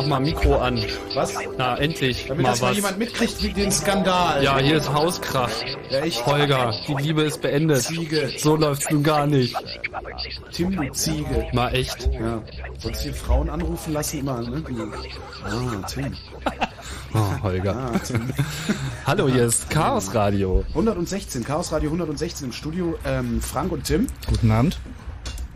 Ja, mach mal Mikro an. Was? Na, endlich. Damit mal das mal was. jemand mitkriegt, wie den Skandal. Ja, hier ist Hauskrach. Ja, ich- Holger, die Liebe ist beendet. Ziege. So läuft's nun gar nicht. Tim, du Ziege. Mal echt. Ja. Sollst du die Frauen anrufen lassen immer, ne? Ah, Tim. Oh, Holger. Ah, Tim. Hallo, hier ist Chaos Radio. 116, Chaos Radio 116 im Studio. Ähm, Frank und Tim. Guten Abend.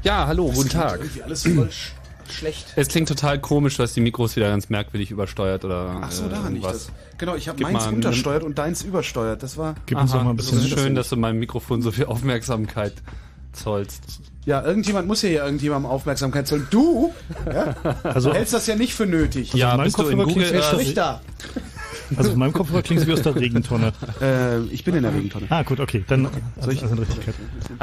Ja, hallo, guten Klingt Tag. Irgendwie alles voll schlecht. Es klingt total komisch, dass die Mikros wieder ganz merkwürdig übersteuert oder Ach so, äh, daran nicht. was. Das, genau, ich habe meins untersteuert und deins übersteuert. Das war. Gib uns doch mal ein das bisschen ist schön, dass du meinem Mikrofon so viel Aufmerksamkeit zollst. Ja, irgendjemand muss hier ja irgendjemandem Aufmerksamkeit zollen. Du Also, hältst das ja nicht für nötig. ja, mein bist du in Kopfhörer Google klingt Earth? Sprich da. also in meinem Kopfhörer klingt es wie aus der Regentonne. Äh, ich bin in der Regentonne. Ah, gut, okay. Dann also, also in Richtigkeit.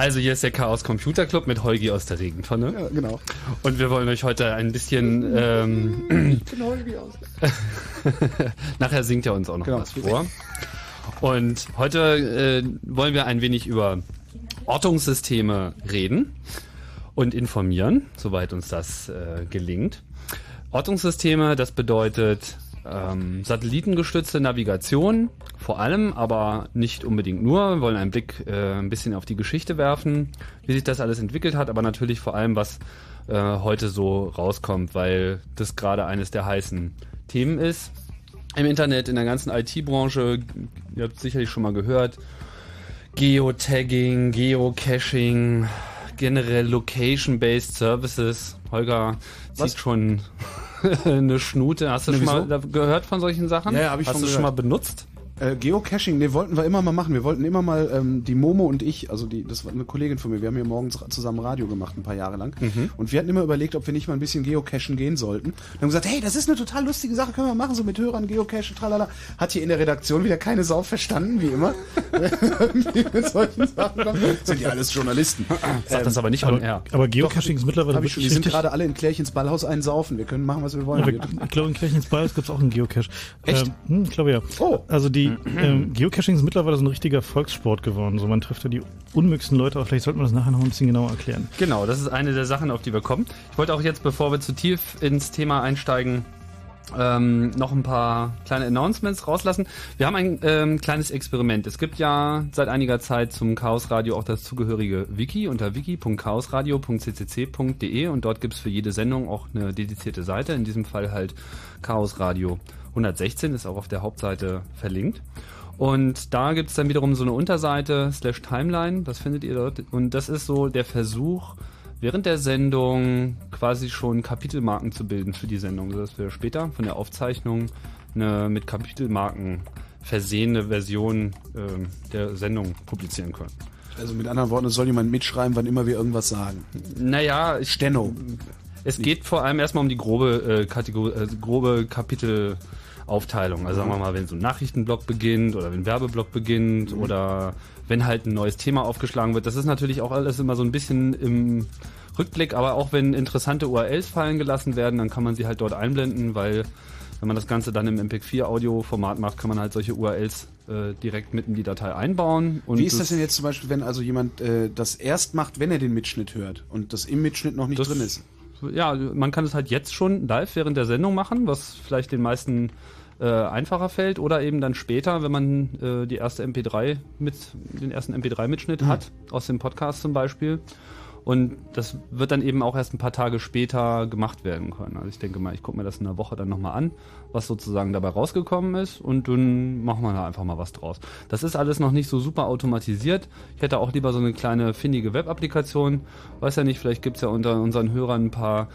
Also hier ist der Chaos Computer Club mit Holgi aus der Regentonne. Ja, genau. Und wir wollen euch heute ein bisschen, ähm, Genau wie aus. nachher singt er uns auch noch Genau. was vor. Und heute äh, wollen wir ein wenig über Ortungssysteme reden und informieren, soweit uns das äh, gelingt. Ortungssysteme, das bedeutet ähm, satellitengestützte Navigation, vor allem, aber nicht unbedingt nur. Wir wollen einen Blick äh, ein bisschen auf die Geschichte werfen, wie sich das alles entwickelt hat, aber natürlich vor allem, was äh, heute so rauskommt, weil das gerade eines der heißen Themen ist. Im Internet, in der ganzen IT-Branche, ihr habt sicherlich schon mal gehört, Geotagging, Geocaching, generell Location-Based Services. Holger Was? zieht schon eine Schnute. Hast du Ne, schon mal wieso? gehört von solchen Sachen? Ja, ja, hab ich Hast schon du schon mal gehört. benutzt? Äh, Geocaching, ne, wollten wir immer mal machen. Wir wollten immer mal, ähm, die Momo und ich, also die, das war eine Kollegin von mir, wir haben hier morgens zusammen Radio gemacht, ein paar Jahre lang. Und wir hatten immer überlegt, ob wir nicht mal ein bisschen Geocachen gehen sollten. Und haben gesagt, hey, das ist eine total lustige Sache, können wir machen, so mit Hörern, Geocachen, tralala. Hat hier in der Redaktion wieder keine Sau verstanden, wie immer. Mit solchen Sachen kommen. Sind ja alles Journalisten. Sag das aber nicht on air. Aber Geocaching ist mittlerweile Hab ich schon, die wirklich sind gerade alle in Klärchens Ballhaus einsaufen. Wir können machen, was wir wollen. Aber ich glaube, in Kirchens Bios gibt es auch einen Geocache. Echt? Ähm, hm, ich glaube ja. Oh. Also die ähm, Geocaching ist mittlerweile so ein richtiger Volkssport geworden. So man trifft ja die unmöglichsten Leute, aber vielleicht sollten wir das nachher noch ein bisschen genauer erklären. Genau, das ist eine der Sachen, auf die wir kommen. Ich wollte auch jetzt, bevor wir zu tief ins Thema einsteigen, ähm, noch ein paar kleine Announcements rauslassen. Wir haben ein ähm, kleines Experiment. Es gibt ja seit einiger Zeit zum Chaos Radio auch das zugehörige Wiki unter wiki.chaosradio.ccc.de und dort gibt's für jede Sendung auch eine dedizierte Seite. In diesem Fall halt Chaos Radio 116 ist auch auf der Hauptseite verlinkt. Und da gibt's dann wiederum so eine Unterseite slash Timeline, das findet ihr dort. Und das ist so der Versuch, während der Sendung quasi schon Kapitelmarken zu bilden für die Sendung, sodass wir später von der Aufzeichnung eine mit Kapitelmarken versehene Version ähm, der Sendung publizieren können. Also mit anderen Worten, es soll jemand mitschreiben, wann immer wir irgendwas sagen. Naja, ich, Steno. Es geht vor allem erstmal um die grobe, äh, Kategor äh, grobe Kapitelaufteilung. Also sagen wir mal, wenn so ein Nachrichtenblock beginnt oder wenn ein Werbeblock beginnt oder wenn halt ein neues Thema aufgeschlagen wird. Das ist natürlich auch alles immer so ein bisschen im Rückblick, aber auch wenn interessante URLs fallen gelassen werden, dann kann man sie halt dort einblenden, weil wenn man das Ganze dann im MPEG-4-Audio-Format macht, kann man halt solche URLs äh, direkt mit in die Datei einbauen. Und Wie ist das denn jetzt zum Beispiel, wenn also jemand äh, das erst macht, wenn er den Mitschnitt hört und das im Mitschnitt noch nicht drin ist? Ja, man kann es halt jetzt schon live während der Sendung machen, was vielleicht den meisten äh, einfacher fällt oder eben dann später, wenn man äh, die erste MP3 mit den ersten MP3-Mitschnitt hat aus dem Podcast zum Beispiel. Und das wird dann eben auch erst ein paar Tage später gemacht werden können. Also ich denke mal, ich gucke mir das in einer Woche dann nochmal an, was sozusagen dabei rausgekommen ist und dann machen wir da einfach mal was draus. Das ist alles noch nicht so super automatisiert. Ich hätte auch lieber so eine kleine findige Web-Applikation. Weiß ja nicht, vielleicht gibt's ja unter unseren Hörern ein paar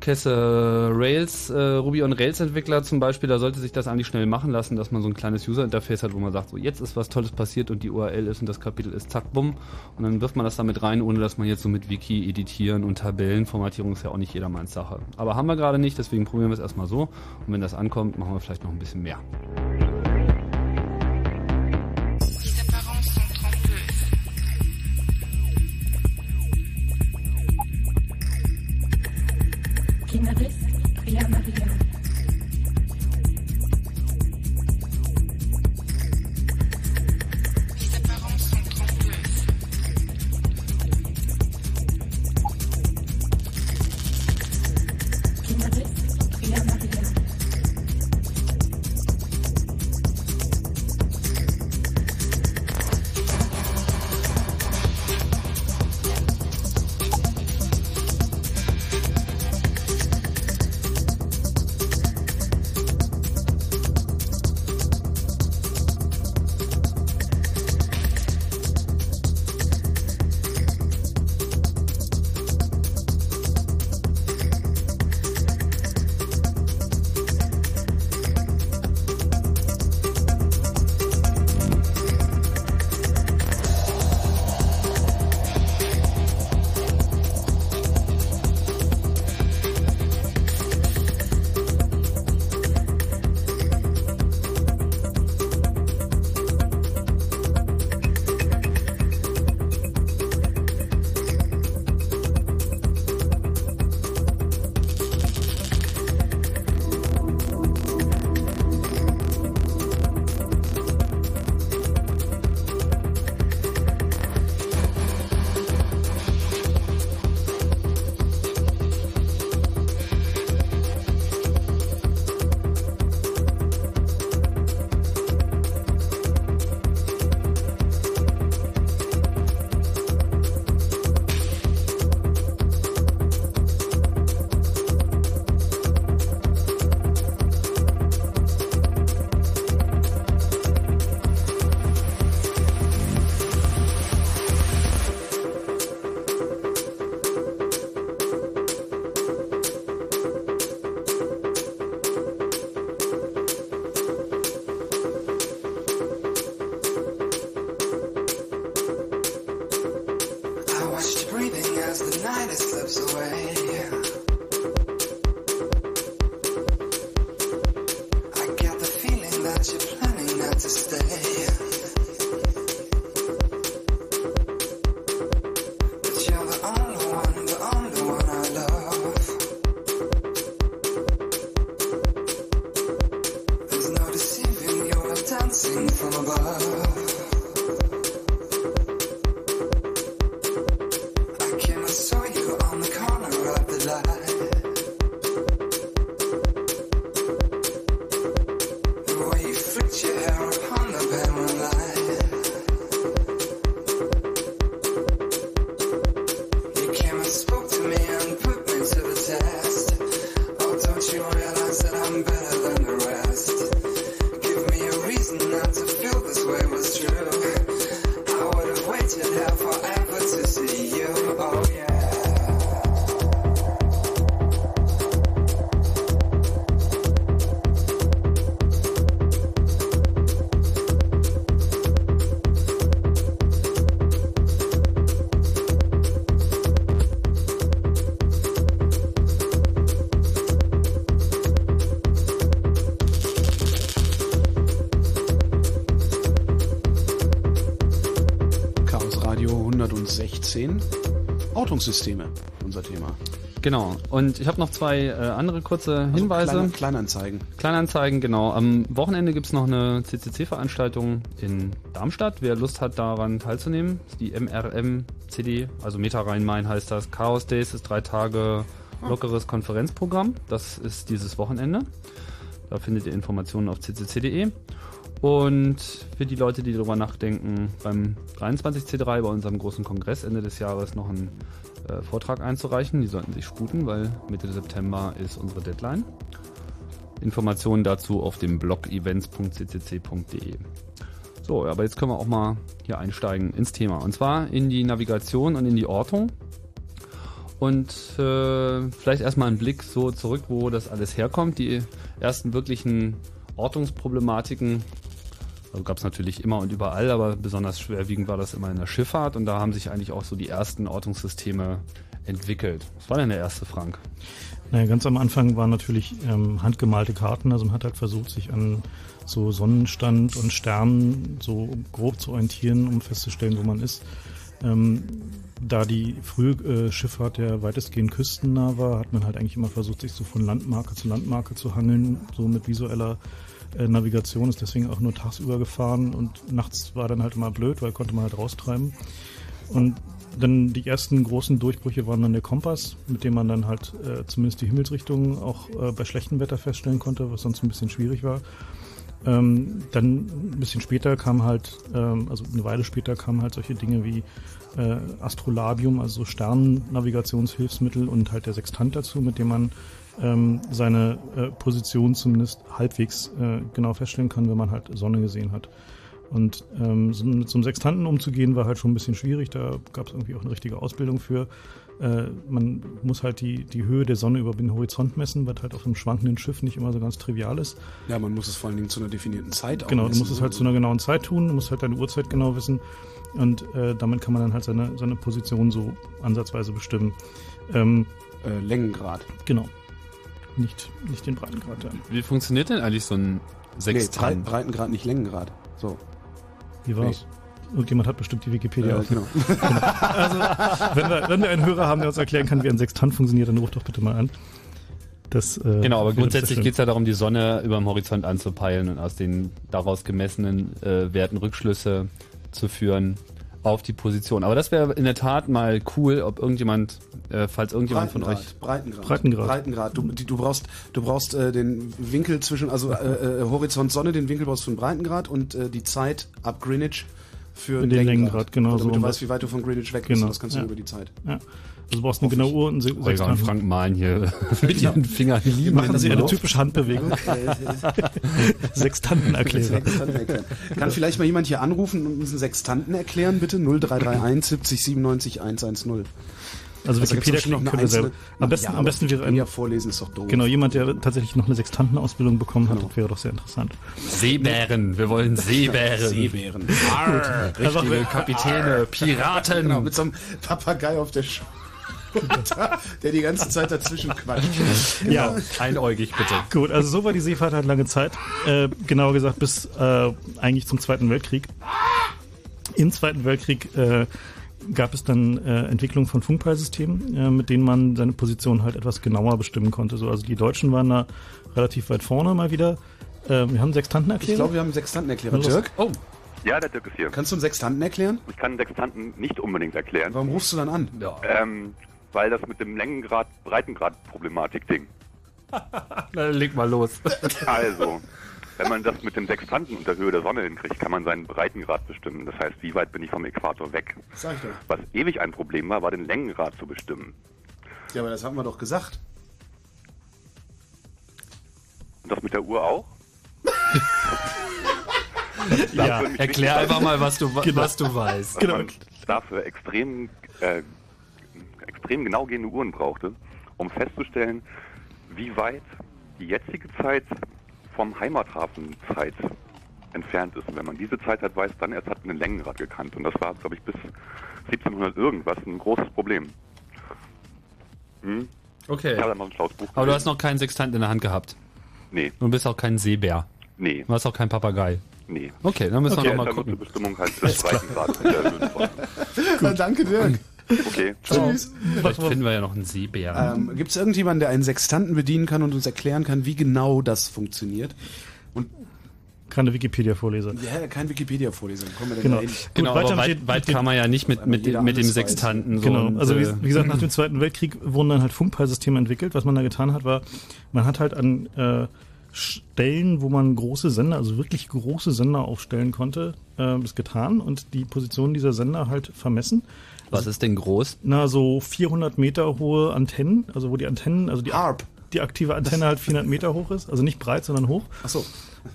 Kesse Rails, äh, Ruby on Rails Entwickler zum Beispiel, da sollte sich das eigentlich schnell machen lassen, dass man so ein kleines User Interface hat, wo man sagt, so jetzt ist was Tolles passiert und die URL ist und das Kapitel ist zack, bumm. Und dann wirft man das damit rein, ohne dass man jetzt so mit Wiki editieren und Tabellenformatierung ist ja auch nicht jedermanns Sache. Aber haben wir gerade nicht, deswegen probieren wir es erstmal so. Und wenn das ankommt, machen wir vielleicht noch ein bisschen mehr. qui n'avait rien. Ortungssysteme, unser Thema. Genau. Und ich habe noch zwei äh, andere kurze Hinweise. Kleine, Kleinanzeigen. Kleinanzeigen, genau. Am Wochenende gibt's noch eine CCC-Veranstaltung in Darmstadt. Wer Lust hat, daran teilzunehmen, ist die MRM-CD, also Meta Rhein-Main heißt das. Chaos Days ist drei Tage lockeres Konferenzprogramm. Das ist dieses Wochenende. Da findet ihr Informationen auf ccc.de. Und für die Leute, die darüber nachdenken, beim 23C3, bei unserem großen Kongress Ende des Jahres, noch einen äh, Vortrag einzureichen. Die sollten sich sputen, weil Mitte September ist unsere Deadline. Informationen dazu auf dem Blog events.ccc.de. So, aber jetzt können wir auch mal hier einsteigen ins Thema. Und zwar in die Navigation und in die Ortung. Und äh, vielleicht erstmal einen Blick so zurück, wo das alles herkommt. Die ersten wirklichen Ortungsproblematiken also gab es natürlich immer und überall, aber besonders schwerwiegend war das immer in der Schifffahrt und da haben sich eigentlich auch so die ersten Ortungssysteme entwickelt. Was war denn der erste, Frank? Naja, ganz am Anfang waren natürlich ähm, handgemalte Karten, also man hat halt versucht, sich an so Sonnenstand und Sternen so grob zu orientieren, um festzustellen, wo man ist. Ähm, da die frühe äh, Schifffahrt ja weitestgehend küstennah war, hat man halt eigentlich immer versucht, sich so von Landmarke zu Landmarke zu hangeln, so mit visueller äh, Navigation, ist deswegen auch nur tagsüber gefahren und nachts war dann halt immer blöd, weil konnte man halt raustreiben. Und dann die ersten großen Durchbrüche waren dann der Kompass, mit dem man dann halt äh, zumindest die Himmelsrichtung auch äh, bei schlechtem Wetter feststellen konnte, was sonst ein bisschen schwierig war. Ähm, dann ein bisschen später kam halt, ähm, also eine Weile später kamen halt solche Dinge wie äh, Astrolabium, also Sternennavigationshilfsmittel und halt der Sextant dazu, mit dem man ähm, seine äh, Position zumindest halbwegs äh, genau feststellen kann, wenn man halt Sonne gesehen hat. Und ähm, so, mit so einem Sextanten umzugehen war halt schon ein bisschen schwierig. Da gab es irgendwie auch eine richtige Ausbildung für. Äh, man muss halt die, die Höhe der Sonne über den Horizont messen, was halt auf einem schwankenden Schiff nicht immer so ganz trivial ist. Ja, man muss es vor allen Dingen zu einer definierten Zeit auch Genau, du messen, musst es halt zu einer genauen Zeit tun, du musst halt deine Uhrzeit genau wissen und äh, damit kann man dann halt seine, seine Position so ansatzweise bestimmen. Ähm, äh, Längengrad. genau. Nicht, nicht den Breitengrad. Ja. Wie funktioniert denn eigentlich so ein Nee, Breit, Sextant? Breitengrad, nicht Längengrad. So. Wie war's? Irgendjemand hat bestimmt die Wikipedia Ja, auf. genau. Wenn wir, wenn wir einen Hörer haben, der uns erklären kann, wie ein Sextant funktioniert, dann ruft doch bitte mal an. Das, äh, Genau, aber grundsätzlich geht es ja darum, die Sonne über dem Horizont anzupeilen und aus den daraus gemessenen äh, Werten Rückschlüsse zu führen auf die Position. Aber das wäre in der Tat mal cool, ob irgendjemand, äh, falls irgendjemand von euch Breitengrad. Breitengrad. Breitengrad. Du, die, du brauchst, du brauchst äh, den Winkel zwischen, also äh, äh, Horizont Sonne, den Winkel brauchst du von Breitengrad und äh, die Zeit ab Greenwich für Den Längengrad, genau Damit so. du weißt, wie weit du von Greenwich weg bist. Genau, und Das kannst du ja. über die Zeit. Ja. Also du brauchst eine genaue Uhr und Se Holger und Sextanten. Frank malen hier mit ihren Fingern lieben. Machen Sie eine typische Handbewegung. Sextantenerklärer. Sextanten erklären. Kann vielleicht mal jemand hier anrufen und uns einen Sextanten erklären, bitte? 0331 70 97 110. Also Also Wikipedia bestimmt noch können eine wir selber. Am besten, Ja, am besten wäre Ja, ein, vorlesen ist doch doof. genau jemand, der tatsächlich noch eine Sextantenausbildung bekommen hat. Genau. Das wäre doch sehr interessant. Seebären, wir wollen Seebären. Seebären. Arr, richtige Kapitäne, Piraten. Genau, mit so einem Papagei auf der Schulter, der die ganze Zeit dazwischen quatscht. Ja, Einäugig bitte. Gut, also so war die Seefahrt halt lange Zeit. Äh, genauer gesagt bis äh, eigentlich zum Zweiten Weltkrieg. Im Zweiten Weltkrieg äh, gab es dann äh, Entwicklung von Funkpeilsystemen, äh, mit denen man seine Position halt etwas genauer bestimmen konnte. So, also die Deutschen waren da relativ weit vorne mal wieder. Äh, wir haben Sextanten Ich erklärt. glaube, wir haben einen Sextanten erklärt. Los. Dirk, Oh, Ja, der Dirk ist hier. kannst du einen Sextanten erklären? Ich kann Sextanten nicht unbedingt erklären, Warum rufst du dann an? ja. ähm, weil das mit dem Längengrad, Breitengrad-Problematik-Ding. Na, leg mal los. Also, wenn man das mit dem Sextanten und der Höhe der Sonne hinkriegt, kann man seinen Breitengrad bestimmen. Das heißt, wie weit bin ich vom Äquator weg. Sag ich doch. Was ewig ein Problem war, war den Längengrad zu bestimmen. Ja, aber das haben wir doch gesagt. Und das mit der Uhr auch? ja, Erklär einfach mal, was du, Genau. was du weißt. Genau. dafür extrem, äh, extrem genau gehende Uhren brauchte, um festzustellen, wie weit die jetzige Zeit vom Heimathafen-Zeit entfernt ist. Und wenn man diese Zeit halt weiß, dann erst hat man den Längengrad gekannt. Und das war, glaube ich, bis 1700 irgendwas ein großes Problem. Hm? Okay. Ich habe da mal ein schlaues Buch Aber du hast noch keinen Sextant in der Hand gehabt. Nee, Du bist auch kein Seebär. nee. Du hast auch keinen Papagei. Nee. Okay, dann müssen Okay, wir ist noch ja mal nur zur gucken. Bestimmung halt der Höhenform. Danke, Dirk. Okay. Tschüss. Vielleicht finden wir ja noch einen Seebären. Ähm, Gibt es irgendjemanden, der einen Sextanten bedienen kann und uns erklären kann, wie genau das funktioniert? Und Keine Wikipedia-Vorleser. ja, kein Wikipedia-Vorleser. Kommen wir denn Genau. dahin? genau, weiter aber mit weit, weit mit kam man ja nicht mit, mit, mit dem. Sextanten. So Genau, also wie, äh, wie gesagt, nach dem Zweiten Weltkrieg wurden dann halt Funkpeilsysteme entwickelt. Was man da getan hat, war, man hat halt an äh, Stellen, wo man große Sender, also wirklich große Sender aufstellen konnte, äh, das getan und die Position dieser Sender halt vermessen. Was ist denn groß? Na, so 400 Meter hohe Antennen, also wo die Antennen, also die, Harp. die aktive Antenne halt 400 Meter hoch ist, also nicht breit, sondern hoch. Ach so.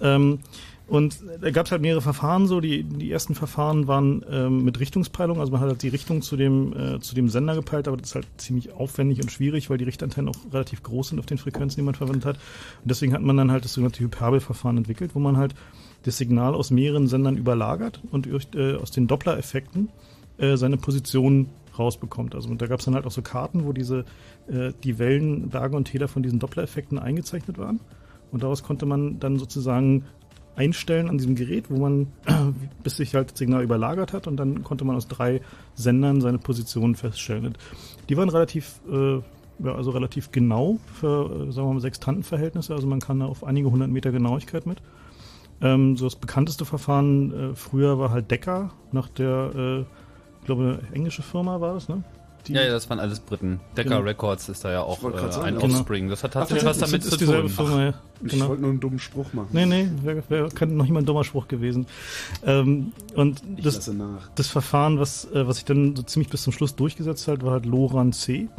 Ähm, und da gab es halt mehrere Verfahren so. Die, die ersten Verfahren waren ähm, mit Richtungspeilung, also man hat halt die Richtung zu dem, äh, zu dem Sender gepeilt, aber das ist halt ziemlich aufwendig und schwierig, weil die Richtantennen auch relativ groß sind auf den Frequenzen, die man verwendet hat. Und deswegen hat man dann halt das sogenannte Hyperbelverfahren entwickelt, wo man halt das Signal aus mehreren Sendern überlagert und durch, äh, aus den Doppler-Effekten äh, seine Position rausbekommt. Also da gab es dann halt auch so Karten, wo diese äh, die Wellen, Berge und Täler von diesen Doppler-Effekten eingezeichnet waren. Und daraus konnte man dann sozusagen einstellen an diesem Gerät, wo man bis sich halt das Signal überlagert hat und dann konnte man aus drei Sendern seine Position feststellen. Und die waren relativ, äh, ja, also relativ genau für, äh, sagen wir mal, Sextantenverhältnisse. Also man kann da auf einige hundert Meter Genauigkeit mit. Ähm, so das bekannteste Verfahren äh, früher war halt Decker, nach der, äh, ich glaube, eine englische Firma war das, ne? Die- Ja, ja, das waren alles Briten. Decker Genau. Records ist da ja auch äh, sagen, ein. Genau. Offspring. Das hat tatsächlich was damit ist zu dieselbe tun. Firma, ja. Ich Genau. wollte nur einen dummen Spruch machen. Nee, nee, wäre wär, kann noch nicht mal ein dummer Spruch gewesen. Ähm, und Ich das, das Verfahren, was, äh, was sich dann so ziemlich bis zum Schluss durchgesetzt hat, war halt LORAN C.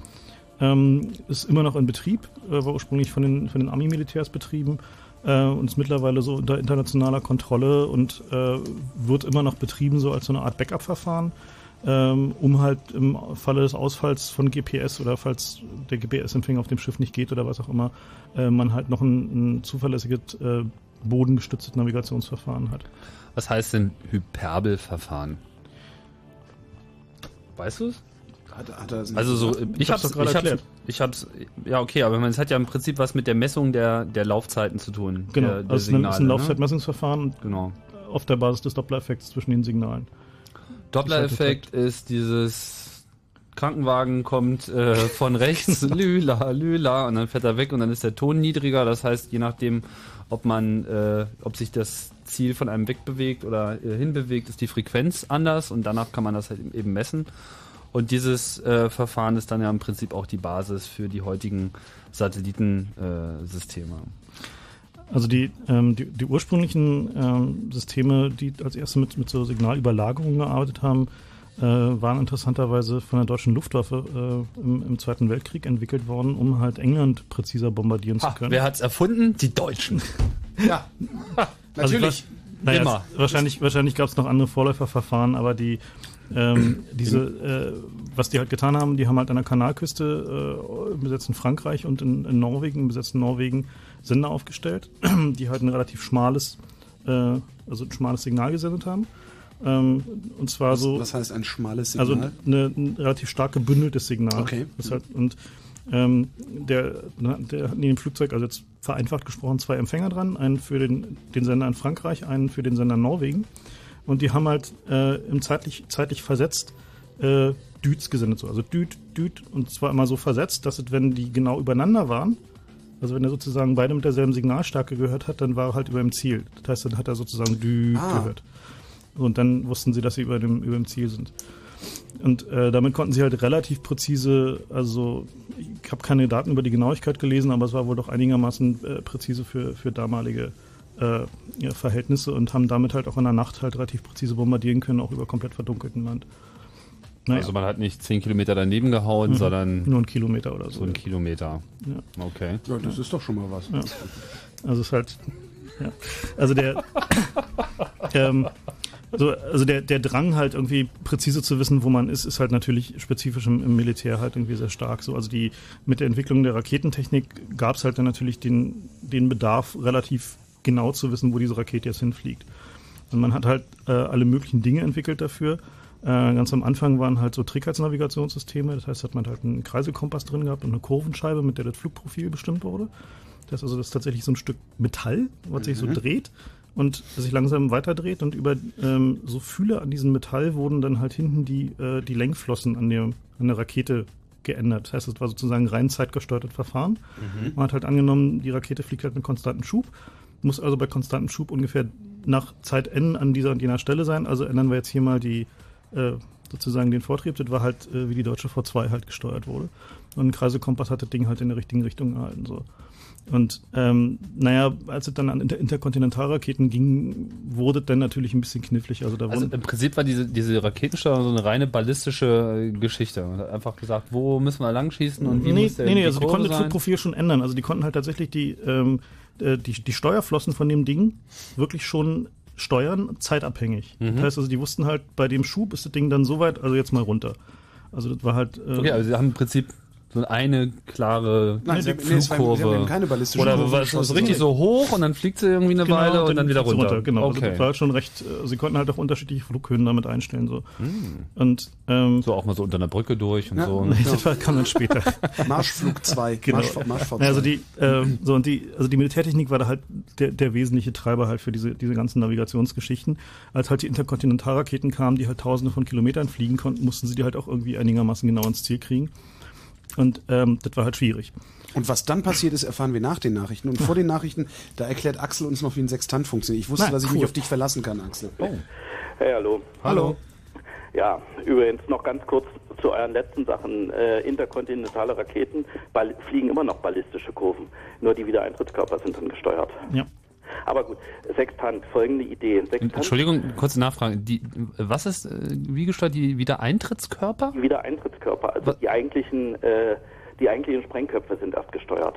Ähm, ist immer noch in Betrieb, äh, war ursprünglich von den, von den Army-Militärs betrieben äh, und ist mittlerweile so unter internationaler Kontrolle und äh, wird immer noch betrieben so als so eine Art Backup-Verfahren, ähm, um halt im Falle des Ausfalls von GPS oder falls der GPS-Empfänger auf dem Schiff nicht geht oder was auch immer, äh, man halt noch ein, ein zuverlässiges äh, bodengestütztes Navigationsverfahren hat. Was heißt denn Hyperbelverfahren? Weißt du es? Also so, gesagt? ich hab's hab's, gerade ich hab's, erklärt. ich hab's, ja okay, aber es hat ja im Prinzip was mit der Messung der, der Laufzeiten zu tun. Genau, der, der also es ist ein- ist ein ne? Laufzeitmessungsverfahren Genau. auf der Basis des Doppler-Effekts zwischen den Signalen. Doppler-Effekt ist dieses Krankenwagen kommt äh, von rechts, lüla, lüla, und dann fährt er weg und dann ist der Ton niedriger. Das heißt, je nachdem, ob man, äh, ob sich das Ziel von einem wegbewegt oder äh, hinbewegt, ist die Frequenz anders und danach kann man das halt eben messen. Und dieses äh, Verfahren ist dann ja im Prinzip auch die Basis für die heutigen Satellitensysteme. Also die, ähm, die, die ursprünglichen ähm, Systeme, die als erste mit, mit so Signalüberlagerungen gearbeitet haben, äh, waren interessanterweise von der deutschen Luftwaffe äh, im, im Zweiten Weltkrieg entwickelt worden, um halt England präziser bombardieren zu ha, können. wer hat's erfunden? Die Deutschen. Ja. Also Natürlich. Naja, Immer. es- wahrscheinlich wahrscheinlich gab es noch andere Vorläuferverfahren, aber die ähm, diese, äh, was die halt getan haben, die haben halt an der Kanalküste äh, im besetzten Frankreich und in, in Norwegen, im besetzten Norwegen Sender aufgestellt, die halt ein relativ schmales, äh, also ein schmales Signal gesendet haben. Ähm, und zwar so, Was heißt ein schmales Signal? also eine, ein relativ stark gebündeltes Signal. Okay. Halt, und ähm, der, na, der hat in dem Flugzeug, also jetzt vereinfacht gesprochen, zwei Empfänger dran. Einen für den, den Sender in Frankreich, einen für den Sender in Norwegen. Und die haben halt äh, im zeitlich, zeitlich versetzt äh, Düts gesendet. So. Also Düt, Düt. Und zwar immer so versetzt, dass es, wenn die genau übereinander waren, also wenn er sozusagen beide mit derselben Signalstärke gehört hat, dann war er halt über dem Ziel. Das heißt, dann hat er sozusagen Düt Ah. gehört. Und dann wussten sie, dass sie über dem, über dem Ziel sind. Und äh, damit konnten sie halt relativ präzise, also ich habe keine Daten über die Genauigkeit gelesen, aber es war wohl doch einigermaßen äh, präzise für, für damalige äh, ja, Verhältnisse und haben damit halt auch in der Nacht halt relativ präzise bombardieren können, auch über komplett verdunkelten Land. Naja, Also man hat nicht 10 Kilometer daneben gehauen, sondern nur einen Kilometer oder so. so einen Kilometer. Ja. Okay. ja, das ist doch schon mal was. Also es ist halt, ja. Also der, ähm, so, also der, der Drang halt irgendwie präzise zu wissen, wo man ist, ist halt natürlich spezifisch im, im Militär halt irgendwie sehr stark. So, also die, mit der Entwicklung der Raketentechnik gab es halt dann natürlich den, den Bedarf, relativ genau zu wissen, wo diese Rakete jetzt hinfliegt. Und man hat halt äh, alle möglichen Dinge entwickelt dafür. Äh, ganz am Anfang waren halt so Trägheitsnavigationssysteme, das heißt, hat man halt einen Kreiselkompass drin gehabt und eine Kurvenscheibe, mit der das Flugprofil bestimmt wurde. Das ist also das ist tatsächlich so ein Stück Metall, was sich so dreht und sich langsam weiterdreht und über ähm, so Fühler an diesem Metall wurden dann halt hinten die, äh, die Lenkflossen an der, an der Rakete geändert. Das heißt, es war sozusagen rein zeitgesteuertes Verfahren. Man hat halt angenommen, die Rakete fliegt halt mit konstantem Schub, muss also bei konstantem Schub ungefähr nach Zeit n an dieser und jener Stelle sein. Also ändern wir jetzt hier mal die äh, sozusagen den Vortrieb. Das war halt, äh, wie die deutsche V2 halt gesteuert wurde. Und ein Kreiselkompass hat das Ding halt in der richtigen Richtung gehalten. So. Und ähm, naja, als es dann an Inter Interkontinentalraketen ging, wurde es dann natürlich ein bisschen knifflig. Also da Also im Prinzip war diese, diese Raketensteuerung so eine reine ballistische äh, Geschichte. Man hat einfach gesagt, wo müssen wir lang schießen und wie nee, muss der nee, nee, die also die konnten das? Flugprofil schon ändern. Also die konnten halt tatsächlich die, ähm, äh, die, die Steuerflossen von dem Ding wirklich schon steuern, zeitabhängig. Mhm. Das heißt also, die wussten halt, bei dem Schub ist das Ding dann so weit, also jetzt mal runter. Also das war halt. Äh, Okay, also sie haben im Prinzip so eine klare Nein, sie haben- nee, war- sie Flugkurve. haben eben keine ballistische Oder Kurve war es richtig so hoch und dann fliegt sie irgendwie eine Genau, Weile und dann wieder fliegt's runter. Genau, also okay. das war halt schon recht. Äh, sie konnten halt auch unterschiedliche Flughöhen damit einstellen so. Und ähm, so auch mal so unter einer Brücke durch und Ja. so. nee, das kam dann später. Marschflug 2. Genau. Marsch, Marschfahrt Ja, also 2. die, ähm, so und die, also die Militärtechnik war da halt der, der wesentliche Treiber halt für diese, diese ganzen Navigationsgeschichten. Als halt die Interkontinentalraketen kamen, die halt tausende von Kilometern fliegen konnten, mussten sie die halt auch irgendwie einigermaßen genau ins Ziel kriegen. Und ähm, das war halt schwierig. Und was dann passiert ist, erfahren wir nach den Nachrichten. Und vor den Nachrichten, da erklärt Axel uns noch, wie ein Sextant funktioniert. Ich wusste, Na, dass ich cool. mich auf dich verlassen kann, Axel. Hey, hallo. Hallo. Ja, übrigens noch ganz kurz zu euren letzten Sachen. Äh, interkontinentale Raketen fliegen immer noch ballistische Kurven. Nur die Wiedereintrittskörper sind dann gesteuert. Ja. Aber gut, Sextant, folgende Idee. Sextant, Entschuldigung, kurze Nachfrage. Die, was ist, äh, wie gesteuert, die Wiedereintrittskörper? Die Wiedereintrittskörper, also Was- die eigentlichen, äh, die eigentlichen Sprengköpfe sind erst gesteuert.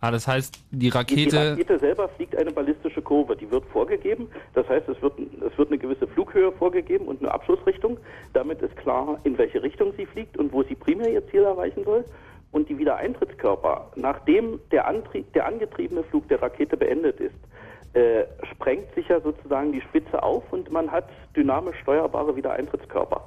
Ah, das heißt, die Die, die Rakete, Rakete selber fliegt eine ballistische Kurve, die wird vorgegeben. Das heißt, es wird, es wird eine gewisse Flughöhe vorgegeben und eine Abschussrichtung. Damit ist klar, in welche Richtung sie fliegt und wo sie primär ihr Ziel erreichen soll. Und die Wiedereintrittskörper, nachdem der, Antrieb, der angetriebene Flug der Rakete beendet ist, äh, sprengt sich ja sozusagen die Spitze auf und man hat dynamisch steuerbare Wiedereintrittskörper.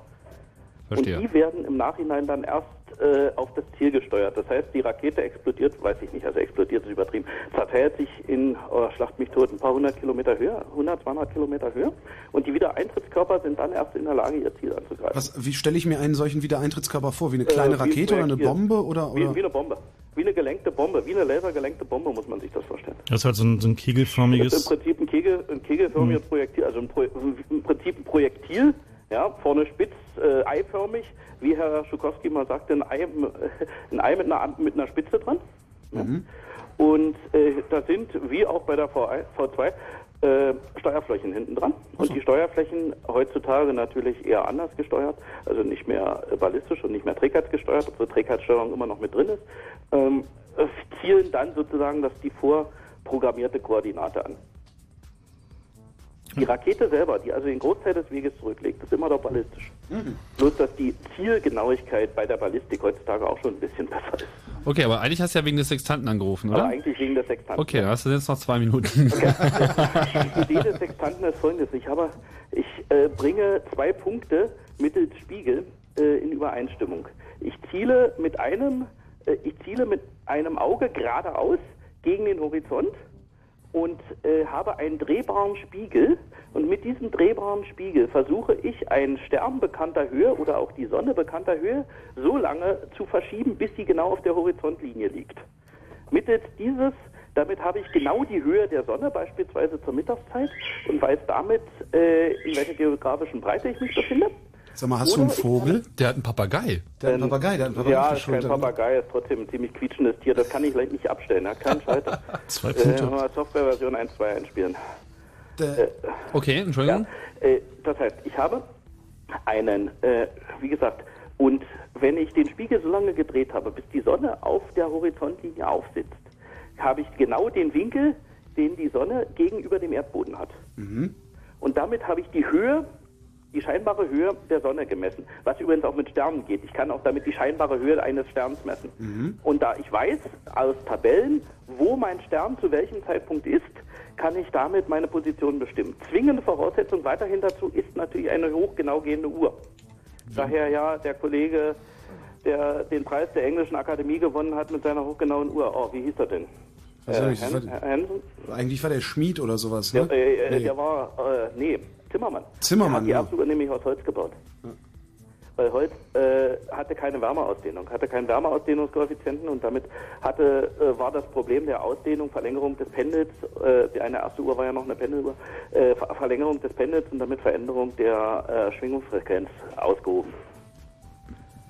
Verstehe. Und die werden im Nachhinein dann erst äh, auf das Ziel gesteuert. Das heißt, die Rakete explodiert, weiß ich nicht, also explodiert ist übertrieben, zerteilt sich in, oh, schlacht mich tot, ein paar hundert Kilometer höher, 100, 200 Kilometer höher. Und die Wiedereintrittskörper sind dann erst in der Lage, ihr Ziel anzugreifen. Was, wie stelle ich mir einen solchen Wiedereintrittskörper vor? Wie eine kleine Äh, wie Rakete oder eine. Bombe? Oder, Wie, oder? wie eine Bombe. Wie eine gelenkte Bombe, wie eine lasergelenkte Bombe muss man sich das vorstellen. Das ist halt so ein, so ein Das ist kegelförmiges. im Prinzip ein, Kegel, ein kegelförmiges Projektil, also im, Pro, im Prinzip ein Projektil, ja, vorne spitz, äh, eiförmig, wie Herr Schukowski mal sagte, ein Ei, ein Ei mit, einer, mit einer Spitze dran. Ja. Und äh, da sind, wie auch bei der V1, V2, äh, Steuerflächen hinten dran. Und die Steuerflächen heutzutage natürlich eher anders gesteuert, also nicht mehr ballistisch und nicht mehr trägheitsgesteuert, obwohl Trägheitssteuerung immer noch mit drin ist, ähm, äh, zielen dann sozusagen das die vorprogrammierte Koordinate an. Die Rakete selber, die also den Großteil des Weges zurücklegt, ist immer noch ballistisch. Bloß, dass die Zielgenauigkeit bei der Ballistik heutzutage auch schon ein bisschen besser ist. Okay, aber eigentlich hast du ja wegen des Sextanten angerufen, Aber oder? eigentlich wegen des Sextanten. Okay, dann hast du jetzt noch zwei Minuten. Die Idee des Sextanten ist folgendes. Ich, habe, ich äh, bringe zwei Punkte mittels Spiegel äh, in Übereinstimmung. Ich ziele mit einem, äh, ich ziele mit einem Auge geradeaus gegen den Horizont und äh, habe einen drehbaren Spiegel. Und mit diesem drehbaren Spiegel versuche ich, einen Stern bekannter Höhe oder auch die Sonne bekannter Höhe so lange zu verschieben, bis sie genau auf der Horizontlinie liegt. Mittels dieses, damit habe ich genau die Höhe der Sonne, beispielsweise zur Mittagszeit, und weiß damit, äh, in welcher geografischen Breite ich mich befinde. Sag mal, hast du einen Oder ich Vogel? Der hat einen Papagei. Der hat einen Papagei, der hat einen Papagei Ja, ist kein Schulter. Papagei, ist trotzdem ein ziemlich quietschendes Tier. Das kann ich gleich nicht abstellen. Er hat keinen Schalter. Zwei äh, Punkte. mal Softwareversion 1.2 einspielen. Der, Okay, Entschuldigung. Ja, äh, das heißt, ich habe einen, äh, wie gesagt, und wenn ich den Spiegel so lange gedreht habe, bis die Sonne auf der Horizontlinie aufsitzt, habe ich genau den Winkel, den die Sonne gegenüber dem Erdboden hat. Und damit habe ich die Höhe, die scheinbare Höhe der Sonne gemessen, was übrigens auch mit Sternen geht. Ich kann auch damit die scheinbare Höhe eines Sterns messen. Und da ich weiß aus Tabellen, wo mein Stern zu welchem Zeitpunkt ist, kann ich damit meine Position bestimmen. Zwingende Voraussetzung weiterhin dazu ist natürlich eine hochgenau gehende Uhr. Daher ja der Kollege, der den Preis der Englischen Akademie gewonnen hat mit seiner hochgenauen Uhr. Oh, wie hieß er denn? Was Äh, ich, Hen- war, eigentlich war der Schmied oder sowas, Der, ne? äh, äh, Nee. der war, äh, nee, Zimmermann. Zimmermann, Der ja. hat die Abzuge nämlich aus Holz gebaut. Weil Holz äh, hatte keine Wärmeausdehnung, hatte keinen Wärmeausdehnungskoeffizienten und damit hatte, äh, war das Problem der Ausdehnung, Verlängerung des Pendels, äh, die eine erste Uhr war ja noch eine Pendeluhr, äh, Ver Verlängerung des Pendels und damit Veränderung der Schwingungsfrequenz ausgehoben.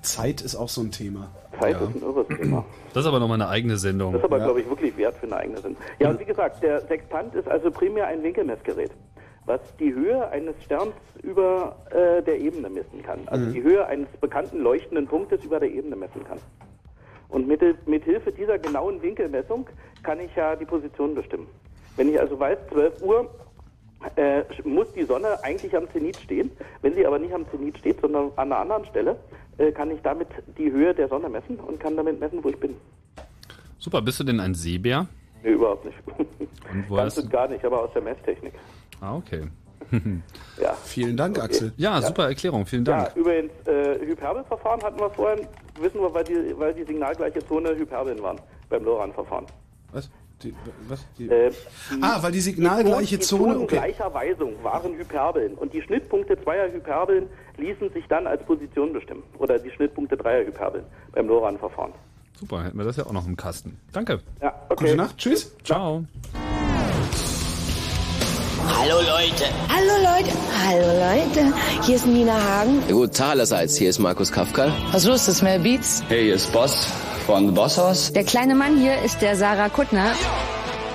Zeit ist auch so ein Thema. Zeit Ja. ist ein irres Thema. Das ist aber nochmal eine eigene Sendung. Das ist aber, Ja. glaube ich, wirklich wert für eine eigene Sinn. Ja, und wie gesagt, der Sextant ist also primär ein Winkelmessgerät, was die Höhe eines Sterns über äh, der Ebene messen kann. Also die Höhe eines bekannten leuchtenden Punktes über der Ebene messen kann. Und mit, mit Hilfe dieser genauen Winkelmessung kann ich ja die Position bestimmen. Wenn ich also weiß, 12 Uhr äh, muss die Sonne eigentlich am Zenit stehen. Wenn sie aber nicht am Zenit steht, sondern an einer anderen Stelle, kann ich damit die Höhe der Sonne messen und kann damit messen, wo ich bin. Super, bist du denn ein Seebär? Nee, überhaupt nicht. Und wo Ganz und gar nicht, aber aus der Messtechnik. Ah, okay. Ja. Vielen Dank, Axel. Ja, super Erklärung, vielen Ja, Dank. übrigens, äh, Hyperbelverfahren hatten wir vorhin, wissen wir, weil die, weil die signalgleiche Zone Hyperbeln waren beim LoRaN-Verfahren. Die, was? Die, Äh, ah, weil die signalgleiche die Zone, Zonen okay. gleicher Weisung waren Hyperbeln und die Schnittpunkte zweier Hyperbeln ließen sich dann als Position bestimmen. Oder die Schnittpunkte dreier Hyperbeln beim LoRaN-Verfahren. Super, hätten wir das ja auch noch im Kasten. Danke. Ja, okay. Gute Nacht, tschüss. Ciao. Hallo Leute. Hallo Leute, hallo Leute, hier ist Nina Hagen. Gut, allerseits, hier ist Markus Kafka. Was los ist, Mel Beats? Hey, hier ist Boss von The Boss House. Der kleine Mann hier ist der Sarah Kuttner.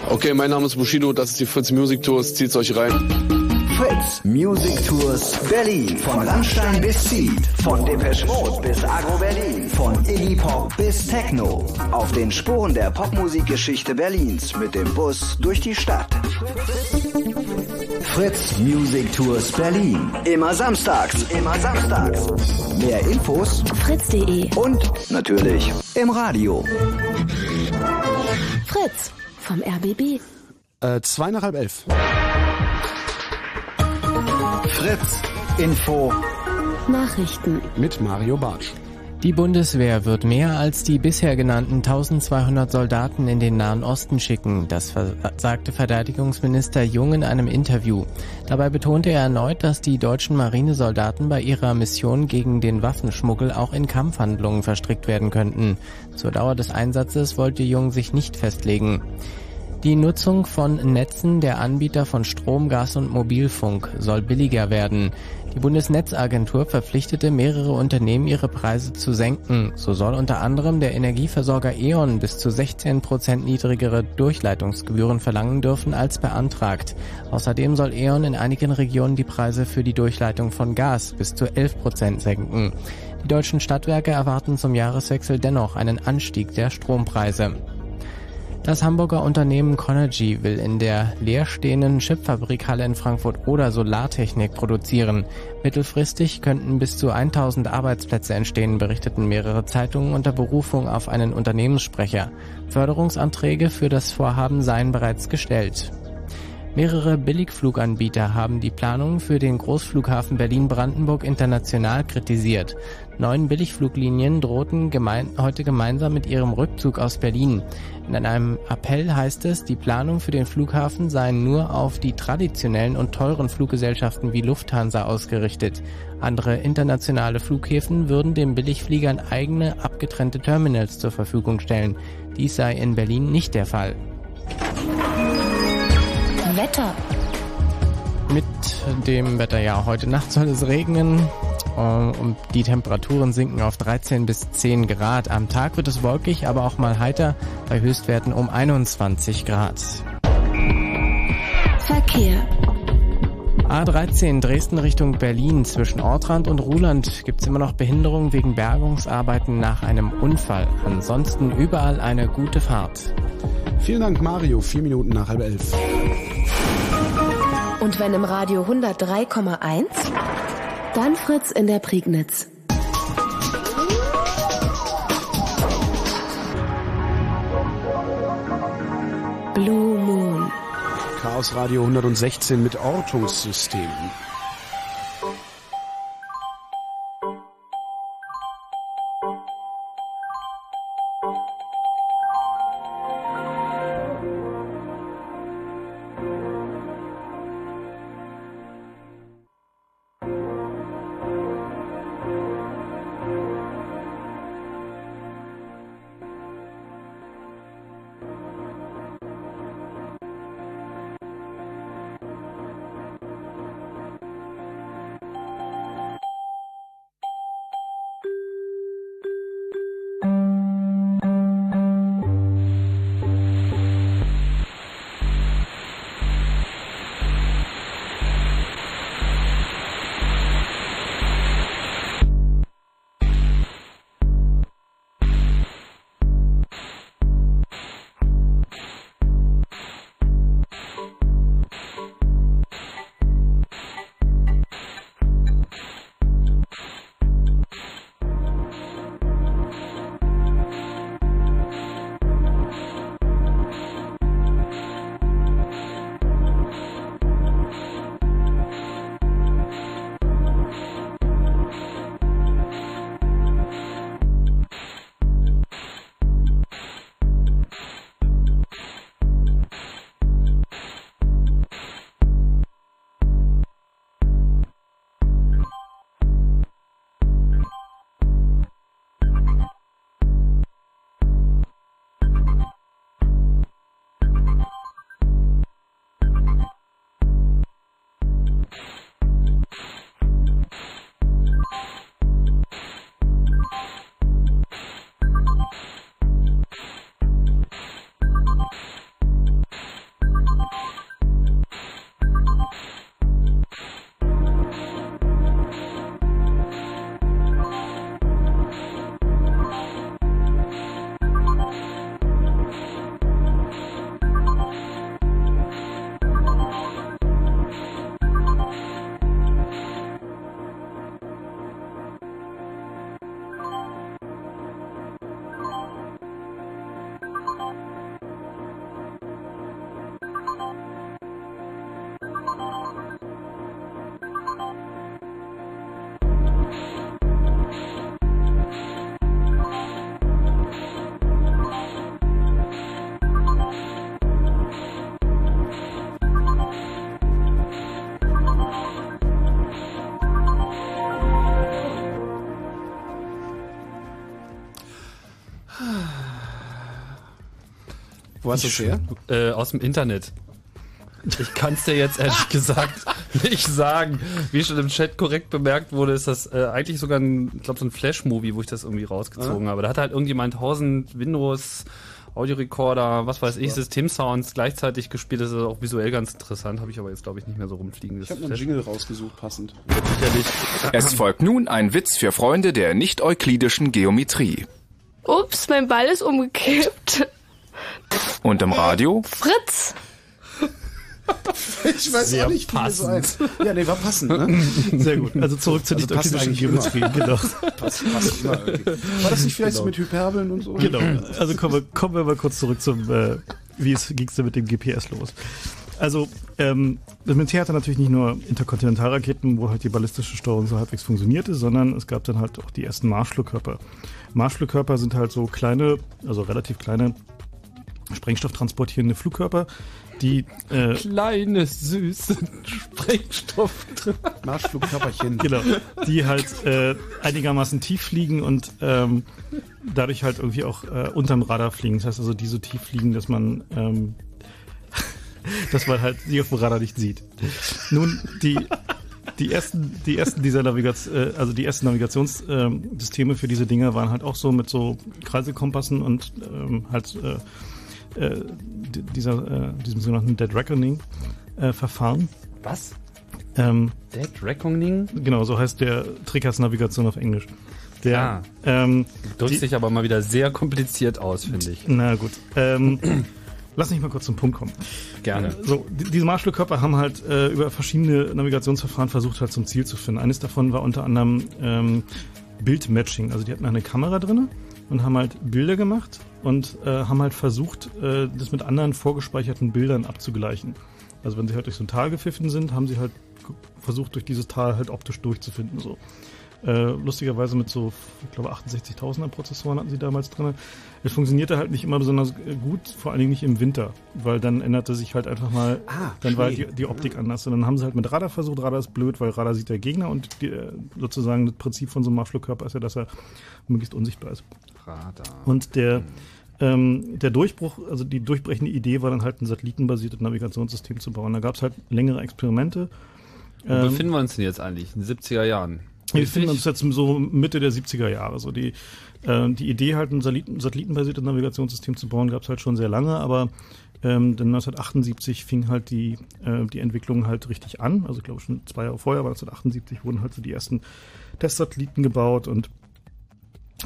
Okay, mein Name ist Bushido, das ist die Fritz Music Tours, zieht's euch rein. Fritz Music Tours Berlin. Von Rammstein bis Seed. Von Depeche Mode bis Agro Berlin. Von Iggy Pop bis Techno. Auf den Spuren der Popmusikgeschichte Berlins mit dem Bus durch die Stadt. Fritz Music Tours Berlin. Immer samstags. Immer samstags. Mehr Infos Fritz.de. und natürlich im Radio. Fritz vom RBB. Äh, zwei nach halb elf. Fritz Info. Nachrichten. Mit Mario Bartsch. Die Bundeswehr wird mehr als die bisher genannten 1200 Soldaten in den Nahen Osten schicken, das sagte Verteidigungsminister Jung in einem Interview. Dabei betonte er erneut, dass die deutschen Marinesoldaten bei ihrer Mission gegen den Waffenschmuggel auch in Kampfhandlungen verstrickt werden könnten. Zur Dauer des Einsatzes wollte Jung sich nicht festlegen. Die Nutzung von Netzen der Anbieter von Strom, Gas und Mobilfunk soll billiger werden. Die Bundesnetzagentur verpflichtete mehrere Unternehmen, ihre Preise zu senken. So soll unter anderem der Energieversorger E.ON bis zu 16 Prozent niedrigere Durchleitungsgebühren verlangen dürfen als beantragt. Außerdem soll E.ON in einigen Regionen die Preise für die Durchleitung von Gas bis zu 11 Prozent senken. Die deutschen Stadtwerke erwarten zum Jahreswechsel dennoch einen Anstieg der Strompreise. Das Hamburger Unternehmen Conergy will in der leerstehenden Chipfabrikhalle in Frankfurt-Oder Solartechnik produzieren. Mittelfristig könnten bis zu 1000 Arbeitsplätze entstehen, berichteten mehrere Zeitungen unter Berufung auf einen Unternehmenssprecher. Förderungsanträge für das Vorhaben seien bereits gestellt. Mehrere Billigfluganbieter haben die Planung für den Großflughafen Berlin-Brandenburg international kritisiert. Neun Billigfluglinien drohten gemein heute gemeinsam mit ihrem Rückzug aus Berlin. In einem Appell heißt es, die Planung für den Flughafen seien nur auf die traditionellen und teuren Fluggesellschaften wie Lufthansa ausgerichtet. Andere internationale Flughäfen würden den Billigfliegern eigene abgetrennte Terminals zur Verfügung stellen. Dies sei in Berlin nicht der Fall. Wetter. Mit dem Wetter, ja, heute Nacht soll es regnen und die Temperaturen sinken auf 13 bis 10 Grad. Am Tag wird es wolkig, aber auch mal heiter bei Höchstwerten um 21 Grad. Verkehr. A13 Dresden Richtung Berlin zwischen Ortrand und Ruhland gibt es immer noch Behinderungen wegen Bergungsarbeiten nach einem Unfall. Ansonsten überall eine gute Fahrt. Vielen Dank, Mario. Vier Minuten nach halb elf. Und wenn im Radio 103,1, dann Fritz in der Prignitz. Blue Moon. Chaos Radio 116 mit Ortungssystem. Wo hast du es her? Äh, aus dem Internet. Ich kann es dir jetzt ehrlich gesagt nicht sagen. Wie schon im Chat korrekt bemerkt wurde, ist das äh, eigentlich sogar ein, ich glaube, so ein Flash-Movie, wo ich das irgendwie rausgezogen habe. Da hat halt irgendjemand 1000 Windows Audiorecorder, was weiß ich, Systemsounds gleichzeitig gespielt. Das ist auch visuell ganz interessant, habe ich aber jetzt glaube ich nicht mehr so rumfliegen. Ich habe einen Jingle rausgesucht, passend. Sicherlich. Es folgt nun ein Witz für Freunde der nicht-euklidischen Geometrie. Ups, mein Ball ist umgekippt. Und im Radio? Fritz! Ich weiß Sehr auch nicht, so passend. Ja, nee, war passend, ne? Sehr gut. Also zurück zur Also nicht-euklidischen eigentlich immer. Geometrie. Genau. Passt, passt immer irgendwie. War das nicht vielleicht so Genau. mit Hyperbeln und so? Genau. Also kommen wir, kommen wir mal kurz zurück zum, äh, wie es ging es denn mit dem GPS los? Also, ähm, das Militär hatte natürlich nicht nur Interkontinentalraketen, wo halt die ballistische Steuerung so halbwegs funktionierte, sondern es gab dann halt auch die ersten Marschflugkörper. Marschflugkörper sind halt so kleine, also relativ kleine sprengstofftransportierende Flugkörper, die äh, Kleine, süße Sprengstoff. Marschflugkörperchen. Genau. Die halt äh, einigermaßen tief fliegen und ähm, dadurch halt irgendwie auch äh, unterm Radar fliegen. Das heißt also, die so tief fliegen, dass man ähm, dass man halt sie auf dem Radar nicht sieht. Nun, die die ersten, die ersten dieser Navigation, äh, also die ersten Navigationssysteme für diese Dinger waren halt auch so mit so Kreiselkompassen und ähm, halt äh, äh, dieser, äh, diesem sogenannten Dead Reckoning äh, Verfahren. Was? Ähm, Dead Reckoning? Genau, so heißt der Trickers-Navigation auf Englisch. Der, Ah. ähm, Drückt die- sich aber mal wieder sehr kompliziert aus, finde ich. Na gut. Ähm, lass mich mal kurz zum Punkt kommen. Gerne. So, die, diese Marschflugkörper haben halt äh, über verschiedene Navigationsverfahren versucht, halt zum Ziel zu finden. Eines davon war unter anderem ähm, Bildmatching. Also die hatten eine Kamera drinne und haben halt Bilder gemacht und äh, haben halt versucht, äh, das mit anderen vorgespeicherten Bildern abzugleichen. Also wenn sie halt durch so ein Tal gepfiffen sind, haben sie halt versucht, durch dieses Tal halt optisch durchzufinden. So. Äh, lustigerweise mit so, ich glaube, 68.000er Prozessoren hatten sie damals drin. Es funktionierte halt nicht immer besonders äh, gut, vor allen Dingen nicht im Winter, weil dann änderte sich halt einfach mal, Ah, dann war Schnee. die, die Optik anders. Und dann haben sie halt mit Radar versucht. Radar ist blöd, weil Radar sieht der Gegner und die, äh, sozusagen das Prinzip von so einem Marschflugkörper ist ja, dass er möglichst unsichtbar ist. Radar. Und der, ähm, der Durchbruch, also die durchbrechende Idee war dann halt ein satellitenbasiertes Navigationssystem zu bauen. Da gab es halt längere Experimente. Wo Ähm, befinden wir uns denn jetzt eigentlich? In den 70er Jahren. wir befinden uns jetzt so Mitte der 70er Jahre. So die, äh, die Idee, halt ein Satelliten, satellitenbasiertes Navigationssystem zu bauen, gab es halt schon sehr lange, aber ähm, dann 1978 fing halt die, äh, die Entwicklung halt richtig an. Also ich glaube schon zwei Jahre vorher, aber 1978 wurden halt so die ersten Testsatelliten gebaut und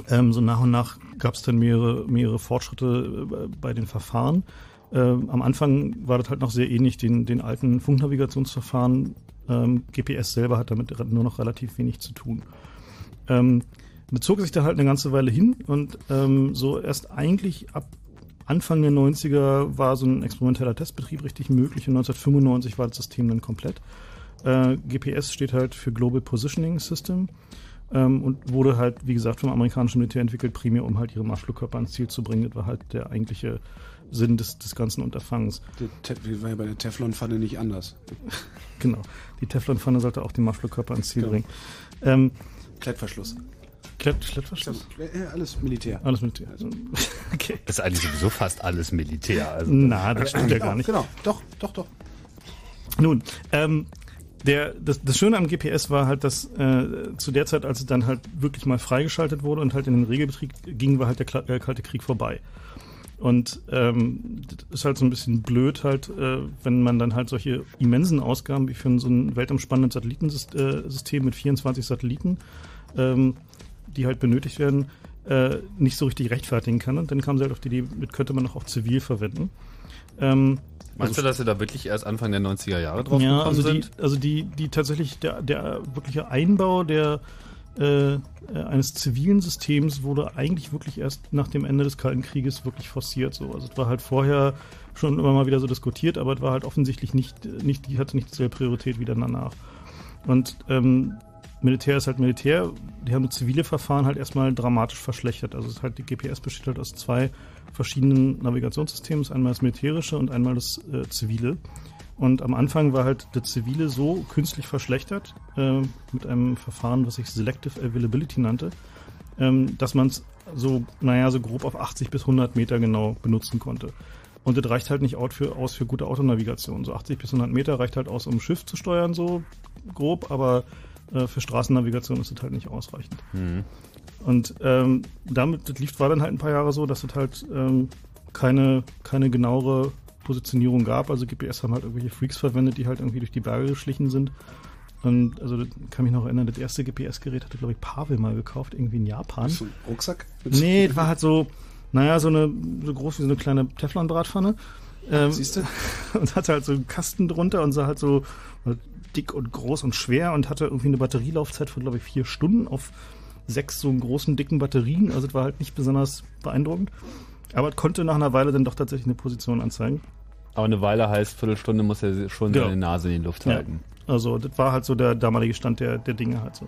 ähm, so nach und nach gab es dann mehrere, mehrere Fortschritte äh, bei den Verfahren. Ähm, am Anfang war das halt noch sehr ähnlich den, den alten Funknavigationsverfahren. Ähm, GPS selber hat damit nur noch relativ wenig zu tun. Ähm, das zog sich da halt eine ganze Weile hin und ähm, so erst eigentlich ab Anfang der 90er war so ein experimenteller Testbetrieb richtig möglich und 1995 war das System dann komplett. Äh, GPS steht halt für Global Positioning System ähm, und wurde halt, wie gesagt, vom amerikanischen Militär entwickelt, primär um halt ihre Marschflugkörper ans Ziel zu bringen. Das war halt der eigentliche Sinn des, des ganzen Te- Wie war ja bei der Teflonpfanne nicht anders. Genau. Die Teflonpfanne sollte auch den Marschflugkörper ans Ziel Genau. bringen. Ähm, Klettverschluss. Klett, Klettverschluss? Ja, alles Militär. Alles Militär. Okay. Ist eigentlich sowieso fast alles Militär. Also Na, das stimmt ja genau, gar nicht. Genau, doch, doch, doch. Nun, ähm, der, das, das Schöne am GPS war halt, dass äh, zu der Zeit, als es dann halt wirklich mal freigeschaltet wurde und halt in den Regelbetrieb ging, war halt der Kla- äh, Kalte Krieg vorbei. Und ähm, ist halt so ein bisschen blöd halt, äh, wenn man dann halt solche immensen Ausgaben wie für so ein weltumspannendes Satellitensystem mit 24 Satelliten, ähm, die halt benötigt werden, äh, nicht so richtig rechtfertigen kann. Und dann kam sie halt auf die Idee, das könnte man doch auch zivil verwenden. Ähm, Meinst du, dass sie da wirklich erst Anfang der 90er Jahre drauf ja, gekommen also die, sind? also die, die tatsächlich, der, der wirkliche Einbau der, äh, äh, eines zivilen Systems wurde eigentlich wirklich erst nach dem Ende des Kalten Krieges wirklich forciert. So. Also es war halt vorher schon immer mal wieder so diskutiert, aber es war halt offensichtlich nicht, nicht die hatte nicht dieselbe Priorität wie dann danach. Und ähm, Militär ist halt Militär, die haben das zivile Verfahren halt erstmal dramatisch verschlechtert. Also es ist halt, die GPS besteht halt aus zwei verschiedenen Navigationssystemen, einmal das militärische und einmal das äh, zivile. Und am Anfang war halt das Zivile so künstlich verschlechtert, äh, mit einem Verfahren, was sich Selective Availability nannte, ähm, dass man es so, naja, so grob auf 80 bis 100 Meter genau benutzen konnte. Und das reicht halt nicht für, aus für gute Autonavigation. So 80 bis 100 Meter reicht halt aus, um Schiff zu steuern, so grob, aber äh, für Straßennavigation ist das halt nicht ausreichend. Mhm. Und ähm, damit, das lief, war dann halt ein paar Jahre so, dass es halt ähm, keine, keine genauere Positionierung gab. Also GPS haben halt irgendwelche Freaks verwendet, die halt irgendwie durch die Berge geschlichen sind. Und also kann mich noch erinnern, das erste GPS-Gerät hatte, glaube ich, Pavel mal gekauft, irgendwie in Japan. So ein Rucksack? Nee, das war halt so, naja, so eine so groß wie so eine kleine Teflon-Bratpfanne. Ähm, Siehst du? Und hatte halt so einen Kasten drunter und sah halt so dick und groß und schwer und hatte irgendwie eine Batterielaufzeit von, glaube ich, vier Stunden auf sechs so großen, dicken Batterien. Also es war halt nicht besonders beeindruckend. Aber es konnte nach einer Weile dann doch tatsächlich eine Position anzeigen. Aber eine Weile heißt, Viertelstunde muss er schon Ja. seine Nase in die Luft Ja. halten. Also das war halt so der damalige Stand der, der Dinge halt so.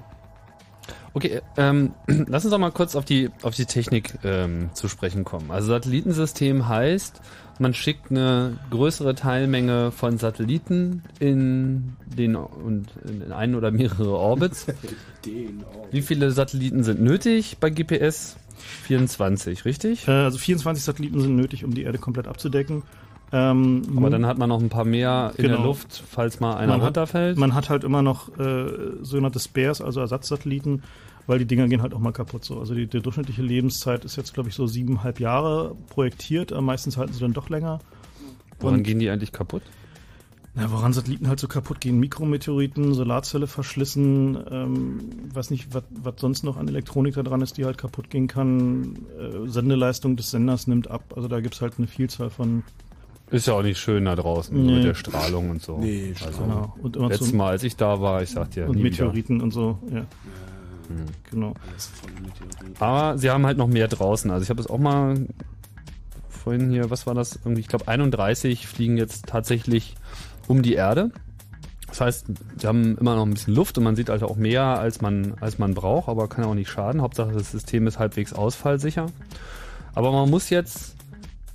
Okay, ähm, lass uns doch mal kurz auf die, auf die Technik ähm, zu sprechen kommen. Also Satellitensystem heißt, man schickt eine größere Teilmenge von Satelliten in den und in einen oder mehrere Orbits. Den Wie viele Satelliten sind nötig bei GPS? 24, richtig? Äh, also 24 Satelliten sind nötig, um die Erde komplett abzudecken. Ähm, Aber dann hat man noch ein paar mehr in der Genau. Luft, falls mal einer man hat, runterfällt. man hat halt immer noch äh, sogenannte Spares, also Ersatzsatelliten, weil die Dinger gehen halt auch mal kaputt so. Also die, die durchschnittliche Lebenszeit ist jetzt, glaube ich, so siebeneinhalb Jahre projektiert. Äh, meistens halten sie dann doch länger. Woran Und- gehen die eigentlich kaputt? Na, woran Satelliten halt so kaputt gehen? Mikrometeoriten, Solarzelle verschlissen, ähm, weiß nicht, was sonst noch an Elektronik da dran ist, die halt kaputt gehen kann. Äh, Sendeleistung des Senders nimmt ab. Also da gibt's halt eine Vielzahl von. Ist ja auch nicht schön da draußen Nee. mit der Strahlung und so. Nee, also, Genau. Und immer letztes zum- Mal, als ich da war, ich sag dir, und nie wieder. Meteoriten und so, ja. Hm. Genau. Aber sie haben halt noch mehr draußen. Also ich habe es auch mal vorhin hier, was war das? Irgendwie, ich glaube 31 fliegen jetzt tatsächlich um die Erde. Das heißt, sie haben immer noch ein bisschen Luft und man sieht also auch mehr, als man, als man braucht, aber kann auch nicht schaden. Hauptsache das System ist halbwegs ausfallsicher. Aber man muss jetzt,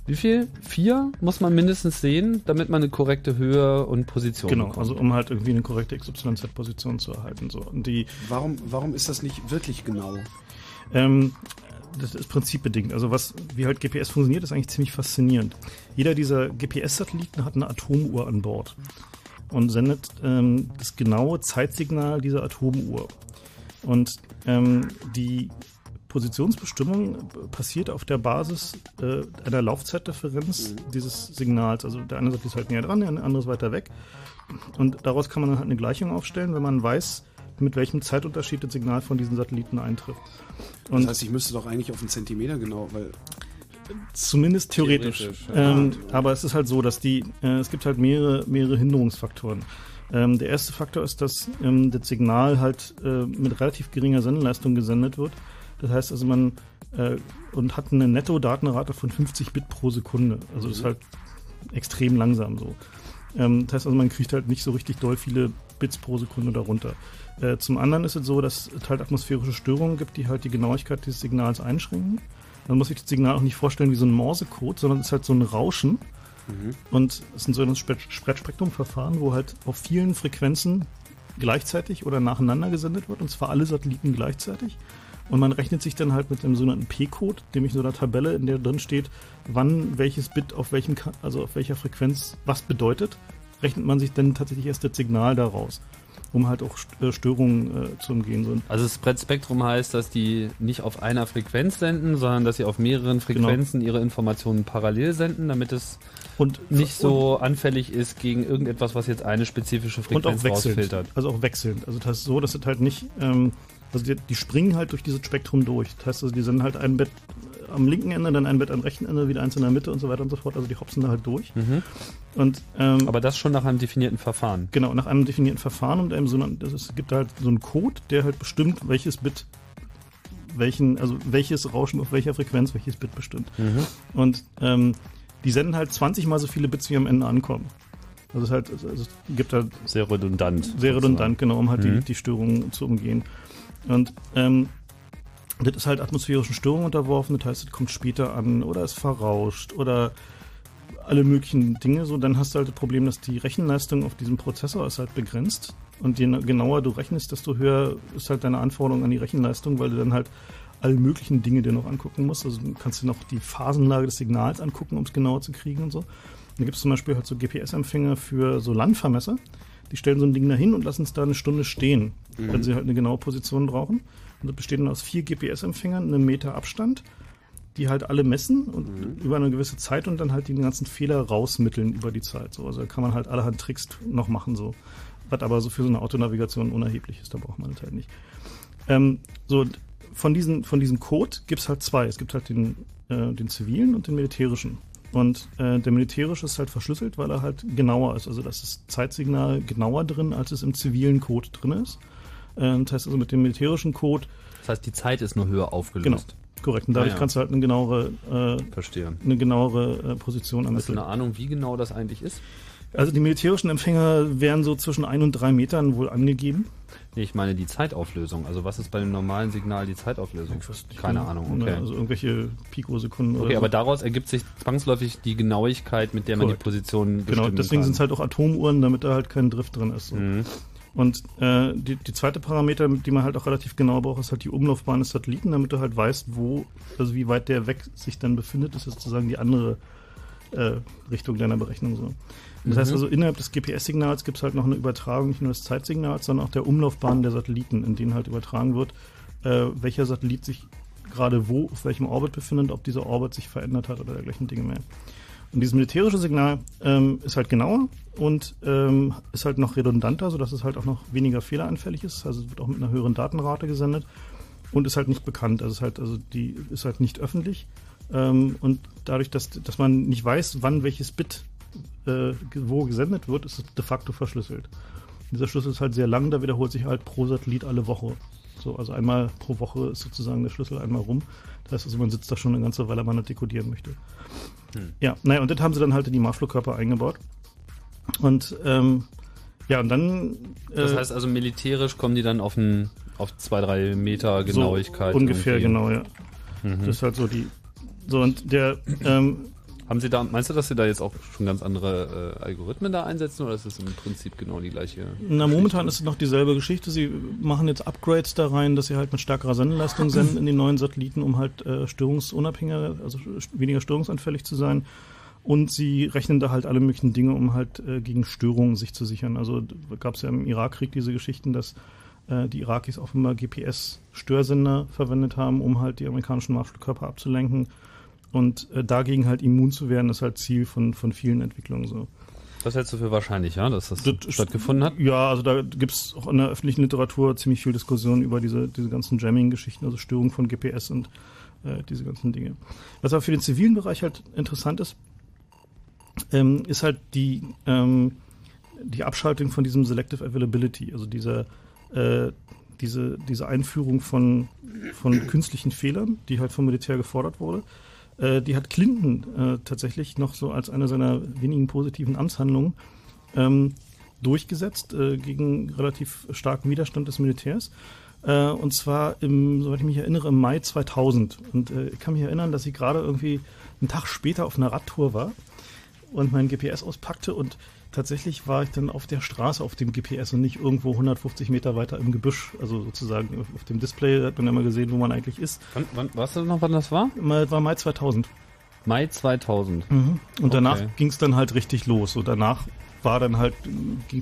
wie viel? Vier muss man mindestens sehen, damit man eine korrekte Höhe und Position Genau, bekommt. also um halt irgendwie eine korrekte XYZ-Position zu erhalten. So. Und die, Warum, warum ist das nicht wirklich genau? Ähm, das ist prinzipbedingt. Also was, wie halt GPS funktioniert, ist eigentlich ziemlich faszinierend. Jeder dieser GPS-Satelliten hat eine Atomuhr an Bord und sendet ähm, das genaue Zeitsignal dieser Atomuhr. Und ähm, die Positionsbestimmung passiert auf der Basis äh, einer Laufzeitdifferenz dieses Signals. Also der eine Satellit ist halt näher dran, der andere ist weiter weg. Und daraus kann man dann halt eine Gleichung aufstellen, wenn man weiß, mit welchem Zeitunterschied das Signal von diesen Satelliten eintrifft. das heißt, ich müsste doch eigentlich auf einen Zentimeter genau, weil Zumindest theoretisch. Theoretisch, ja. ähm, aber es ist halt so, dass die, äh, es gibt halt mehrere, mehrere Hinderungsfaktoren. Ähm, der erste Faktor ist, dass ähm, das Signal halt äh, mit relativ geringer Sendeleistung gesendet wird. Das heißt also, man äh, und hat eine Netto-Datenrate von 50 Bit pro Sekunde. Also das ist halt extrem langsam so. Ähm, das heißt also, man kriegt halt nicht so richtig doll viele Bits pro Sekunde darunter. Äh, zum anderen ist es so, dass es halt atmosphärische Störungen gibt, die halt die Genauigkeit dieses Signals einschränken. Man muss sich das Signal auch nicht vorstellen wie so ein Morsecode, sondern es ist halt so ein Rauschen. Und es ist ein sogenanntes Spre- Spreadspektrumverfahren, wo halt auf vielen Frequenzen gleichzeitig oder nacheinander gesendet wird, und zwar alle Satelliten gleichzeitig. Und man rechnet sich dann halt mit dem sogenannten P-Code, nämlich so einer Tabelle, in der drin steht, wann welches Bit auf welchem, also auf welcher Frequenz was bedeutet, rechnet man sich dann tatsächlich erst das Signal daraus, um halt auch äh, Störungen äh, zu umgehen. So, Also Spread-Spektrum heißt, dass die nicht auf einer Frequenz senden, sondern dass sie auf mehreren Frequenzen ihre Informationen parallel senden, damit es Und- nicht so anfällig ist gegen irgendetwas, was jetzt eine spezifische und Frequenz auch wechselnd. rausfiltert. Also auch wechselnd. Also das heißt so, dass es halt nicht, ähm, also die, die springen halt durch dieses Spektrum durch. Das heißt also, die senden halt ein Bett äh, am linken Ende, dann ein Bett am rechten Ende, wieder eins in der Mitte und so weiter und so fort. Also die hopsen da halt durch. Mhm. Und, ähm, Aber das schon nach einem definierten Verfahren. Genau, nach einem definierten Verfahren und einem so einem, das ist, es gibt halt so einen Code, der halt bestimmt, welches Bit welchen, also welches Rauschen auf welcher Frequenz welches Bit bestimmt. Mhm. Und ähm, die senden halt 20 mal so viele Bits, wie am Ende ankommen. Also es, halt, also es gibt halt Sehr redundant. sehr redundant, genau, um halt die, Mhm. die Störungen zu umgehen. Und ähm, das ist halt atmosphärischen Störungen unterworfen, das heißt, es kommt später an oder es verrauscht oder alle möglichen Dinge. So, dann hast du halt das Problem, dass die Rechenleistung auf diesem Prozessor ist halt begrenzt. Und je genauer du rechnest, desto höher ist halt deine Anforderung an die Rechenleistung, weil du dann halt alle möglichen Dinge dir noch angucken musst. Also du kannst dir noch die Phasenlage des Signals angucken, um es genauer zu kriegen und so. Dann gibt es zum Beispiel halt so GPS-Empfänger für so Landvermesser. Die stellen so ein Ding dahin und lassen es da eine Stunde stehen, Mhm. wenn sie halt eine genaue Position brauchen. Und das besteht dann aus vier GPS-Empfängern, einem Meter Abstand, die halt alle messen und über eine gewisse Zeit und dann halt die ganzen Fehler rausmitteln über die Zeit. So. Also da kann man halt allerhand Tricks noch machen, so. Was aber so für so eine Autonavigation unerheblich ist, da braucht man das halt nicht. Ähm, so, von diesen, von diesem Code gibt es halt zwei. Es gibt halt den, äh, den zivilen und den militärischen. Und äh, der militärische ist halt verschlüsselt, weil er halt genauer ist. Also das ist Zeitsignal genauer drin, als es im zivilen Code drin ist. Ähm, das heißt also mit dem militärischen Code. Das heißt, die Zeit ist nur höher aufgelöst. Genau, korrekt. Und dadurch Ah, ja. kannst du halt eine genauere, äh, eine genauere äh, Position Hast du ermitteln. eine Ahnung, wie genau das eigentlich ist? Also die militärischen Empfänger werden so zwischen ein und drei Metern wohl angegeben. Nee, ich meine die Zeitauflösung. Also was ist bei dem normalen Signal die Zeitauflösung? Keine Ahnung, okay. Also irgendwelche Pikosekunden oder Okay, so. aber daraus ergibt sich zwangsläufig die Genauigkeit, mit der man Korrekt. die Position bestimmen Genau, deswegen sind es halt auch Atomuhren, damit da halt kein Drift drin ist. So. Mhm. Und äh, die, die zweite Parameter, die man halt auch relativ genau braucht, ist halt die Umlaufbahn des Satelliten, damit du halt weißt, wo, also wie weit der weg sich dann befindet. Das ist sozusagen die andere äh, Richtung deiner Berechnung. So. Das heißt Mhm. also, innerhalb des GPS-Signals gibt es halt noch eine Übertragung, nicht nur des Zeitsignals, sondern auch der Umlaufbahn der Satelliten, in denen halt übertragen wird, äh, welcher Satellit sich gerade wo, auf welchem Orbit befindet, ob dieser Orbit sich verändert hat oder dergleichen Dinge mehr. Und dieses militärische Signal ähm, ist halt genauer und ähm, ist halt noch redundanter, sodass es halt auch noch weniger fehleranfällig ist. Also es wird auch mit einer höheren Datenrate gesendet und ist halt nicht bekannt. Also ist halt, also die ist halt nicht öffentlich. Ähm, und dadurch, dass, dass man nicht weiß, wann welches Bit äh, wo gesendet wird, ist es de facto verschlüsselt. Dieser Schlüssel ist halt sehr lang, da wiederholt sich halt pro Satellit alle Woche. So, also einmal pro Woche ist sozusagen der Schlüssel einmal rum. Das heißt also, man sitzt da schon eine ganze Weile, wenn man das dekodieren möchte. Hm. Ja, naja, und das haben sie dann halt in die Marschflugkörper eingebaut. Und ähm, ja, und dann. Das äh, heißt also, militärisch kommen die dann auf, ein, auf zwei, drei Meter Genauigkeit. So ungefähr, irgendwie. genau, ja. Mhm. Das ist halt so die. So, und der. Ähm, Haben Sie da, meinst du, dass Sie da jetzt auch schon ganz andere äh, Algorithmen da einsetzen oder ist es im Prinzip genau die gleiche? Na, momentan ist es noch dieselbe Geschichte. Sie machen jetzt Upgrades da rein, dass sie halt mit stärkerer Sendeleistung senden in den neuen Satelliten, um halt äh, störungsunabhängiger, also weniger störungsanfällig zu sein. Und sie rechnen da halt alle möglichen Dinge, um halt äh, gegen Störungen sich zu sichern. Also gab es ja im Irakkrieg diese Geschichten, dass äh, die Irakis offenbar GPS-Störsender verwendet haben, um halt die amerikanischen Marschflugkörper abzulenken. Und äh, dagegen halt immun zu werden, ist halt Ziel von, von vielen Entwicklungen so. Was hältst du für wahrscheinlich, ja, dass das, stattgefunden hat? Ja, also da gibt es auch in der öffentlichen Literatur ziemlich viel Diskussion über diese, diese ganzen Jamming-Geschichten, also Störung von GPS und äh, diese ganzen Dinge. Was aber für den zivilen Bereich halt interessant ist, ähm, ist halt die, ähm, die Abschaltung von diesem Selective Availability, also dieser, äh, diese, diese Einführung von, von künstlichen Fehlern, die halt vom Militär gefordert wurde. Äh, die hat Clinton äh, tatsächlich noch so als eine seiner wenigen positiven Amtshandlungen ähm, durchgesetzt äh, gegen relativ starken Widerstand des Militärs. Äh, und zwar, im, soweit ich mich erinnere, im Mai 2000. Und äh, ich kann mich erinnern, dass ich gerade irgendwie einen Tag später auf einer Radtour war und mein GPS auspackte und tatsächlich war ich dann auf der Straße auf dem GPS und nicht irgendwo 150 Meter weiter im Gebüsch. Also sozusagen auf dem Display hat man ja mal gesehen, wo man eigentlich ist. Wann, wann, weißt du noch, wann das war? War Mai 2000. Mai 2000. Mhm. Und danach Okay. ging es dann halt richtig los. So danach war dann halt,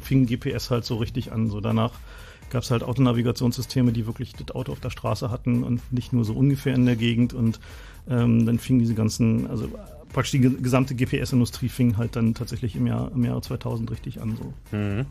fing GPS halt so richtig an. So danach gab es halt Autonavigationssysteme, die wirklich das Auto auf der Straße hatten und nicht nur so ungefähr in der Gegend. Und ähm, dann fing diese ganzen, also praktisch die ge- gesamte GPS-Industrie fing halt dann tatsächlich im Jahr, im Jahr 2000 richtig an. So. Mhm.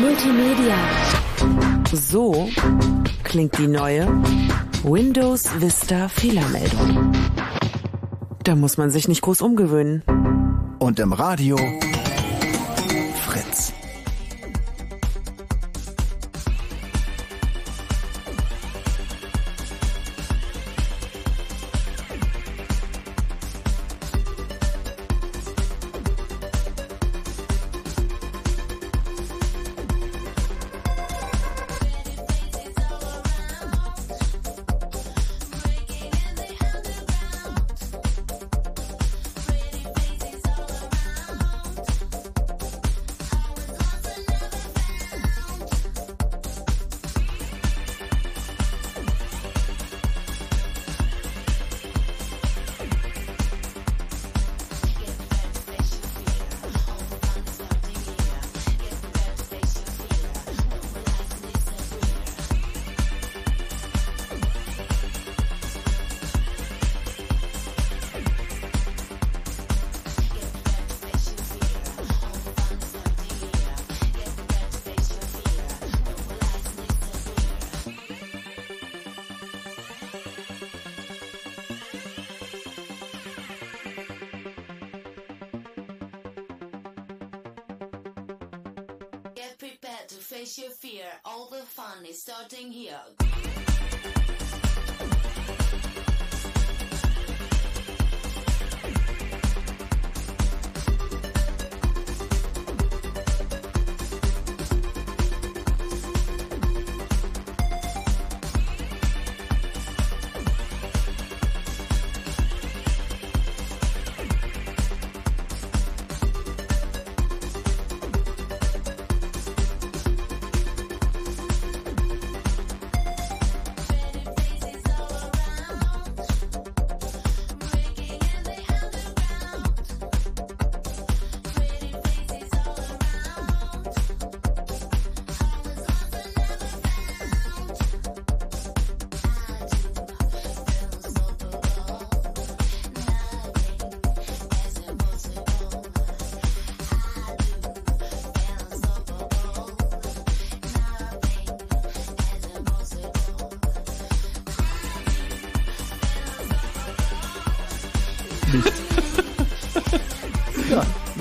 Multimedia. So klingt die neue Windows Vista Fehlermeldung. Da muss man sich nicht groß umgewöhnen. Und im Radio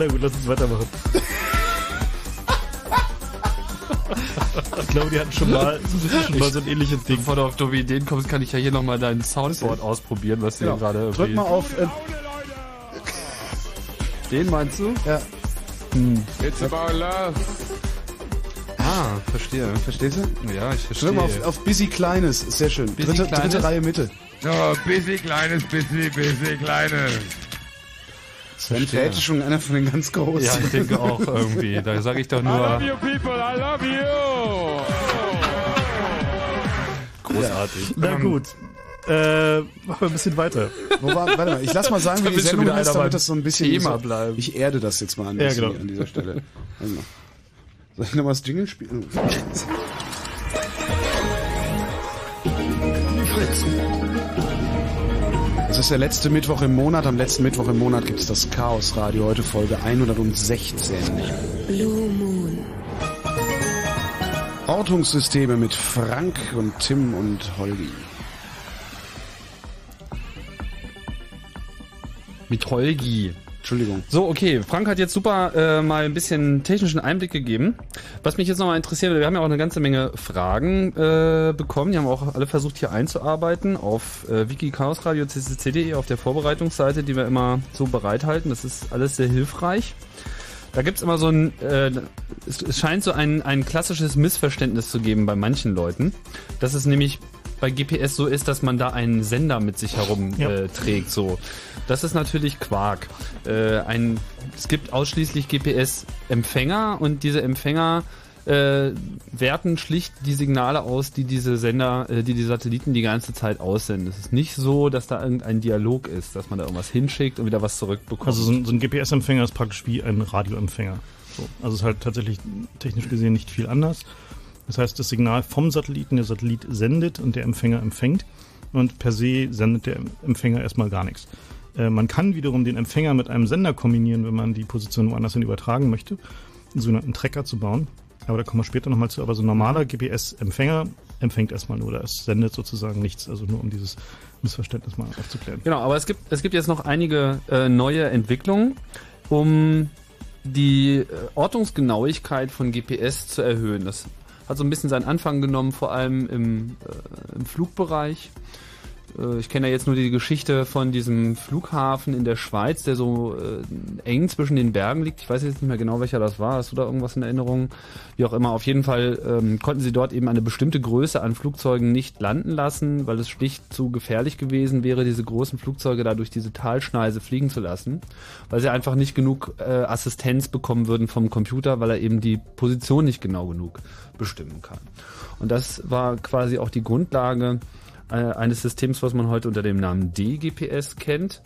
na gut, lass uns weitermachen. Ich glaube, die hatten schon mal, schon mal so ein ähnliches Ding. Bevor du auf dumme Ideen kommst, kann ich ja hier nochmal dein Soundboard ausprobieren, was du Genau. hier gerade Drück mal auf. Äh, Den meinst du? Ja. It's about love. Ah, verstehe. Verstehst du? Ja, ich verstehe. Drück mal auf, auf Busy Kleines. Sehr schön. Busy Dritte, Kleines? dritte Reihe Mitte. So, busy, kleines, busy, busy, kleines. Sven Feld ist schon einer von den ganz großen. Ja, ich denke auch irgendwie. Da sage ich doch I nur love you people, I love you. großartig. Na gut. Äh, machen wir ein bisschen weiter. Wo war, warte mal, ich lass mal sagen, wie die Sendung heißt, damit das so ein bisschen Thema so, bleiben. Ich erde das jetzt mal ein Ja, genau. an dieser Stelle. Mal. Soll ich nochmal das Jingle spielen? Fritz. Es ist der letzte Mittwoch im Monat. Am letzten Mittwoch im Monat gibt es das Chaos Radio. Heute Folge 116. Blue Moon. Ortungssysteme mit Frank und Tim und Holgi. Mit Holgi. Entschuldigung. So, okay. Frank hat jetzt super äh, mal ein bisschen technischen Einblick gegeben. Was mich jetzt nochmal interessiert, wir haben ja auch eine ganze Menge Fragen äh, bekommen. Die haben auch alle versucht hier einzuarbeiten auf äh, wikichaosradio ccc.de auf der Vorbereitungsseite, die wir immer so bereithalten. Das ist alles sehr hilfreich. Da gibt's immer so ein, äh, es, es scheint so ein, ein klassisches Missverständnis zu geben bei manchen Leuten, dass es nämlich bei GPS so ist, dass man da einen Sender mit sich herum Ja. äh. So, das ist natürlich Quark. Äh, ein, es gibt ausschließlich GPS-Empfänger und diese Empfänger äh, werten schlicht die Signale aus, die diese Sender, äh, die die Satelliten die ganze Zeit aussenden. Es ist nicht so, dass da irgendein Dialog ist, dass man da irgendwas hinschickt und wieder was zurückbekommt. Also so ein, so ein GPS-Empfänger ist praktisch wie ein Radioempfänger. So. Also es ist halt tatsächlich technisch gesehen nicht viel anders. Das heißt, das Signal vom Satelliten, der Satellit sendet und der Empfänger empfängt. Und per se sendet der Empfänger erstmal gar nichts. Äh, man kann wiederum den Empfänger mit einem Sender kombinieren, wenn man die Position woanders hin übertragen möchte. einen sogenannten Tracker zu bauen. Aber da kommen wir später nochmal zu. Aber so ein normaler GPS-Empfänger empfängt erstmal nur, es sendet sozusagen nichts, also nur um dieses Missverständnis mal aufzuklären. Genau, aber es gibt, es gibt jetzt noch einige äh, neue Entwicklungen, um die äh, Ortungsgenauigkeit von GPS zu erhöhen. Das hat so ein bisschen seinen Anfang genommen, vor allem im, äh, im Flugbereich. Äh, ich kenne ja jetzt nur die Geschichte von diesem Flughafen in der Schweiz, der so äh, eng zwischen den Bergen liegt. Ich weiß jetzt nicht mehr genau, welcher das war. Hast du da irgendwas in Erinnerung? Wie auch immer. Auf jeden Fall ähm, konnten sie dort eben eine bestimmte Größe an Flugzeugen nicht landen lassen, weil es schlicht zu gefährlich gewesen wäre, diese großen Flugzeuge da durch diese Talschneise fliegen zu lassen, weil sie einfach nicht genug äh, Assistenz bekommen würden vom Computer, weil er eben die Position nicht genau genug bestimmen kann. Und das war quasi auch die Grundlage äh, eines Systems, was man heute unter dem Namen DGPS kennt.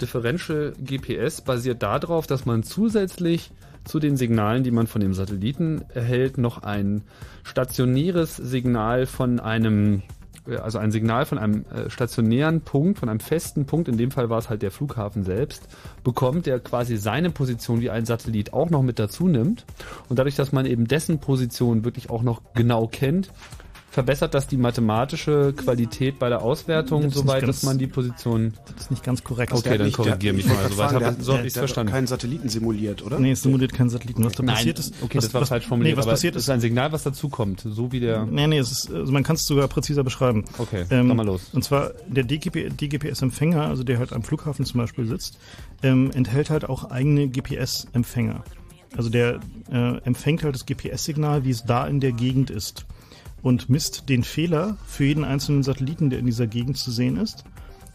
Differential GPS basiert darauf, dass man zusätzlich zu den Signalen, die man von dem Satelliten erhält, noch ein stationäres Signal von einem, also ein Signal von einem äh, stationären Punkt, von einem festen Punkt, in dem Fall war es halt der Flughafen selbst, bekommt, der quasi seine Position wie ein Satellit auch noch mit dazu nimmt. Und dadurch, dass man eben dessen Position wirklich auch noch genau kennt, verbessert das die mathematische Qualität bei der Auswertung, soweit, nicht dass ganz- man die Position. Das ist nicht ganz korrekt. Okay, dann korrigiere mich mal. Soweit habe so hab der hat verstanden. keinen Satelliten simuliert, oder? Nee, es simuliert keinen Satelliten. Was da Nein, passiert ist. okay, was, das war was, falsch formuliert. Nee, was aber passiert es ist. ist ein Signal, was dazukommt, so wie der. Nee, nee, es ist, also man kann es sogar präziser beschreiben. Okay, ähm, dann mal los. Und zwar der DGP, DGPS-Empfänger, also der halt am Flughafen zum Beispiel sitzt, ähm, enthält halt auch eigene GPS-Empfänger. Also der äh, empfängt halt das GPS-Signal, wie es da in der Gegend ist und misst den Fehler für jeden einzelnen Satelliten, der in dieser Gegend zu sehen ist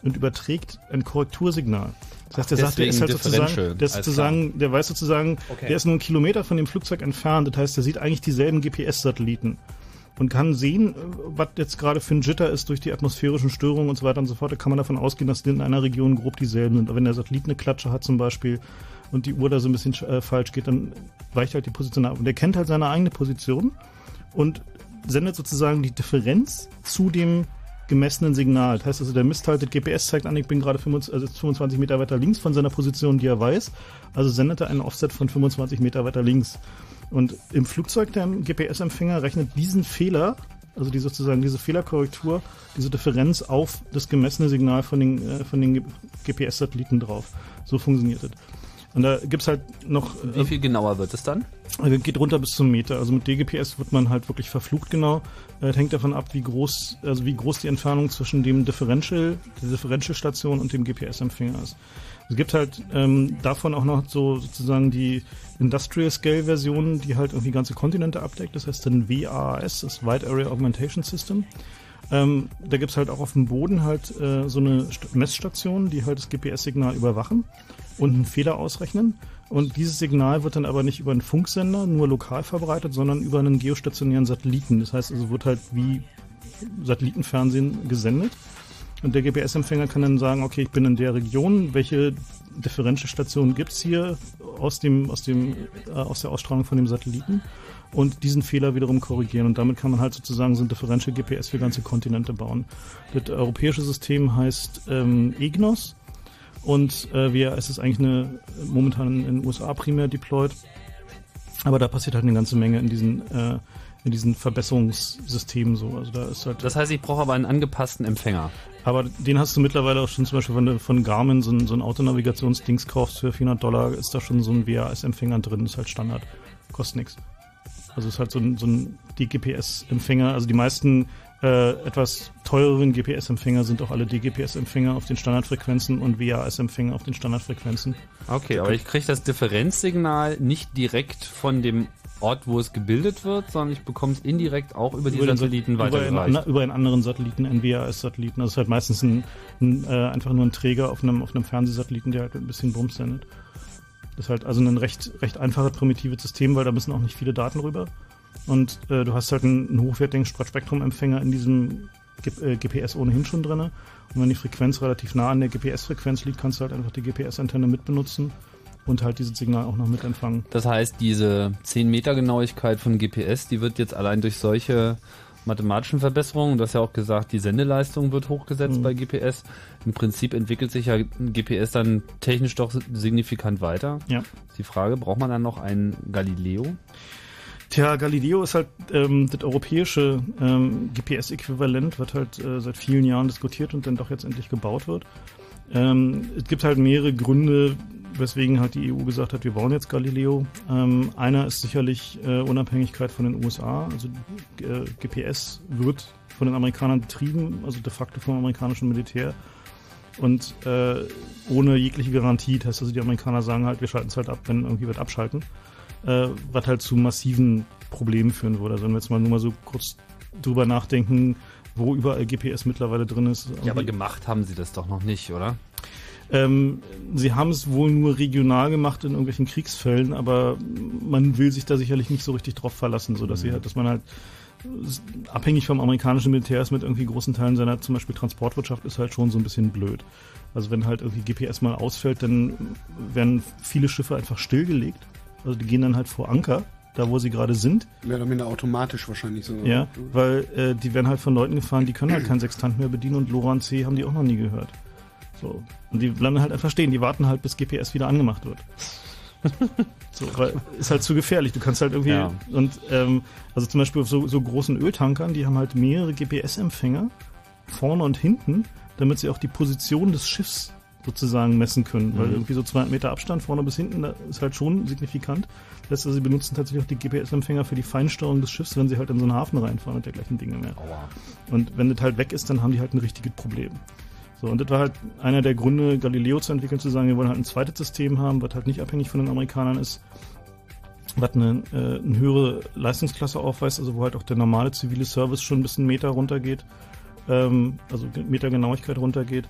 und überträgt ein Korrektursignal. Das heißt, der Ach, sagt, der ist halt sozusagen, der ist sozusagen, der weiß sozusagen, Okay. der ist nur einen Kilometer von dem Flugzeug entfernt. Das heißt, der sieht eigentlich dieselben GPS-Satelliten und kann sehen, äh, was jetzt gerade für ein Jitter ist durch die atmosphärischen Störungen und so weiter und so fort. Da kann man davon ausgehen, dass die in einer Region grob dieselben sind. Aber wenn der Satellit eine Klatsche hat zum Beispiel und die Uhr da so ein bisschen äh, falsch geht, dann weicht halt die Position ab. Und der kennt halt seine eigene Position und sendet sozusagen die Differenz zu dem gemessenen Signal. Das heißt also, der misst halt, das GPS zeigt an, ich bin gerade 25, also 25 Meter weiter links von seiner Position, die er weiß. Also sendet er einen Offset von 25 Meter weiter links. Und im Flugzeug, der GPS-Empfänger, rechnet diesen Fehler, also die sozusagen diese Fehlerkorrektur, diese Differenz auf das gemessene Signal von den, äh, von den GPS-Satelliten drauf. So funktioniert das. Und da gibt's halt noch. Wie viel genauer wird es dann? Also geht runter bis zum Meter. Also mit DGPS wird man halt wirklich verflucht genau. Äh, hängt davon ab, wie groß, also wie groß die Entfernung zwischen dem Differential, der Differential-Station und dem GPS-Empfänger ist. Es gibt halt ähm, davon auch noch so sozusagen die Industrial Scale Versionen, die halt irgendwie ganze Kontinente abdeckt. Das heißt dann WAAS, das Wide Area Augmentation System. Ähm, da gibt's halt auch auf dem Boden halt äh, so eine St Messstation, die halt das GPS-Signal überwachen und einen Fehler ausrechnen. Und dieses Signal wird dann aber nicht über einen Funksender nur lokal verbreitet, sondern über einen geostationären Satelliten. Das heißt, also wird halt wie Satellitenfernsehen gesendet. Und der GPS-Empfänger kann dann sagen, okay, ich bin in der Region, welche Differentialstationen gibt's hier aus dem, aus dem, äh, aus der Ausstrahlung von dem Satelliten und diesen Fehler wiederum korrigieren. Und damit kann man halt sozusagen so ein Differential GPS für ganze Kontinente bauen. Das europäische System heißt ähm, EGNOS und äh, wir, es ist eigentlich eine momentan in den USA primär deployed. Aber da passiert halt eine ganze Menge in diesen äh, in diesen Verbesserungssystemen so. Also da ist halt. Das heißt, ich brauche aber einen angepassten Empfänger. Aber den hast du mittlerweile auch schon zum Beispiel von, der- von Garmin, so ein, so ein Autonavigationsdings kaufst für 400 Dollar, ist da schon so ein WAS-Empfänger drin, ist halt Standard. Kostet nichts. Also ist halt so ein, so ein DGPS-Empfänger. Also die meisten äh, etwas teureren GPS-Empfänger sind auch alle DGPS-Empfänger auf den Standardfrequenzen und WAS-Empfänger auf den Standardfrequenzen. Okay, aber ich kriege das Differenzsignal nicht direkt von dem Ort, wo es gebildet wird, sondern ich bekomme es indirekt auch über die den Satelliten Sat- über, einen, weitergereicht. über einen anderen Satelliten, einen WAS-Satelliten. Das ist halt meistens ein, ein, äh, einfach nur ein Träger auf einem, auf einem Fernsehsatelliten, der halt ein bisschen Bums sendet. Das ist halt also ein recht, recht einfaches, primitives System, weil da müssen auch nicht viele Daten rüber. Und äh, du hast halt einen, einen hochwertigen Spektrum-Empfänger in diesem G äh, GPS ohnehin schon drin. Und wenn die Frequenz relativ nah an der GPS-Frequenz liegt, kannst du halt einfach die GPS-Antenne mitbenutzen und halt dieses Signal auch noch mitempfangen. Das heißt, diese 10 Meter Genauigkeit von GPS, die wird jetzt allein durch solche mathematischen Verbesserungen. Du hast ja auch gesagt, die Sendeleistung wird hochgesetzt Mhm. bei GPS. Im Prinzip entwickelt sich ja GPS dann technisch doch signifikant weiter. Ja. Die Frage, braucht man dann noch einen Galileo? Tja, Galileo ist halt ähm, das europäische ähm, GPS-Äquivalent, wird halt äh, seit vielen Jahren diskutiert und dann doch jetzt endlich gebaut wird. Ähm, es gibt halt mehrere Gründe, weswegen halt die EU gesagt hat, wir bauen jetzt Galileo. Ähm, einer ist sicherlich äh, Unabhängigkeit von den USA. Also äh, GPS wird von den Amerikanern betrieben, also de facto vom amerikanischen Militär. Und äh, ohne jegliche Garantie, das heißt also die Amerikaner sagen halt, wir schalten es halt ab, wenn irgendwie wird abschalten äh, was halt zu massiven Problemen führen würde. Also wenn wir jetzt mal nur mal so kurz drüber nachdenken, wo überall GPS mittlerweile drin ist. Ja, aber gemacht haben sie das doch noch nicht, oder? Ähm, sie haben es wohl nur regional gemacht in irgendwelchen Kriegsfällen, aber man will sich da sicherlich nicht so richtig drauf verlassen, so dass sie halt, dass man halt abhängig vom amerikanischen Militär ist mit irgendwie großen Teilen seiner zum Beispiel Transportwirtschaft ist halt schon so ein bisschen blöd. Also wenn halt irgendwie GPS mal ausfällt, dann werden viele Schiffe einfach stillgelegt. Also die gehen dann halt vor Anker, da wo sie gerade sind. Mehr oder minder automatisch wahrscheinlich so. Ja, weil äh, die werden halt von Leuten gefahren, die können halt keinen Sextant mehr bedienen und LoRaWAN C haben die auch noch nie gehört. So. Und die bleiben halt einfach stehen, die warten halt, bis GPS wieder angemacht wird. so, weil ist halt zu gefährlich. Du kannst halt irgendwie Ja. und ähm, also zum Beispiel auf so, so großen Öltankern, die haben halt mehrere GPS-Empfänger vorne und hinten, damit sie auch die Position des Schiffs sozusagen messen können, weil Mhm. irgendwie so 200 Meter Abstand vorne bis hinten, da ist halt schon signifikant. Das heißt, also, sie benutzen tatsächlich auch die GPS-Empfänger für die Feinsteuerung des Schiffs, wenn sie halt in so einen Hafen reinfahren und dergleichen Dinge mehr. Und wenn das halt weg ist, dann haben die halt ein richtiges Problem. So, und das war halt einer der Gründe, Galileo zu entwickeln, zu sagen, wir wollen halt ein zweites System haben, was halt nicht abhängig von den Amerikanern ist, was eine, äh, eine höhere Leistungsklasse aufweist, also wo halt auch der normale zivile Service schon ein bisschen Meter runtergeht, ähm, also Metergenauigkeit runtergeht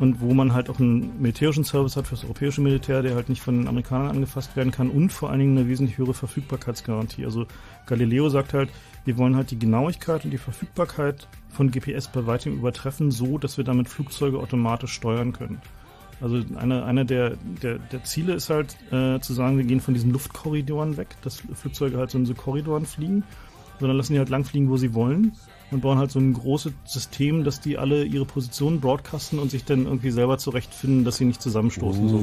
und wo man halt auch einen militärischen Service hat für das europäische Militär, der halt nicht von den Amerikanern angefasst werden kann und vor allen Dingen eine wesentlich höhere Verfügbarkeitsgarantie. Also Galileo sagt halt, wir wollen halt die Genauigkeit und die Verfügbarkeit von GPS bei weitem übertreffen, so dass wir damit Flugzeuge automatisch steuern können. Also einer eine der, der, der Ziele ist halt äh, zu sagen, wir gehen von diesen Luftkorridoren weg, dass Flugzeuge halt so in so Korridoren fliegen, sondern lassen die halt lang fliegen, wo sie wollen und bauen halt so ein großes System, dass die alle ihre Positionen broadcasten und sich dann irgendwie selber zurechtfinden, dass sie nicht zusammenstoßen. So.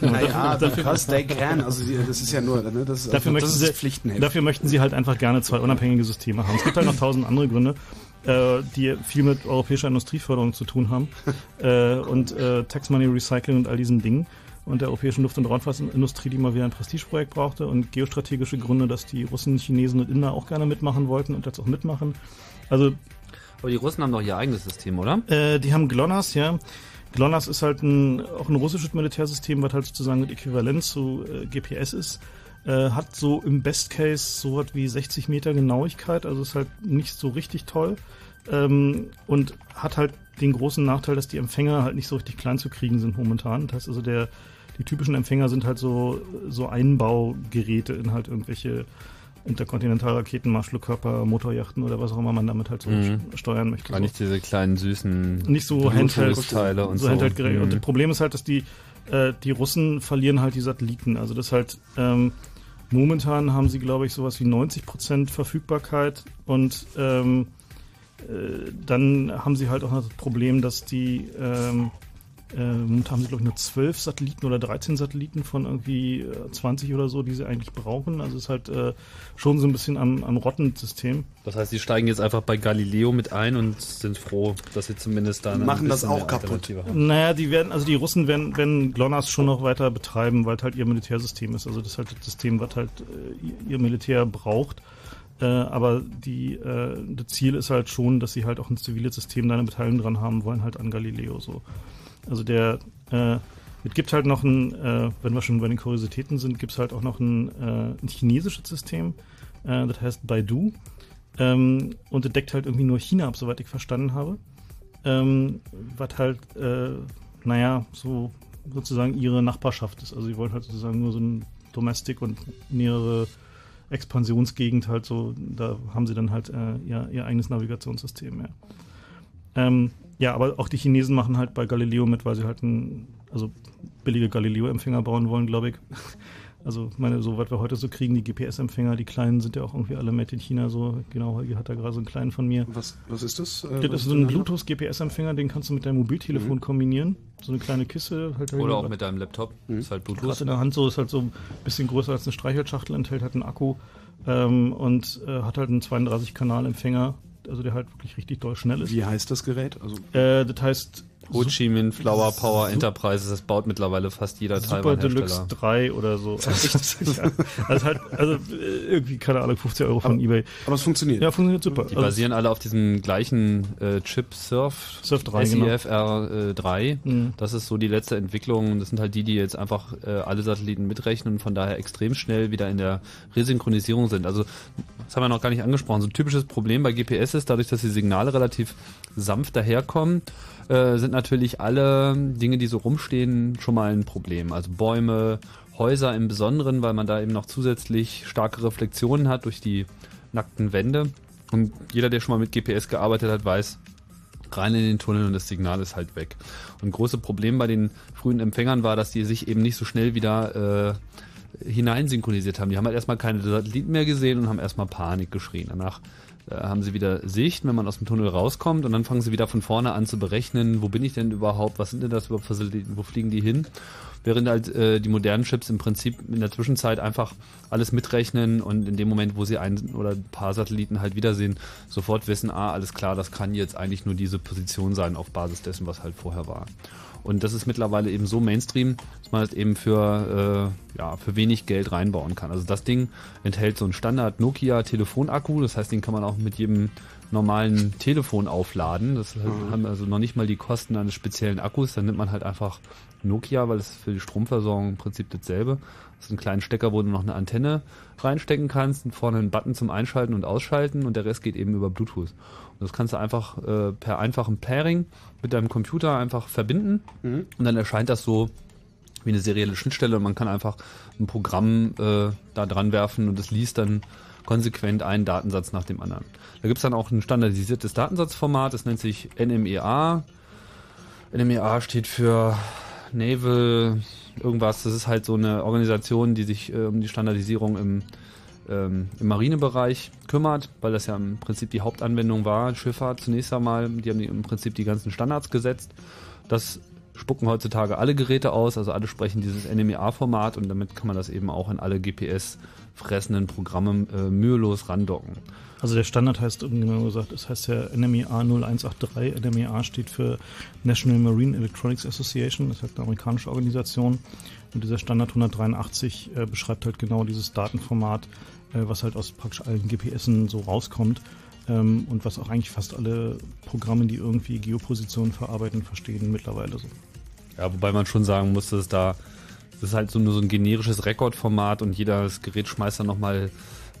Genau, Naja, dafür- because they can. Also das ist ja nur, ne, das ist, dafür, das möchten ist sie, Pflichtenheft. dafür möchten sie halt einfach gerne zwei unabhängige Systeme haben. Es gibt halt noch tausend andere Gründe, äh, die viel mit europäischer Industrieförderung zu tun haben äh, und äh, Tax Money Recycling und all diesen Dingen und der europäischen Luft- und Raumfahrtindustrie, die mal wieder ein Prestigeprojekt brauchte und geostrategische Gründe, dass die Russen, Chinesen und Inder auch gerne mitmachen wollten und jetzt auch mitmachen. Also Aber die Russen haben doch ihr eigenes System, oder? äh, die haben GLONASS, ja. GLONASS ist halt ein, auch ein russisches Militärsystem, was halt sozusagen Äquivalent zu äh, GPS ist. Äh, hat so im Best Case so was wie 60 Meter Genauigkeit, also ist halt nicht so richtig toll. Ähm, und hat halt den großen Nachteil, dass die Empfänger halt nicht so richtig klein zu kriegen sind momentan. Das heißt also, der, die typischen Empfänger sind halt so, so Einbaugeräte in halt irgendwelche Interkontinentalraketen, Marschflugkörper, Motorjachten oder was auch immer man damit halt so Mhm. steuern möchte. War so nicht diese kleinen süßen nicht so Handheld Teile und so. Handheld. Mhm. Und das Problem ist halt, dass die äh, die Russen verlieren halt die Satelliten. Also das halt ähm, momentan haben sie glaube ich sowas wie 90 Prozent Verfügbarkeit und ähm, äh, dann haben sie halt auch noch das Problem, dass die ähm, äh, momentan haben sie, glaube ich, nur 12 Satelliten oder 13 Satelliten von irgendwie äh, 20 oder so, die sie eigentlich brauchen. Also es ist halt äh, schon so ein bisschen am, am Rottensystem. Das heißt, sie steigen jetzt einfach bei Galileo mit ein und sind froh, dass sie zumindest da eine Machen das auch kaputt. Haben. Naja, die werden, also die Russen werden, werden GLONASS schon noch weiter betreiben, weil es halt ihr Militärsystem ist. Also das ist halt das System, was halt äh, ihr Militär braucht. Äh, aber die, äh, das Ziel ist halt schon, dass sie halt auch ein ziviles System da eine Beteiligung dran haben wollen, halt an Galileo so. Also der, äh, es gibt halt noch ein, äh, wenn wir schon bei den Kuriositäten sind, gibt es halt auch noch ein, äh, ein chinesisches System, äh, das heißt Baidu. Ähm, und das deckt halt irgendwie nur China ab, soweit ich verstanden habe. Ähm, was halt, äh, naja, so sozusagen ihre Nachbarschaft ist. Also sie wollen halt sozusagen nur so ein Domestic und nähere Expansionsgegend halt so, da haben sie dann halt äh, ihr, ihr eigenes Navigationssystem, ja. Ähm, ja, aber auch die Chinesen machen halt bei Galileo mit, weil sie halt ein, also billige Galileo-Empfänger bauen wollen, glaube ich. Also meine, so was wir heute so kriegen, die GPS-Empfänger, die kleinen sind ja auch irgendwie alle made in China. So genau, Holger hat da gerade so einen kleinen von mir. Was, was ist das? das ist so ein Bluetooth-GPS-Empfänger, den kannst du mit deinem Mobiltelefon mhm. kombinieren. So eine kleine Kiste. Halt Oder auch mit deinem Laptop. Mhm. Ist halt Bluetooth. Gerade in der Hand so, ist halt so ein bisschen größer als eine Streichholzschachtel, enthält halt einen Akku ähm, und äh, hat halt einen 32-Kanal-Empfänger, also der halt wirklich richtig doll schnell ist. Wie heißt das Gerät? Also äh, das heißt Ho Chi Minh Flower Power Enterprises, das baut mittlerweile fast jeder Super Taiwan Deluxe 3 oder so. Also, also halt, also irgendwie, keine Ahnung, 50 Euro von aber, Ebay. Aber es funktioniert. Ja, funktioniert super. Die also basieren alle auf diesem gleichen äh, Chip Surf, Surf 3, SIFR 3. Äh, mhm. Das ist so die letzte Entwicklung. Das sind halt die, die jetzt einfach äh, alle Satelliten mitrechnen und von daher extrem schnell wieder in der Resynchronisierung sind. Also, das haben wir noch gar nicht angesprochen. So ein typisches Problem bei GPS ist, dadurch, dass die Signale relativ sanft daherkommen, äh, sind natürlich alle Dinge, die so rumstehen, schon mal ein Problem. Also Bäume, Häuser im Besonderen, weil man da eben noch zusätzlich starke Reflexionen hat durch die nackten Wände. Und jeder, der schon mal mit GPS gearbeitet hat, weiß, rein in den Tunnel und das Signal ist halt weg. Und große Problem bei den frühen Empfängern war, dass die sich eben nicht so schnell wieder äh, hineinsynchronisiert haben. Die haben halt erstmal keine Satelliten mehr gesehen und haben erstmal Panik geschrien. Danach haben sie wieder Sicht, wenn man aus dem Tunnel rauskommt und dann fangen sie wieder von vorne an zu berechnen, wo bin ich denn überhaupt, was sind denn das überhaupt wo fliegen die hin? Während halt äh, die modernen Chips im Prinzip in der Zwischenzeit einfach alles mitrechnen und in dem Moment, wo sie ein oder ein paar Satelliten halt wiedersehen, sofort wissen, ah, alles klar, das kann jetzt eigentlich nur diese Position sein auf Basis dessen, was halt vorher war. Und das ist mittlerweile eben so Mainstream, dass man es eben für, äh, ja, für wenig Geld reinbauen kann. Also das Ding enthält so einen Standard Nokia Telefonakku, das heißt, den kann man auch mit jedem normalen Telefon aufladen. Das mhm. haben also noch nicht mal die Kosten eines speziellen Akkus. Dann nimmt man halt einfach Nokia, weil es für die Stromversorgung im Prinzip dasselbe. Das ist ein kleiner Stecker, wo du noch eine Antenne reinstecken kannst und vorne einen Button zum Einschalten und Ausschalten und der Rest geht eben über Bluetooth. Und das kannst du einfach äh, per einfachem Pairing mit deinem Computer einfach verbinden mhm. und dann erscheint das so wie eine serielle Schnittstelle und man kann einfach ein Programm äh, da dran werfen und es liest dann konsequent einen Datensatz nach dem anderen. Da gibt es dann auch ein standardisiertes Datensatzformat, das nennt sich NMEA. NMEA steht für Naval irgendwas. Das ist halt so eine Organisation, die sich äh, um die Standardisierung im, ähm, im Marinebereich kümmert, weil das ja im Prinzip die Hauptanwendung war, Schifffahrt zunächst einmal. Die haben im Prinzip die ganzen Standards gesetzt. Das spucken heutzutage alle Geräte aus, also alle sprechen dieses NMEA-Format und damit kann man das eben auch in alle GPS-fressenden Programme äh, mühelos randocken. Also der Standard heißt, genau gesagt, es heißt ja NMEA 0183. NMEA steht für National Marine Electronics Association, das ist halt eine amerikanische Organisation. Und dieser Standard 183 äh, beschreibt halt genau dieses Datenformat, äh, was halt aus praktisch allen GPSen so rauskommt. Ähm, und was auch eigentlich fast alle Programme, die irgendwie Geopositionen verarbeiten, verstehen mittlerweile so. Ja, wobei man schon sagen muss, dass da das ist halt so nur so ein generisches Rekordformat und jedes Gerät schmeißt dann nochmal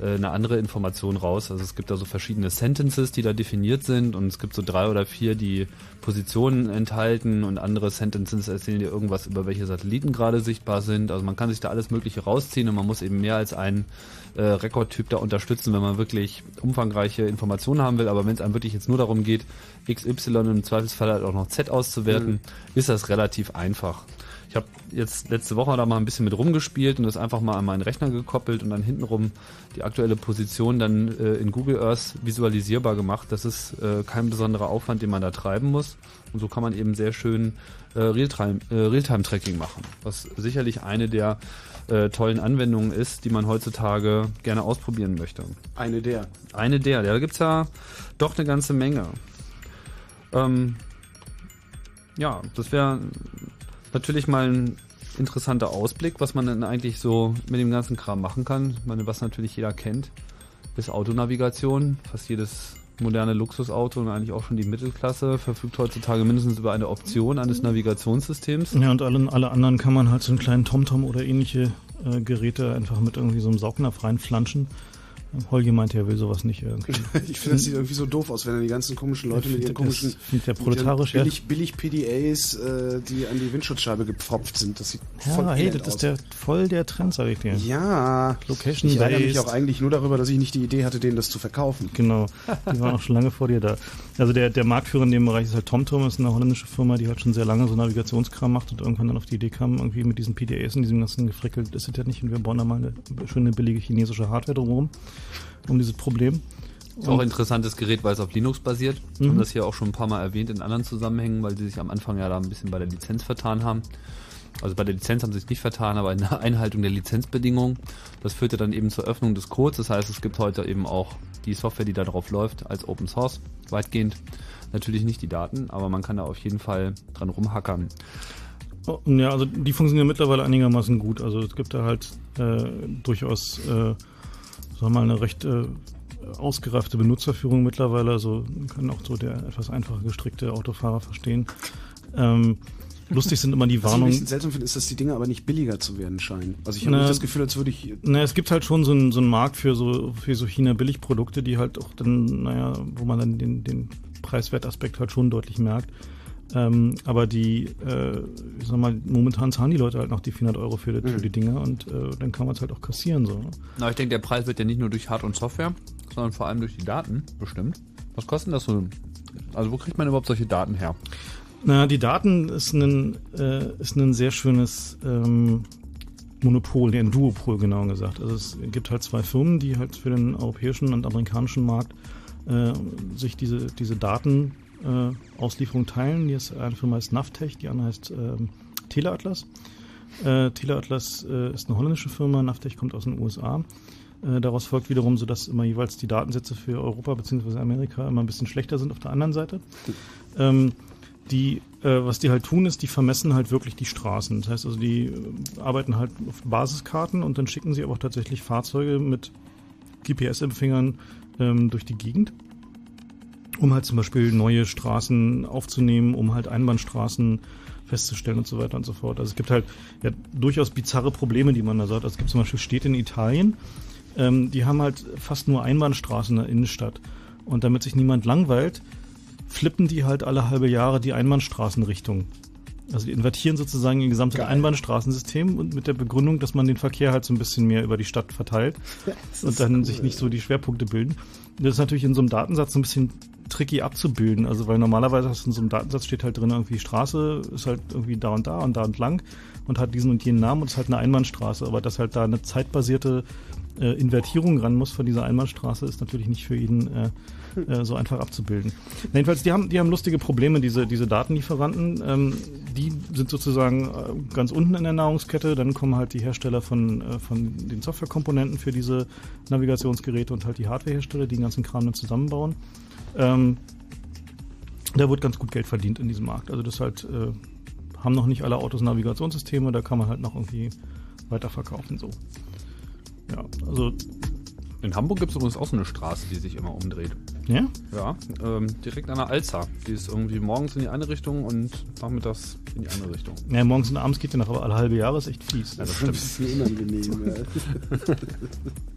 eine andere Information raus. Also es gibt da so verschiedene Sentences, die da definiert sind und es gibt so drei oder vier, die Positionen enthalten und andere Sentences erzählen dir irgendwas über welche Satelliten gerade sichtbar sind. Also man kann sich da alles Mögliche rausziehen und man muss eben mehr als einen äh, Rekordtyp da unterstützen, wenn man wirklich umfangreiche Informationen haben will. Aber wenn es einem wirklich jetzt nur darum geht, XY im Zweifelsfall halt auch noch Z auszuwerten, mhm. ist das relativ einfach. Ich habe jetzt letzte Woche da mal ein bisschen mit rumgespielt und das einfach mal an meinen Rechner gekoppelt und dann hintenrum die aktuelle Position dann äh, in Google Earth visualisierbar gemacht. Das ist äh, kein besonderer Aufwand, den man da treiben muss. Und so kann man eben sehr schön äh, Realtime-Tracking äh, Realtime machen, was sicherlich eine der äh, tollen Anwendungen ist, die man heutzutage gerne ausprobieren möchte. Eine der. Eine der. Ja, da gibt's ja doch eine ganze Menge. Ähm, ja, das wäre natürlich mal ein interessanter Ausblick, was man dann eigentlich so mit dem ganzen Kram machen kann. Ich meine, was natürlich jeder kennt, ist Autonavigation. Fast jedes moderne Luxusauto und eigentlich auch schon die Mittelklasse verfügt heutzutage mindestens über eine Option eines Navigationssystems. Ja, und alle, alle anderen kann man halt so einen kleinen TomTom oder ähnliche äh, Geräte einfach mit irgendwie so einem Saugnapf reinflanschen. Holgi meinte, er will sowas nicht irgendwie. Ich finde, das sieht irgendwie so doof aus, wenn dann die ganzen komischen Leute mit ihren komischen der mit proletarisch, ja. billig, billig PDAs, äh, die an die Windschutzscheibe gepfropft sind. Das sieht voll Ja, hey, elend das ist aus. der voll der Trend, sag ich dir. Ja, Location ich ärgere mich auch eigentlich nur darüber, dass ich nicht die Idee hatte, denen das zu verkaufen. Genau. Die waren auch schon lange vor dir da. Also der, der Marktführer in dem Bereich ist halt TomTom, ist eine holländische Firma, die halt schon sehr lange so Navigationskram macht und irgendwann dann auf die Idee kam, irgendwie mit diesen PDAs und diesem ganzen Gefrickel, das ist ja nicht, und wir bauen da mal eine schöne billige chinesische Hardware drumherum, um dieses Problem. Ist auch ein interessantes Gerät, weil es auf Linux basiert. Wir Mhm. haben das hier auch schon ein paar Mal erwähnt in anderen Zusammenhängen, weil sie sich am Anfang ja da ein bisschen bei der Lizenz vertan haben. Also bei der Lizenz haben sie sich nicht vertan, aber in der Einhaltung der Lizenzbedingungen. Das führte dann eben zur Öffnung des Codes. Das heißt, es gibt heute eben auch die Software, die da drauf läuft, als Open Source, weitgehend. Natürlich nicht die Daten, aber man kann da auf jeden Fall dran rumhackern. Oh, Ja, also die funktionieren mittlerweile einigermaßen gut. Also es gibt da halt äh, durchaus, äh, sagen wir mal, eine recht äh, ausgereifte Benutzerführung mittlerweile. Also kann auch so der etwas einfacher gestrickte Autofahrer verstehen. Ähm, lustig sind immer die Was ich Warnungen. seltsam finde, ist, dass die Dinge aber nicht billiger zu werden scheinen. Also ich habe nicht das Gefühl, als würde ich Na, es gibt halt schon so einen, so einen Markt für so, für so China-Billigprodukte, die halt auch dann, naja, wo man dann den, den Preiswertaspekt halt schon deutlich merkt. Ähm, aber die, äh, ich sag mal, momentan zahlen die Leute halt noch die 400 Euro für, die- für Mhm. die Dinger und äh, dann kann man es halt auch kassieren so. Ne? Na, ich denke, der Preis wird ja nicht nur durch Hard- und Software, sondern vor allem durch die Daten bestimmt. Was kostet das so? Also wo kriegt man überhaupt solche Daten her? Na, die Daten ist ein, äh, ist ein sehr schönes ähm, Monopol, ein Duopol genau gesagt. Also es gibt halt zwei Firmen, die halt für den europäischen und amerikanischen Markt äh, sich diese, diese Daten Auslieferung teilen. Die ist, eine Firma heißt Naftech, die andere heißt ähm, Teleatlas. Äh, Teleatlas äh, ist eine holländische Firma, Naftech kommt aus den USA. Äh, daraus folgt wiederum, so dass immer jeweils die Datensätze für Europa bzw. Amerika immer ein bisschen schlechter sind auf der anderen Seite. Ähm, die, äh, was die halt tun, ist, die vermessen halt wirklich die Straßen. Das heißt also, die äh, arbeiten halt auf Basiskarten und dann schicken sie aber auch tatsächlich Fahrzeuge mit GPS-Empfängern ähm, durch die Gegend, um halt zum Beispiel neue Straßen aufzunehmen, um halt Einbahnstraßen festzustellen und so weiter und so fort. Also es gibt halt ja, durchaus bizarre Probleme, die man da sagt. Also es gibt zum Beispiel Städte in Italien, ähm, die haben halt fast nur Einbahnstraßen in der Innenstadt. Und damit sich niemand langweilt, flippen die halt alle halbe Jahre die Einbahnstraßenrichtung. Also die invertieren sozusagen ihr gesamtes Einbahnstraßensystem und mit der Begründung, dass man den Verkehr halt so ein bisschen mehr über die Stadt verteilt und dann cool, sich nicht so die Schwerpunkte bilden. Das ist natürlich in so einem Datensatz so ein bisschen tricky abzubilden. Also weil normalerweise hast du in so einem Datensatz steht halt drin irgendwie Straße ist halt irgendwie da und da und da entlang und hat diesen und jenen Namen und ist halt eine Einbahnstraße. Aber dass halt da eine zeitbasierte äh, Invertierung ran muss von dieser Einbahnstraße, ist natürlich nicht für jeden äh, äh, so einfach abzubilden. Na, jedenfalls, die haben, die haben lustige Probleme, diese, diese Datenlieferanten. Ähm, die sind sozusagen äh, ganz unten in der Nahrungskette. Dann kommen halt die Hersteller von, äh, von den Softwarekomponenten für diese Navigationsgeräte und halt die Hardwarehersteller, die den ganzen Kram dann zusammenbauen. Ähm, da wird ganz gut Geld verdient in diesem Markt. Also das halt äh, haben noch nicht alle Autos Navigationssysteme, da kann man halt noch irgendwie weiterverkaufen so. Ja, also In Hamburg gibt es übrigens auch so eine Straße, die sich immer umdreht. Ja? Ja, ähm, direkt an der Alza. Die ist irgendwie morgens in die eine Richtung und nachmittags in die andere Richtung. Ja, morgens und abends geht der nach, aber alle halbe Jahre ist echt fies. Ja, das ein stimmt. bisschen unangenehm.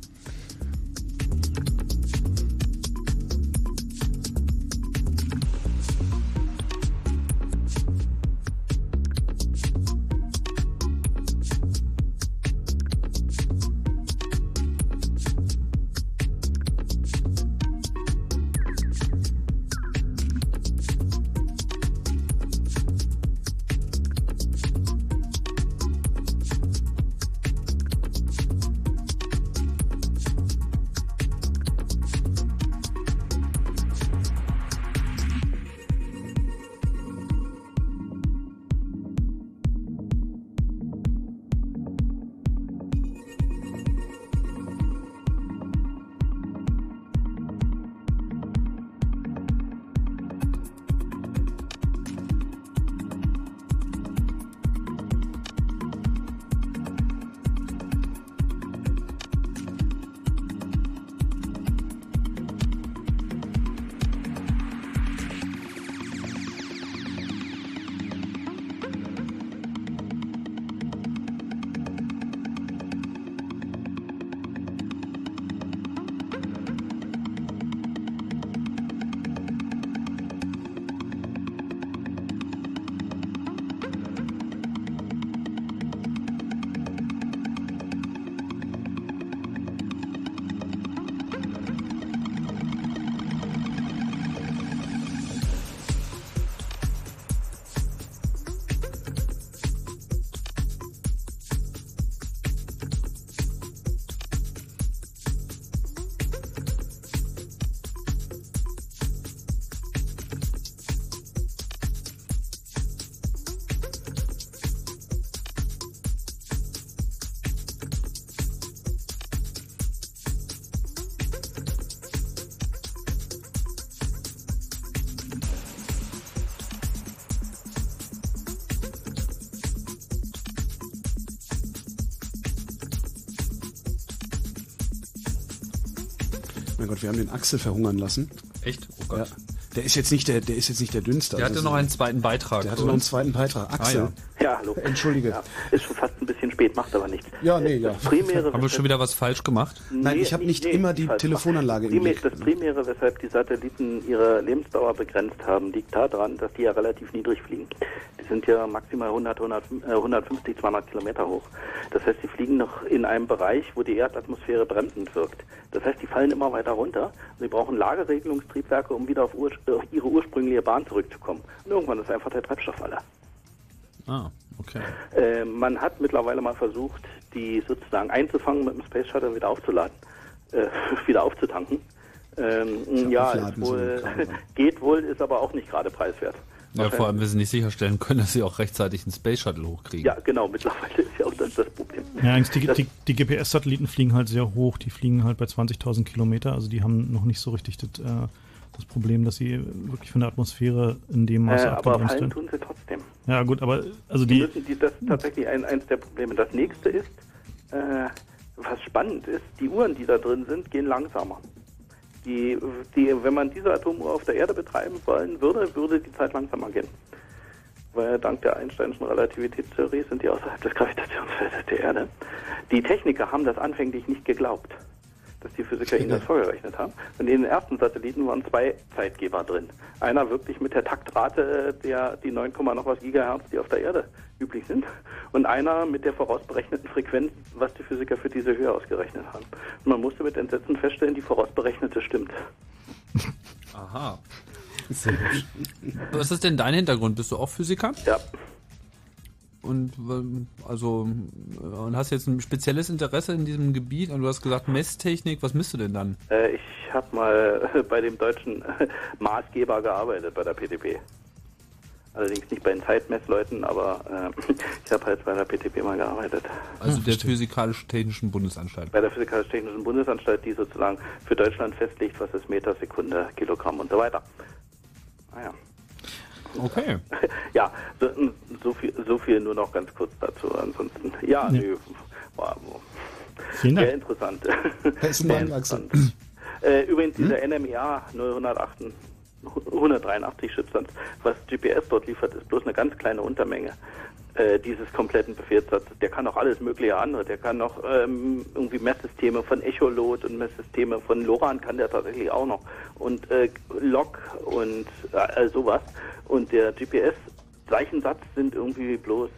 wir haben den Axel verhungern lassen. Echt? Oh Gott. Ja. Der ist jetzt nicht der, der ist jetzt nicht der dünnste. Der hatte Also noch einen zweiten Beitrag. Der hatte noch einen zweiten Beitrag. Axel. Ah, Ja, hallo. Entschuldige. Ja, ist schon fast ein bisschen spät, macht aber nichts. Ja, nee, ja. Das Primäre, Haben wir schon wieder was falsch gemacht? Nein, ich habe nicht immer die. Telefonanlage im Blick. das Primäre, weshalb die Satelliten ihre Lebensdauer begrenzt haben, liegt daran, dass die ja relativ niedrig fliegen. Die sind ja maximal 100, 100, äh, 150, 200 Kilometer hoch. Das heißt, sie fliegen noch in einem Bereich, wo die Erdatmosphäre bremsend wirkt. Das heißt, die fallen immer weiter runter. Sie brauchen Lagerregelungstriebwerke, um wieder auf, ur auf ihre ursprüngliche Bahn zurückzukommen. Und irgendwann ist einfach der Treibstoff alle. Ah, okay. Äh, man hat mittlerweile mal versucht, die sozusagen einzufangen mit dem Space Shuttle wieder aufzuladen, äh, wieder aufzutanken. Ähm, ja, wohl, geht wohl, ist aber auch nicht gerade preiswert. Ja, vor allem, wenn sie nicht sicherstellen können, dass sie auch rechtzeitig einen Space Shuttle hochkriegen. Ja, genau, mittlerweile ist ja auch das das Problem. Ja, eigentlich die, die, die GPS-Satelliten fliegen halt sehr hoch. Die fliegen halt bei 20.000 Kilometer. Also die haben noch nicht so richtig das, äh, das Problem, dass sie wirklich von der Atmosphäre in dem Äh, Maße aber abgebremst fallen werden. tun sie trotzdem. Ja gut, aber also Die die, müssen, die, das ist tatsächlich ein, eins der Probleme. Das nächste ist, äh, was spannend ist, die Uhren, die da drin sind, gehen langsamer. Die, die, wenn man diese Atomuhr auf der Erde betreiben wollen würde, würde die Zeit langsamer gehen. Weil dank der Einsteinschen Relativitätstheorie sind die außerhalb des Gravitationsfeldes der Erde. Die Techniker haben das anfänglich nicht geglaubt, dass die Physiker ihnen das vorgerechnet haben. Und in den ersten Satelliten waren zwei Zeitgeber drin. Einer wirklich mit der Taktrate der die 9, noch was Gigahertz, die auf der Erde üblich sind, und einer mit der vorausberechneten Frequenz, was die Physiker für diese Höhe ausgerechnet haben. Und man musste mit Entsetzen feststellen, die vorausberechnete stimmt. Aha. Was ist denn dein Hintergrund? Bist du auch Physiker? Ja. Und ähm, also äh, und hast jetzt ein spezielles Interesse in diesem Gebiet und du hast gesagt Messtechnik, was misst du denn dann? Äh, ich habe mal bei dem deutschen Maßgeber gearbeitet, bei der PTP. Allerdings nicht bei den Zeitmessleuten, aber äh, ich habe halt bei der PTP mal gearbeitet. Also der Physikalisch-Technischen Bundesanstalt. Bei der Physikalisch-Technischen Bundesanstalt, die sozusagen für Deutschland festlegt, was ist Meter, Sekunde, Kilogramm und so weiter. Ah ja. Okay. Ja, so, so, viel, so viel nur noch ganz kurz dazu. Ansonsten, ja, Ja. nö, war Vielen Dank. sehr interessant. Besten Sehr Dank, Axel. interessant. Äh, übrigens, dieser NMEA 0188 183 Chipsatz, was GPS dort liefert, ist bloß eine ganz kleine Untermenge äh, dieses kompletten Befehlssatzes. Der kann auch alles mögliche andere. Der kann noch ähm, irgendwie Messsysteme von Echolot und Messsysteme von LoRaN kann der tatsächlich auch noch. Und äh, Log und äh, sowas. Und der GPS-Zeichensatz sind irgendwie bloß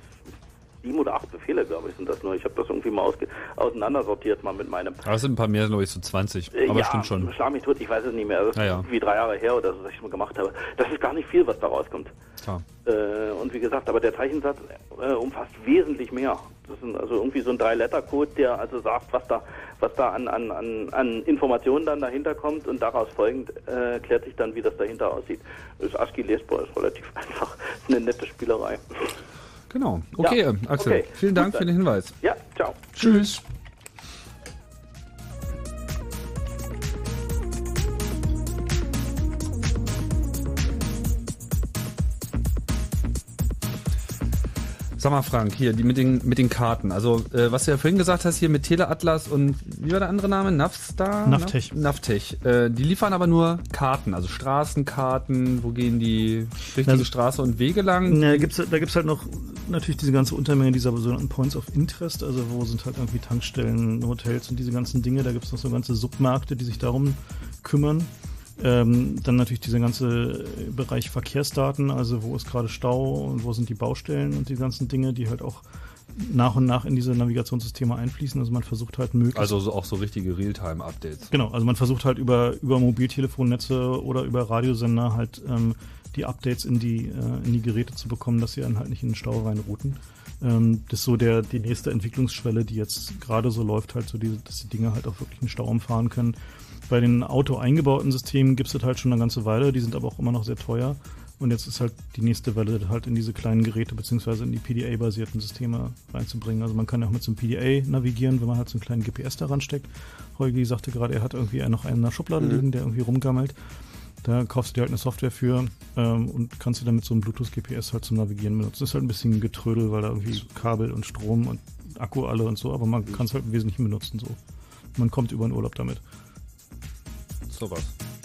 sieben oder acht Befehle, glaube ich, sind das nur. Ich habe das irgendwie mal ausge auseinandersortiert mal mit meinem. Aber es sind ein paar mehr, glaube ich, so 20. Äh, Aber ja, stimmt schon. Schlag mich tot, ich weiß es nicht mehr. Das ist Ja, ja. irgendwie drei Jahre her oder so, dass ich mal gemacht habe. Das ist gar nicht viel, was da rauskommt. Klar. Äh, und wie gesagt, aber der Zeichensatz äh, umfasst wesentlich mehr. Das ist also irgendwie so ein Drei-Letter-Code, der also sagt, was da, was da an, an, an, an Informationen dann dahinter kommt und daraus folgend äh, klärt sich dann, wie das dahinter aussieht. Das ASCII lesbar ist relativ einfach. Ist eine nette Spielerei. Genau. Okay, Ja, Axel. okay. Vielen Dank Gut für den Hinweis. Ja, ciao. Tschüss. Sag mal, Frank, hier, die mit den, mit den Karten. Also, äh, was du ja vorhin gesagt hast, hier mit Teleatlas und wie war der andere Name? Navstar? Navtech. Navtech. Äh, die liefern aber nur Karten, also Straßenkarten, wo gehen die richtige Also- Straße und Wege lang? Da gibt's, da gibt's halt noch natürlich diese ganze Untermenge dieser sogenannten Points of Interest, also wo sind halt irgendwie Tankstellen, Hotels und diese ganzen Dinge. Da gibt's noch so ganze Submärkte, die sich darum kümmern. Ähm, dann natürlich dieser ganze Bereich Verkehrsdaten, also wo ist gerade Stau und wo sind die Baustellen und die ganzen Dinge, die halt auch nach und nach in diese Navigationssysteme einfließen. Also man versucht halt möglichst Also so, auch so richtige Realtime-Updates. Genau, also man versucht halt über, über Mobiltelefonnetze oder über Radiosender halt ähm, die Updates in die, äh, in die Geräte zu bekommen, dass sie dann halt nicht in den Stau reinrouten. Ähm, das ist so der, die nächste Entwicklungsschwelle, die jetzt gerade so läuft, halt so, die, dass die Dinge halt auch wirklich einen Stau umfahren können. Bei den Auto eingebauten Systemen gibt es halt schon eine ganze Weile, die sind aber auch immer noch sehr teuer. Und jetzt ist halt die nächste Welle, halt in diese kleinen Geräte beziehungsweise in die PDA-basierten Systeme reinzubringen. Also man kann ja auch mit so einem PDA navigieren, wenn man halt so einen kleinen GPS daran steckt. Holgi sagte gerade, er hat irgendwie noch einen in der Schublade Mhm. liegen, der irgendwie rumgammelt. Da kaufst du dir halt eine Software für ähm, und kannst du damit so ein Bluetooth-GPS halt zum Navigieren benutzen. Das ist halt ein bisschen Getrödel, weil da irgendwie Kabel und Strom und Akku alle und so, aber man kann es halt im Wesentlichen benutzen so. Man kommt über den Urlaub damit. Sowas. Okay,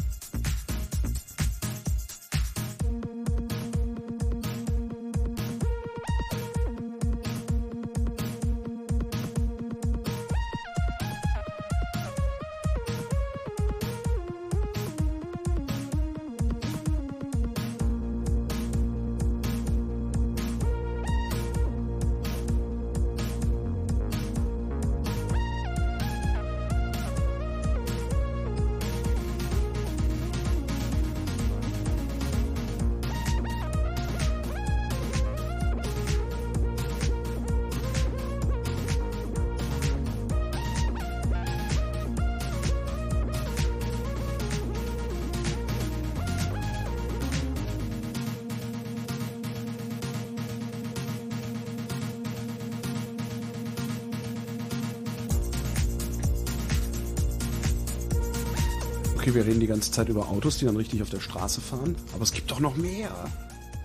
ganze Zeit über Autos, die dann richtig auf der Straße fahren. Aber es gibt doch noch mehr.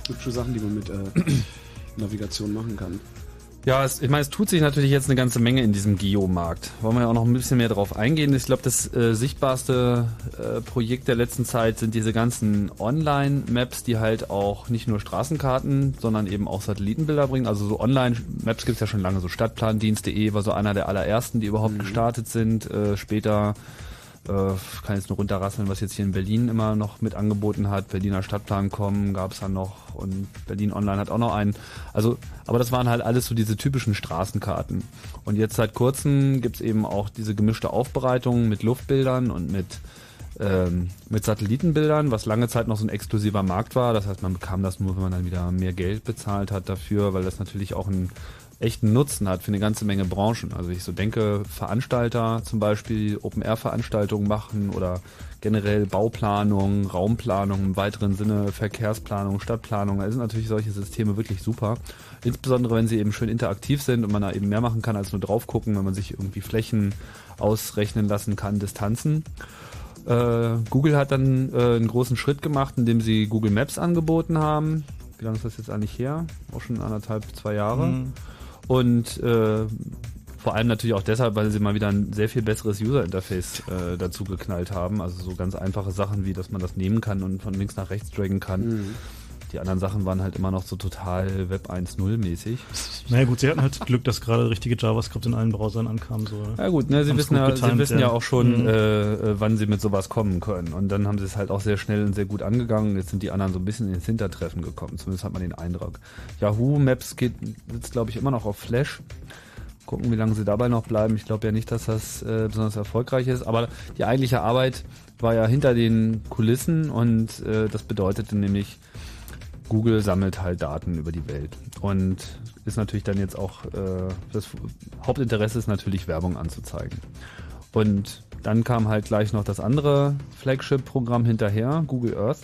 Hübsche Sachen, die man mit äh, Navigation machen kann. Ja, es, ich meine, es tut sich natürlich jetzt eine ganze Menge in diesem Geomarkt. Wollen wir ja auch noch ein bisschen mehr drauf eingehen. Ich glaube, das äh, sichtbarste äh, Projekt der letzten Zeit sind diese ganzen Online-Maps, die halt auch nicht nur Straßenkarten, sondern eben auch Satellitenbilder bringen. Also so Online-Maps gibt es ja schon lange. So Stadtplandienst.de war so einer der allerersten, die überhaupt gestartet sind. Äh, später kann jetzt nur runterrasseln, was jetzt hier in Berlin immer noch mit angeboten hat. Berliner Stadtplan.com gab es dann noch und Berlin Online hat auch noch einen. Also, aber das waren halt alles so diese typischen Straßenkarten. Und jetzt seit kurzem gibt's eben auch diese gemischte Aufbereitung mit Luftbildern und mit ähm, mit Satellitenbildern, was lange Zeit noch so ein exklusiver Markt war. Das heißt, man bekam das nur, wenn man dann wieder mehr Geld bezahlt hat dafür, weil das natürlich auch einen echten Nutzen hat für eine ganze Menge Branchen. Also ich so denke, Veranstalter zum Beispiel Open-Air-Veranstaltungen machen oder generell Bauplanung, Raumplanung im weiteren Sinne, Verkehrsplanung, Stadtplanung. Da sind natürlich solche Systeme wirklich super. Insbesondere wenn sie eben schön interaktiv sind und man da eben mehr machen kann als nur drauf gucken, wenn man sich irgendwie Flächen ausrechnen lassen kann, Distanzen. Äh, Google hat dann äh, einen großen Schritt gemacht, indem sie Google Maps angeboten haben. Wie lange ist das jetzt eigentlich her? Auch schon anderthalb, zwei Jahre. Mhm. Und äh, vor allem natürlich auch deshalb, weil sie mal wieder ein sehr viel besseres User-Interface äh, dazu geknallt haben. Also so ganz einfache Sachen wie, dass man das nehmen kann und von links nach rechts draggen kann. Mhm. Die anderen Sachen waren halt immer noch so total Web 1.0 mäßig. Naja gut, sie hatten halt Glück, dass gerade richtige JavaScript in allen Browsern ankam. So. Ja gut, ne, sie wissen gut ja, sie getimt, wissen ja auch schon, Mhm. äh, äh, wann sie mit sowas kommen können. Und dann haben sie es halt auch sehr schnell und sehr gut angegangen. Jetzt sind die anderen so ein bisschen ins Hintertreffen gekommen. Zumindest hat man den Eindruck. Yahoo Maps geht sitzt glaube ich immer noch auf Flash. Gucken, wie lange sie dabei noch bleiben. Ich glaube ja nicht, dass das äh, besonders erfolgreich ist. Aber die eigentliche Arbeit war ja hinter den Kulissen und äh, das bedeutete nämlich, Google sammelt halt Daten über die Welt und ist natürlich dann jetzt auch äh, das Hauptinteresse ist natürlich Werbung anzuzeigen. Und dann kam halt gleich noch das andere Flagship-Programm hinterher, Google Earth,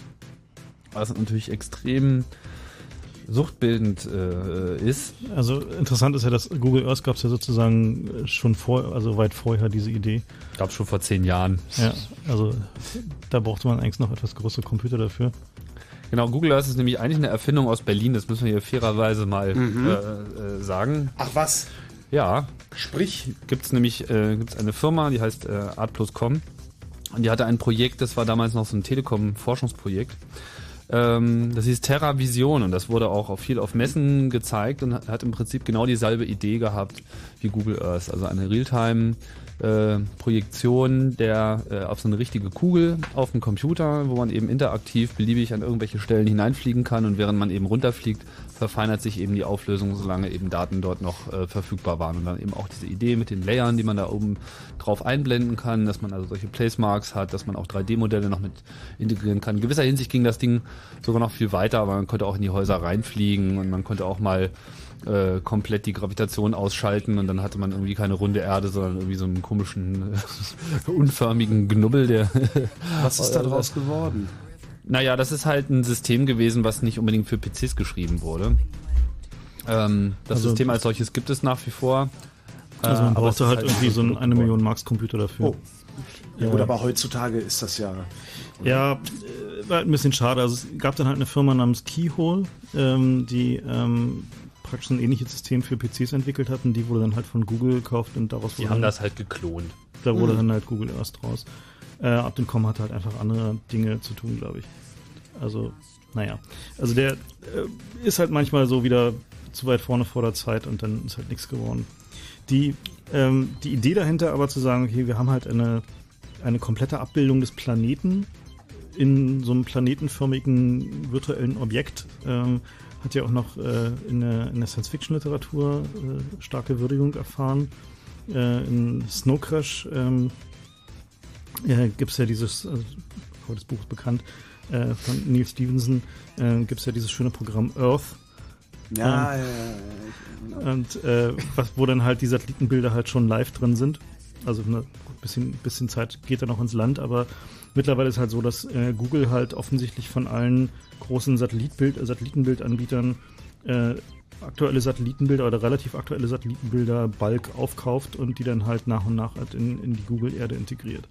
was natürlich extrem suchtbildend äh, ist. Also interessant ist ja, dass Google Earth gab es ja sozusagen schon vor, also weit vorher diese Idee. Gab es schon vor zehn Jahren. Ja, also da brauchte man eigentlich noch etwas größere Computer dafür. Genau, Google Earth ist nämlich eigentlich eine Erfindung aus Berlin, das müssen wir hier fairerweise mal Mhm. äh, äh, sagen. Ach was? Ja. Sprich. Gibt es nämlich äh, gibt's eine Firma, die heißt äh, Art+com und die hatte ein Projekt, das war damals noch so ein Telekom-Forschungsprojekt. Ähm, das hieß Terra Vision und das wurde auch auf viel auf Messen gezeigt und hat, hat im Prinzip genau dieselbe Idee gehabt wie Google Earth. Also eine Realtime äh, Projektion der äh, auf so eine richtige Kugel auf dem Computer, wo man eben interaktiv beliebig an irgendwelche Stellen hineinfliegen kann und während man eben runterfliegt, verfeinert sich eben die Auflösung, solange eben Daten dort noch äh, verfügbar waren. Und dann eben auch diese Idee mit den Layern, die man da oben drauf einblenden kann, dass man also solche Placemarks hat, dass man auch 3D-Modelle noch mit integrieren kann. In gewisser Hinsicht ging das Ding sogar noch viel weiter, aber man konnte auch in die Häuser reinfliegen und man konnte auch mal äh, komplett die Gravitation ausschalten und dann hatte man irgendwie keine runde Erde, sondern irgendwie so einen komischen, äh, unförmigen Knubbel, der... Was ist da draus geworden? Naja, das ist halt ein System gewesen, was nicht unbedingt für PCs geschrieben wurde. Ähm, das Also- System als solches gibt es nach wie vor. Also Äh, man aber es brauchte ist halt irgendwie so einen eine Million Marks Computer dafür. Oh. Ja, gut, aber heutzutage ist das ja. Ja, äh, war halt ein bisschen schade. Also es gab dann halt eine Firma namens Keyhole, ähm, die ähm, praktisch ein ähnliches System für PCs entwickelt hat und die wurde dann halt von Google gekauft und daraus Die wurde haben dann, das halt geklont. Da wurde Mhm. dann halt Google Earth draus. Äh, Abdel.com hat halt einfach andere Dinge zu tun, glaube ich. Also, naja. Also der äh, ist halt manchmal so wieder zu weit vorne vor der Zeit und dann ist halt nichts geworden. Die, ähm, die Idee dahinter aber zu sagen, okay, wir haben halt eine, eine komplette Abbildung des Planeten in so einem planetenförmigen virtuellen Objekt, ähm, hat ja auch noch äh, in der, in der Science-Fiction-Literatur äh, starke Würdigung erfahren. Äh, in Snow Crash ähm, äh, gibt es ja dieses, also, das Buch ist bekannt, äh, von Neil Stevenson, gibt es ja dieses schöne Programm Earth. Ja, Ähm, ja, ja, ja. Und äh, was, wo dann halt die Satellitenbilder halt schon live drin sind. Also ein bisschen, bisschen Zeit geht da noch ins Land, aber mittlerweile ist halt so, dass Google halt offensichtlich von allen großen Satellitbild, Satellitenbildanbietern äh, aktuelle Satellitenbilder oder relativ aktuelle Satellitenbilder Bulk aufkauft und die dann halt nach und nach halt in, in die Google-Erde integriert.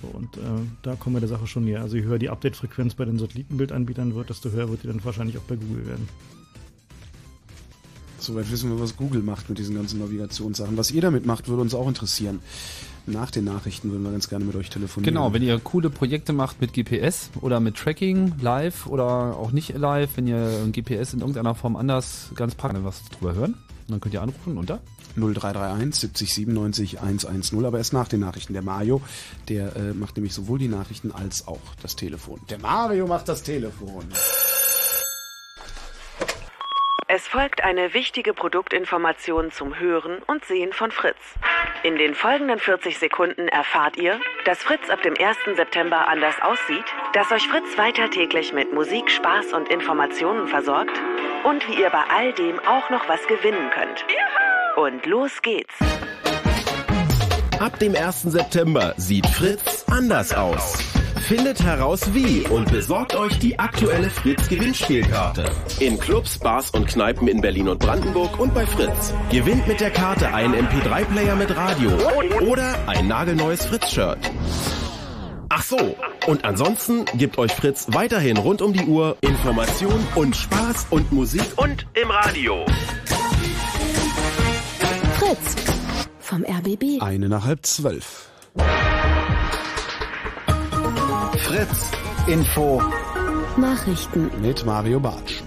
So, und äh, da kommen wir der Sache schon näher. Also je höher die Update-Frequenz bei den Satellitenbildanbietern wird, desto höher wird die dann wahrscheinlich auch bei Google werden. Soweit wissen wir, was Google macht mit diesen ganzen Navigationssachen. Was ihr damit macht, würde uns auch interessieren. Nach den Nachrichten würden wir ganz gerne mit euch telefonieren. Genau, wenn ihr coole Projekte macht mit GPS oder mit Tracking live oder auch nicht live, wenn ihr GPS in irgendeiner Form anders ganz praktisch was drüber hören, dann könnt ihr anrufen unter 0331 70 97 110, aber erst nach den Nachrichten. Der Mario, der äh, macht nämlich sowohl die Nachrichten als auch das Telefon. Der Mario macht das Telefon. Es folgt eine wichtige Produktinformation zum Hören und Sehen von Fritz. In den folgenden 40 Sekunden erfahrt ihr, dass Fritz ab dem 1. September anders aussieht, dass euch Fritz weiter täglich mit Musik, Spaß und Informationen versorgt und wie ihr bei all dem auch noch was gewinnen könnt. Und los geht's. Ab dem 1. September sieht Fritz anders aus. Findet heraus wie und besorgt euch die aktuelle Fritz Gewinnspielkarte. In Clubs, Bars und Kneipen in Berlin und Brandenburg und bei Fritz. Gewinnt mit der Karte einen MP3-Player mit Radio oder ein nagelneues Fritz-Shirt. Ach so, und ansonsten gibt euch Fritz weiterhin rund um die Uhr Information und Spaß und Musik und im Radio. Fritz vom RBB. Eine nach halb zwölf. Fritz Info Nachrichten mit Mario Bartsch.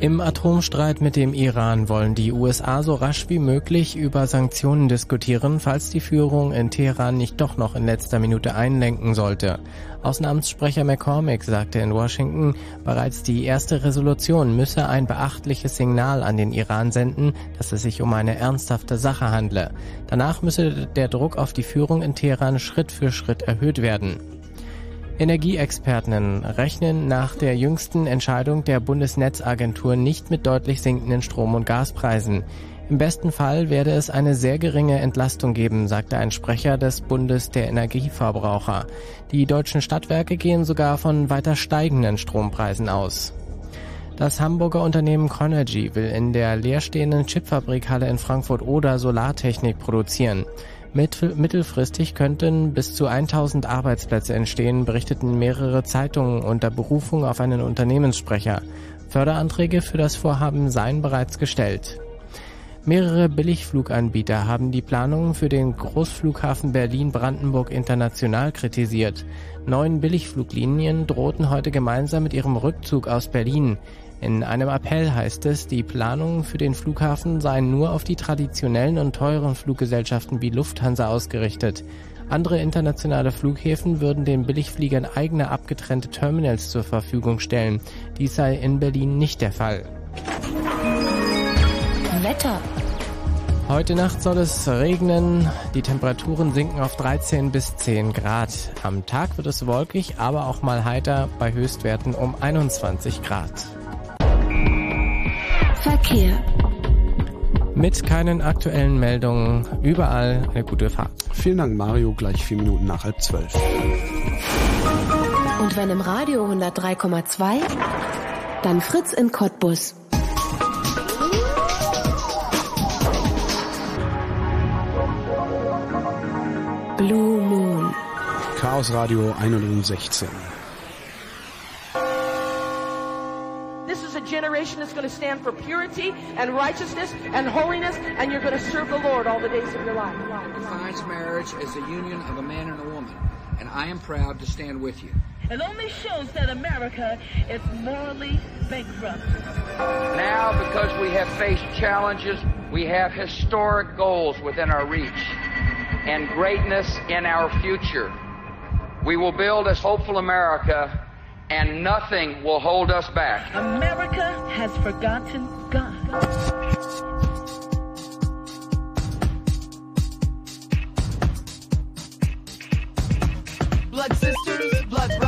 Im Atomstreit mit dem Iran wollen die USA so rasch wie möglich über Sanktionen diskutieren, falls die Führung in Teheran nicht doch noch in letzter Minute einlenken sollte. Außenamtssprecher McCormick sagte in Washington, bereits die erste Resolution müsse ein beachtliches Signal an den Iran senden, dass es sich um eine ernsthafte Sache handle. Danach müsse der Druck auf die Führung in Teheran Schritt für Schritt erhöht werden. Energieexpertinnen rechnen nach der jüngsten Entscheidung der Bundesnetzagentur nicht mit deutlich sinkenden Strom- und Gaspreisen. Im besten Fall werde es eine sehr geringe Entlastung geben, sagte ein Sprecher des Bundes der Energieverbraucher. Die deutschen Stadtwerke gehen sogar von weiter steigenden Strompreisen aus. Das Hamburger Unternehmen Conergy will in der leerstehenden Chipfabrikhalle in Frankfurt-Oder Solartechnik produzieren. Mit, mittelfristig könnten bis zu 1000 Arbeitsplätze entstehen, berichteten mehrere Zeitungen unter Berufung auf einen Unternehmenssprecher. Förderanträge für das Vorhaben seien bereits gestellt. Mehrere Billigfluganbieter haben die Planungen für den Großflughafen Berlin-Brandenburg international kritisiert. Neun Billigfluglinien drohten heute gemeinsam mit ihrem Rückzug aus Berlin. In einem Appell heißt es, die Planungen für den Flughafen seien nur auf die traditionellen und teuren Fluggesellschaften wie Lufthansa ausgerichtet. Andere internationale Flughäfen würden den Billigfliegern eigene abgetrennte Terminals zur Verfügung stellen. Dies sei in Berlin nicht der Fall. Wetter. Heute Nacht soll es regnen, die Temperaturen sinken auf 13 bis 10 Grad. Am Tag wird es wolkig, aber auch mal heiter bei Höchstwerten um 21 Grad. Verkehr. Mit keinen aktuellen Meldungen, überall eine gute Fahrt. Vielen Dank, Mario. Gleich vier Minuten nach halb zwölf. Und wenn im Radio 103,2, dann Fritz in Cottbus. Blue Moon. Chaos Radio 116. Generation is going to stand for purity and righteousness and holiness, and you're going to serve the Lord all the days of your life. defines marriage as the union of a man and a woman, and I am proud to stand with you. It only shows that America is morally bankrupt. Now, because we have faced challenges, we have historic goals within our reach and greatness in our future. We will build a hopeful America, and nothing will hold us back. America has forgotten God. Blood sisters, blood brothers.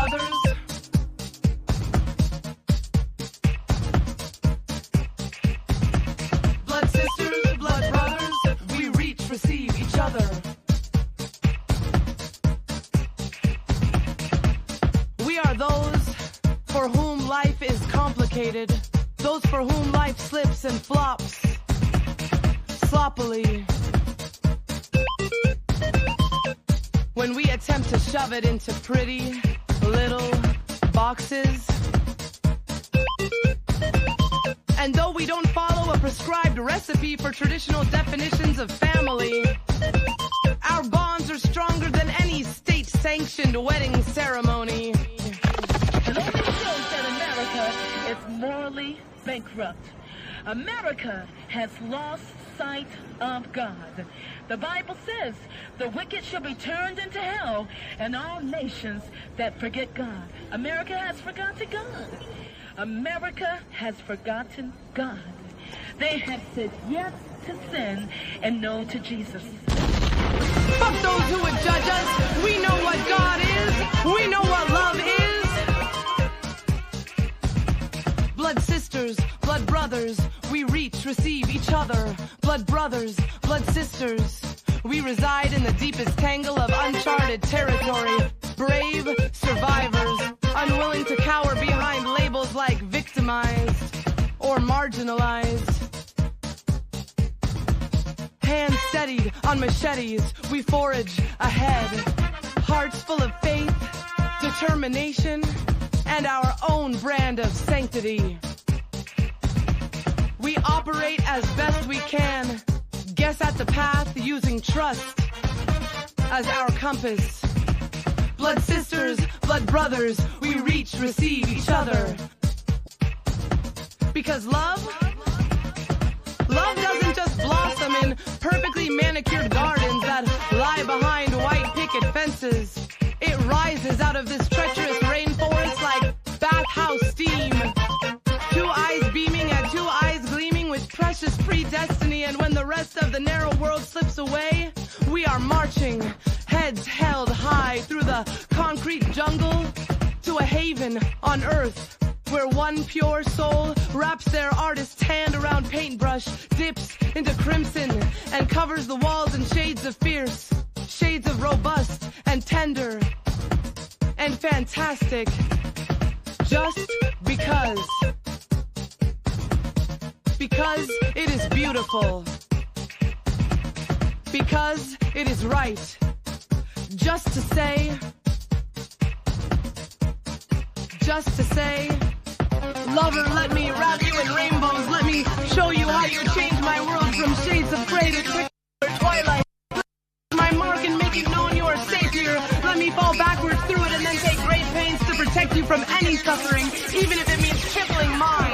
Those for whom life slips and flops sloppily. When we attempt to shove it into pretty little boxes. And though we don't follow a prescribed recipe for traditional definitions of family, our bonds are stronger than any state sanctioned wedding ceremony. Bankrupt. America has lost sight of God. The Bible says the wicked shall be turned into hell and all nations that forget God. America has forgotten God. America has forgotten God. They have said yes to sin and no to Jesus. Fuck those who would judge us. We know what God is. We know what love is. Blood sisters, blood brothers. We reach, receive each other. Blood brothers, blood sisters. We reside in the deepest tangle of uncharted territory. Brave survivors, unwilling to cower behind labels like victimized or marginalized. Hands steadied on machetes, we forage ahead. Hearts full of faith, determination, and our own brand of sanctity. We operate as best we can, guess at the path using trust as our compass. Blood sisters, blood brothers, we reach, receive each other. Because love, love doesn't just blossom in perfectly manicured gardens that lie behind white picket fences. It rises out of this treacherous bathhouse steam. Two eyes beaming and two eyes gleaming with precious predestiny. And when the rest of the narrow world slips away, we are marching, heads held high through the concrete jungle to a haven on earth. Where one pure soul wraps their artist's hand around paintbrush, dips into crimson, and covers the walls in shades of fierce, shades of robust and tender and fantastic. Just because. Because it is beautiful. Because it is right. Just to say. Just to say. Lover, let me wrap you in rainbows. Let me show you how you change my world from shades of gray to twilight. Protect you from any suffering, even if it means crippling mine.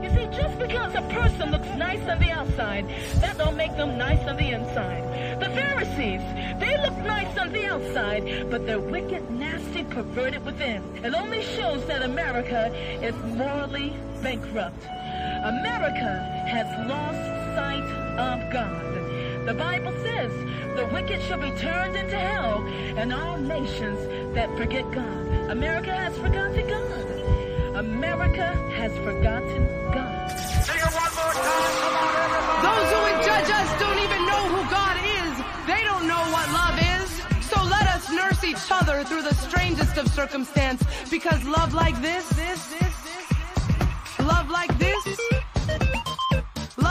You see, just because a person looks nice on the outside, that don't make them nice on the inside. The Pharisees, they look nice on the outside, but they're wicked, nasty, perverted within. It only shows that America is morally bankrupt. America has lost sight of God. The Bible says the wicked shall be turned into hell and all nations that forget God. America has forgotten God. America has forgotten God. Say it one more time. Those who would judge us don't even know who God is. They don't know what love is. So let us nurse each other through the strangest of circumstance. Because love like this, this, this, this, love like this,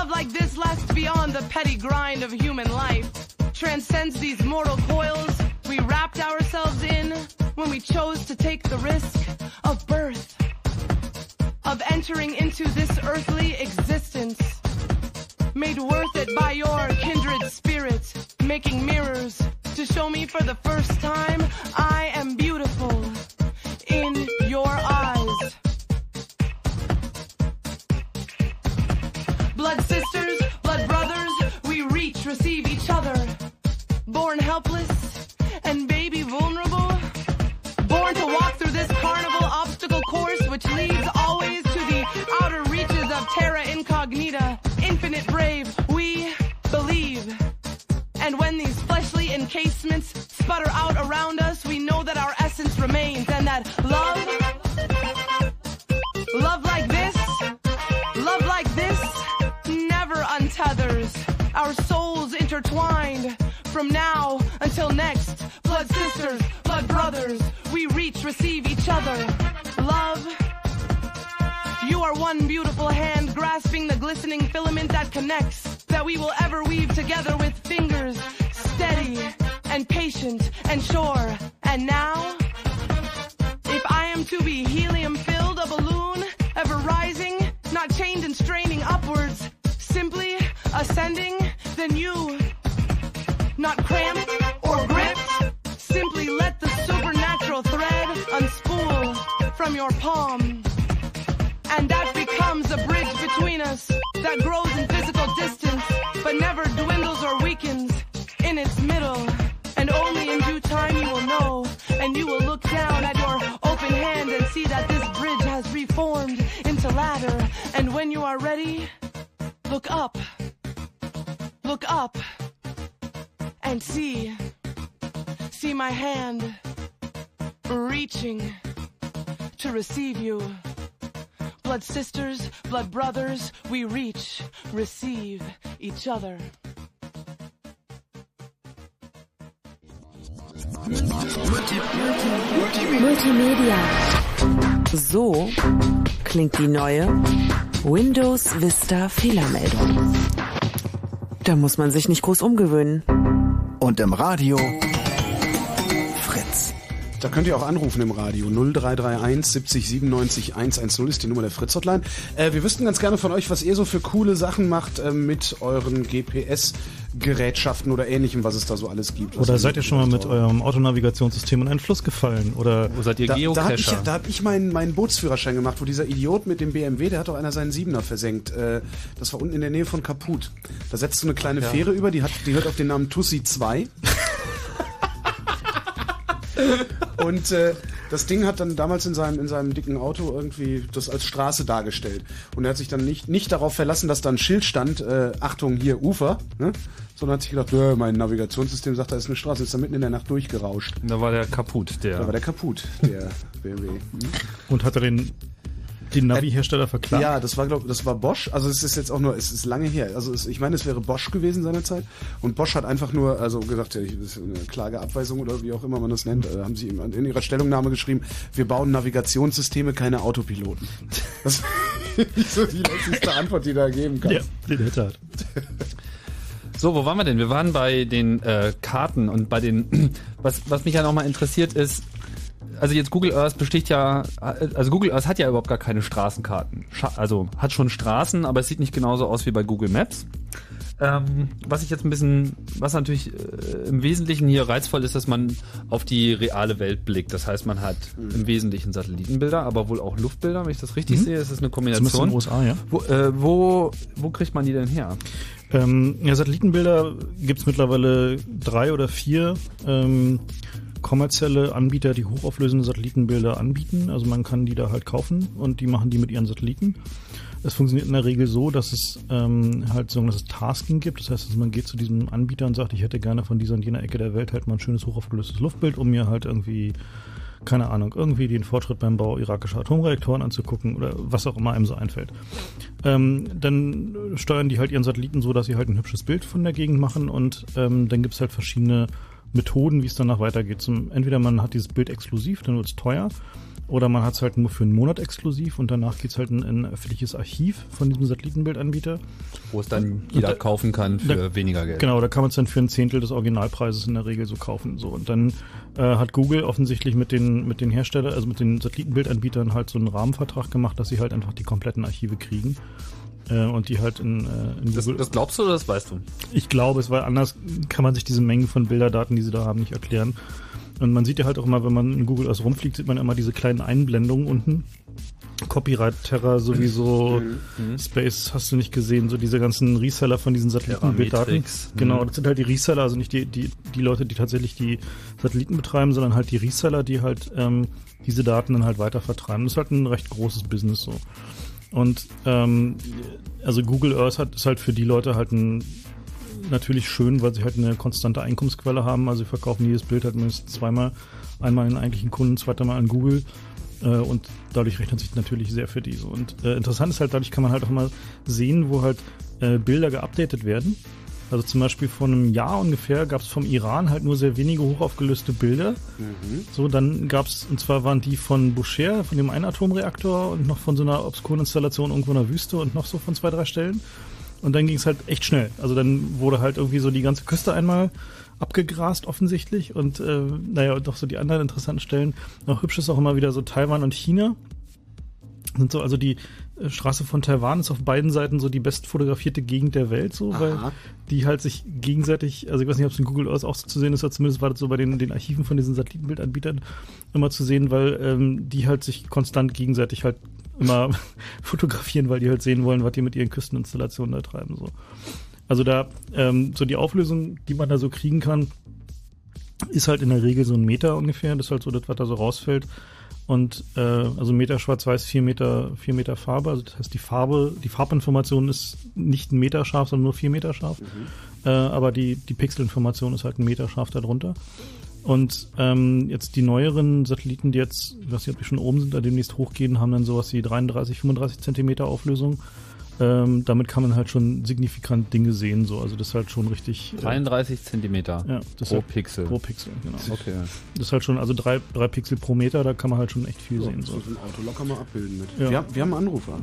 love like this lasts beyond the petty grind of human life, transcends these mortal coils we wrapped ourselves in when we chose to take the risk of birth, of entering into this earthly existence, made worth it by your kindred spirit, making mirrors to show me for the first time I Born helpless and baby vulnerable. Born to walk through this carnival obstacle course, which leads always to the outer reaches of terra incognita. Infinite brave, we believe. And when these fleshly encasements sputter out around us, we know that our essence remains from now until next. Blood sisters, blood brothers, we reach, receive each other. Love. You are one beautiful hand grasping the glistening filament that connects, that we will ever weave together with fingers steady and patient and sure. And now, if I am to be helium filled, a balloon ever rising, not chained and straining upwards, simply ascending, then you, not cramped or gripped, simply let the supernatural thread unspool from your palm. And that becomes a bridge between us that grows in physical distance, but never dwindles or weakens in its middle. And only in due time you will know, and you will look down at your open hand and see that this bridge has reformed into ladder. And when you are ready, look up. Look up and see. See my hand reaching to receive you. Blood sisters, blood brothers, we reach, receive each other. Multimedia. So klingt die neue Windows Vista Fehlermeldung. Da muss man sich nicht groß umgewöhnen. Und im Radio Fritz. Da könnt ihr auch anrufen im Radio. 0331 70 97 110 ist die Nummer der Fritz-Hotline. Äh, wir wüssten ganz gerne von euch, was ihr so für coole Sachen macht äh, mit euren GPS-Gerätschaften oder ähnlichem, was es da so alles gibt. Oder seid ihr schon mal mit eurem Autonavigationssystem in einen Fluss gefallen? Oder Wo seid ihr da, da habe ich, Geocacher? da hab ich meinen, meinen Bootsführerschein gemacht, wo dieser Idiot mit dem BMW, der hat doch einer seinen Siebener versenkt. Äh, das war unten in der Nähe von Kaput. Da setzt du eine kleine Ja. Fähre über, die, hat, die hört auf den Namen Tussi 2. Und äh, das Ding hat dann damals in seinem, in seinem dicken Auto irgendwie das als Straße dargestellt. Und er hat sich dann nicht, nicht darauf verlassen, dass da ein Schild stand, äh, Achtung, hier Ufer, ne? sondern hat sich gedacht, äh, mein Navigationssystem sagt, da ist eine Straße, ist da mitten in der Nacht durchgerauscht. Da war der kaputt, der. Da war der kaputt, der BMW. Und hat er den, den Navi-Hersteller verklagt? Ja, das war glaube das war Bosch. Also es ist jetzt auch nur, es ist lange her. Also es, ich meine, es wäre Bosch gewesen seinerzeit. Und Bosch hat einfach nur, also gesagt, ja, das ist eine Klageabweisung oder wie auch immer man das nennt, äh, haben sie in ihrer Stellungnahme geschrieben: Wir bauen Navigationssysteme, keine Autopiloten. Das ist so die letzte Antwort, die da geben kann. Ja, den hätte er. So, wo waren wir denn? Wir waren bei den äh, Karten und bei den. Was, was mich ja nochmal interessiert ist, also jetzt Google Earth besticht ja, also Google Earth hat ja überhaupt gar keine Straßenkarten. Also hat schon Straßen, aber es sieht nicht genauso aus wie bei Google Maps. Ähm, was ich jetzt ein bisschen, was natürlich äh, im Wesentlichen hier reizvoll ist, dass man auf die reale Welt blickt. Das heißt, man hat im Wesentlichen Satellitenbilder, aber wohl auch Luftbilder, wenn ich das richtig Mhm. sehe. Es ist eine Zumindest in Kombination. den USA, ja. Wo, äh, wo, wo kriegt man die denn her? Ähm, ja, Satellitenbilder gibt's mittlerweile drei oder vier ähm, kommerzielle Anbieter, die hochauflösende Satellitenbilder anbieten. Also man kann die da halt kaufen und die machen die mit ihren Satelliten. Es funktioniert in der Regel so, dass es ähm, halt sogenanntes Tasking gibt. Das heißt, man geht zu diesem Anbieter und sagt, ich hätte gerne von dieser und jener Ecke der Welt halt mal ein schönes hochaufgelöstes Luftbild, um mir halt irgendwie, keine Ahnung, irgendwie den Fortschritt beim Bau irakischer Atomreaktoren anzugucken oder was auch immer einem so einfällt. Ähm, dann steuern die halt ihren Satelliten so, dass sie halt ein hübsches Bild von der Gegend machen und ähm, dann gibt's halt verschiedene Methoden, wie es danach weitergeht. Zum, entweder man hat dieses Bild exklusiv, dann wird's teuer, Oder man hat es halt nur für einen Monat exklusiv und danach geht's halt in ein öffentliches Archiv von diesem Satellitenbildanbieter. Wo es dann jeder da- kaufen kann für da- weniger Geld. Genau, da kann man es dann für ein Zehntel des Originalpreises in der Regel so kaufen. So. Und dann äh, hat Google offensichtlich mit den, mit den Herstellern, also mit den Satellitenbildanbietern halt so einen Rahmenvertrag gemacht, dass sie halt einfach die kompletten Archive kriegen. Äh, und die halt in, äh, in Das, Google. das glaubst du oder das weißt du? Ich glaube es, weil anders kann man sich diese Mengen von Bilderdaten, die sie da haben, nicht erklären. Und man sieht ja halt auch immer, wenn man in Google Earth rumfliegt, sieht man immer diese kleinen Einblendungen unten. Copyright Terror sowieso, Mhm. Space hast du nicht gesehen, so diese ganzen Reseller von diesen Satellitenbilddaten. Genau, Mhm. das sind halt die Reseller, also nicht die, die, die Leute, die tatsächlich die Satelliten betreiben, sondern halt die Reseller, die halt ähm, diese Daten dann halt weiter vertreiben. Das ist halt ein recht großes Business so. Und ähm, also Google Earth hat, ist halt für die Leute halt ein natürlich schön, weil sie halt eine konstante Einkommensquelle haben. Also sie verkaufen jedes Bild halt mindestens zweimal. Einmal an eigentlichen Kunden, zweimal an Google. Äh, und dadurch rechnet sich natürlich sehr für diese. Und äh, interessant ist halt, dadurch kann man halt auch mal sehen, wo halt äh, Bilder geupdatet werden. Also zum Beispiel vor einem Jahr ungefähr gab es vom Iran halt nur sehr wenige hochaufgelöste Bilder. Mhm. So, dann gab's und zwar waren die von Boucher, von dem einen Atomreaktor und noch von so einer obskuren Installation irgendwo in der Wüste und noch so von zwei, drei Stellen. Und dann ging es halt echt schnell. Also dann wurde halt irgendwie so die ganze Küste einmal abgegrast offensichtlich und äh, naja, doch so die anderen interessanten Stellen. Noch hübsch ist auch immer wieder so Taiwan und China. Sind so, also die Straße von Taiwan ist auf beiden Seiten so die best fotografierte Gegend der Welt, so, weil die halt sich gegenseitig, also ich weiß nicht, ob es in Google Earth auch so zu sehen ist, aber zumindest war das so bei den, den Archiven von diesen Satellitenbildanbietern immer zu sehen, weil ähm, die halt sich konstant gegenseitig halt immer fotografieren, weil die halt sehen wollen, was die mit ihren Küsteninstallationen da treiben. So. Also da, ähm, so die Auflösung, die man da so kriegen kann, ist halt in der Regel so ein Meter ungefähr. Das ist halt so das, was da so rausfällt. Und äh, also Meter schwarz-weiß, vier Meter, vier Meter Farbe. Also das heißt, die Farbe, die Farbinformation ist nicht ein Meter scharf, sondern nur vier Meter scharf. Äh, aber die, die Pixelinformation ist halt ein Meter scharf darunter. Und ähm, jetzt die neueren Satelliten, die jetzt, ich weiß nicht, ob die schon oben sind, da demnächst hochgehen, haben dann sowas wie 33, 35 Zentimeter Auflösung. Ähm, damit kann man halt schon signifikant Dinge sehen, so. Also das ist halt schon richtig. äh, 33 Zentimeter ja, das pro ist halt Pixel. Pro Pixel, genau. Okay. Das ist halt schon, also drei, drei Pixel pro Meter, da kann man halt schon echt viel So, sehen. das So. ein Auto locker mal abbilden mit. Ja. Wir, haben- wir haben einen Anrufer.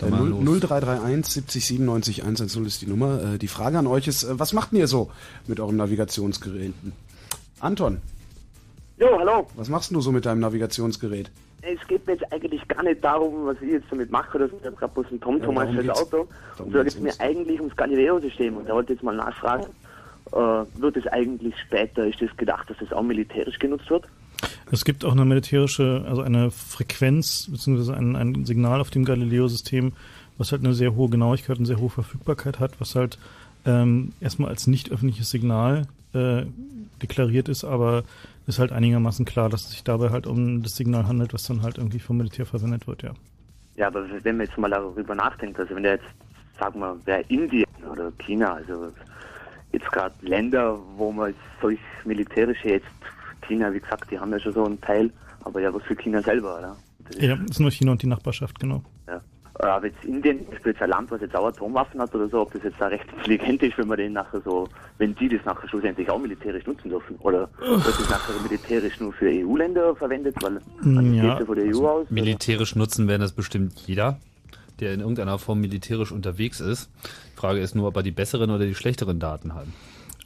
Äh, mal 0- los. 0331 70 97 110 ist die Nummer. Äh, Die Frage an euch ist, äh, was macht denn ihr so mit euren Navigationsgeräten? Anton, Jo, hallo. was machst denn du so mit deinem Navigationsgerät? Es geht mir jetzt eigentlich gar nicht darum, was ich jetzt damit mache. Das ist gerade bloß ein TomTom Ja, als das. Auto. Und da geht es mir eigentlich ums Galileo-System. Und da wollte ich jetzt mal nachfragen, äh, wird es eigentlich später, ist das gedacht, dass das auch militärisch genutzt wird? Es gibt auch eine militärische, also eine Frequenz, beziehungsweise ein, ein Signal auf dem Galileo-System, was halt eine sehr hohe Genauigkeit und sehr hohe Verfügbarkeit hat, was halt ähm, erstmal als nicht öffentliches Signal äh, deklariert ist, aber ist halt einigermaßen klar, dass es sich dabei halt um das Signal handelt, was dann halt irgendwie vom Militär verwendet wird, ja. Ja, aber wenn man jetzt mal darüber nachdenkt, also wenn der jetzt, sagen wir, wäre Indien oder China, also jetzt gerade Länder, wo man solch militärische jetzt, China, wie gesagt, die haben ja schon so einen Teil, aber ja, was für China selber, oder? Ja, das ist nur China und die Nachbarschaft, genau. Ja. Aber jetzt Indien, Beispiel jetzt ein Land, was jetzt auch Atomwaffen hat oder so, ob das jetzt da recht intelligent ist, wenn man den nachher so, wenn die das nachher schlussendlich auch militärisch nutzen dürfen. Oder wird das nachher militärisch nur für EU-Länder verwendet, weil man Ja, geht ja von der EU aus? Militärisch nutzen werden das bestimmt jeder, der in irgendeiner Form militärisch unterwegs ist. Die Frage ist nur, ob er die besseren oder die schlechteren Daten hat.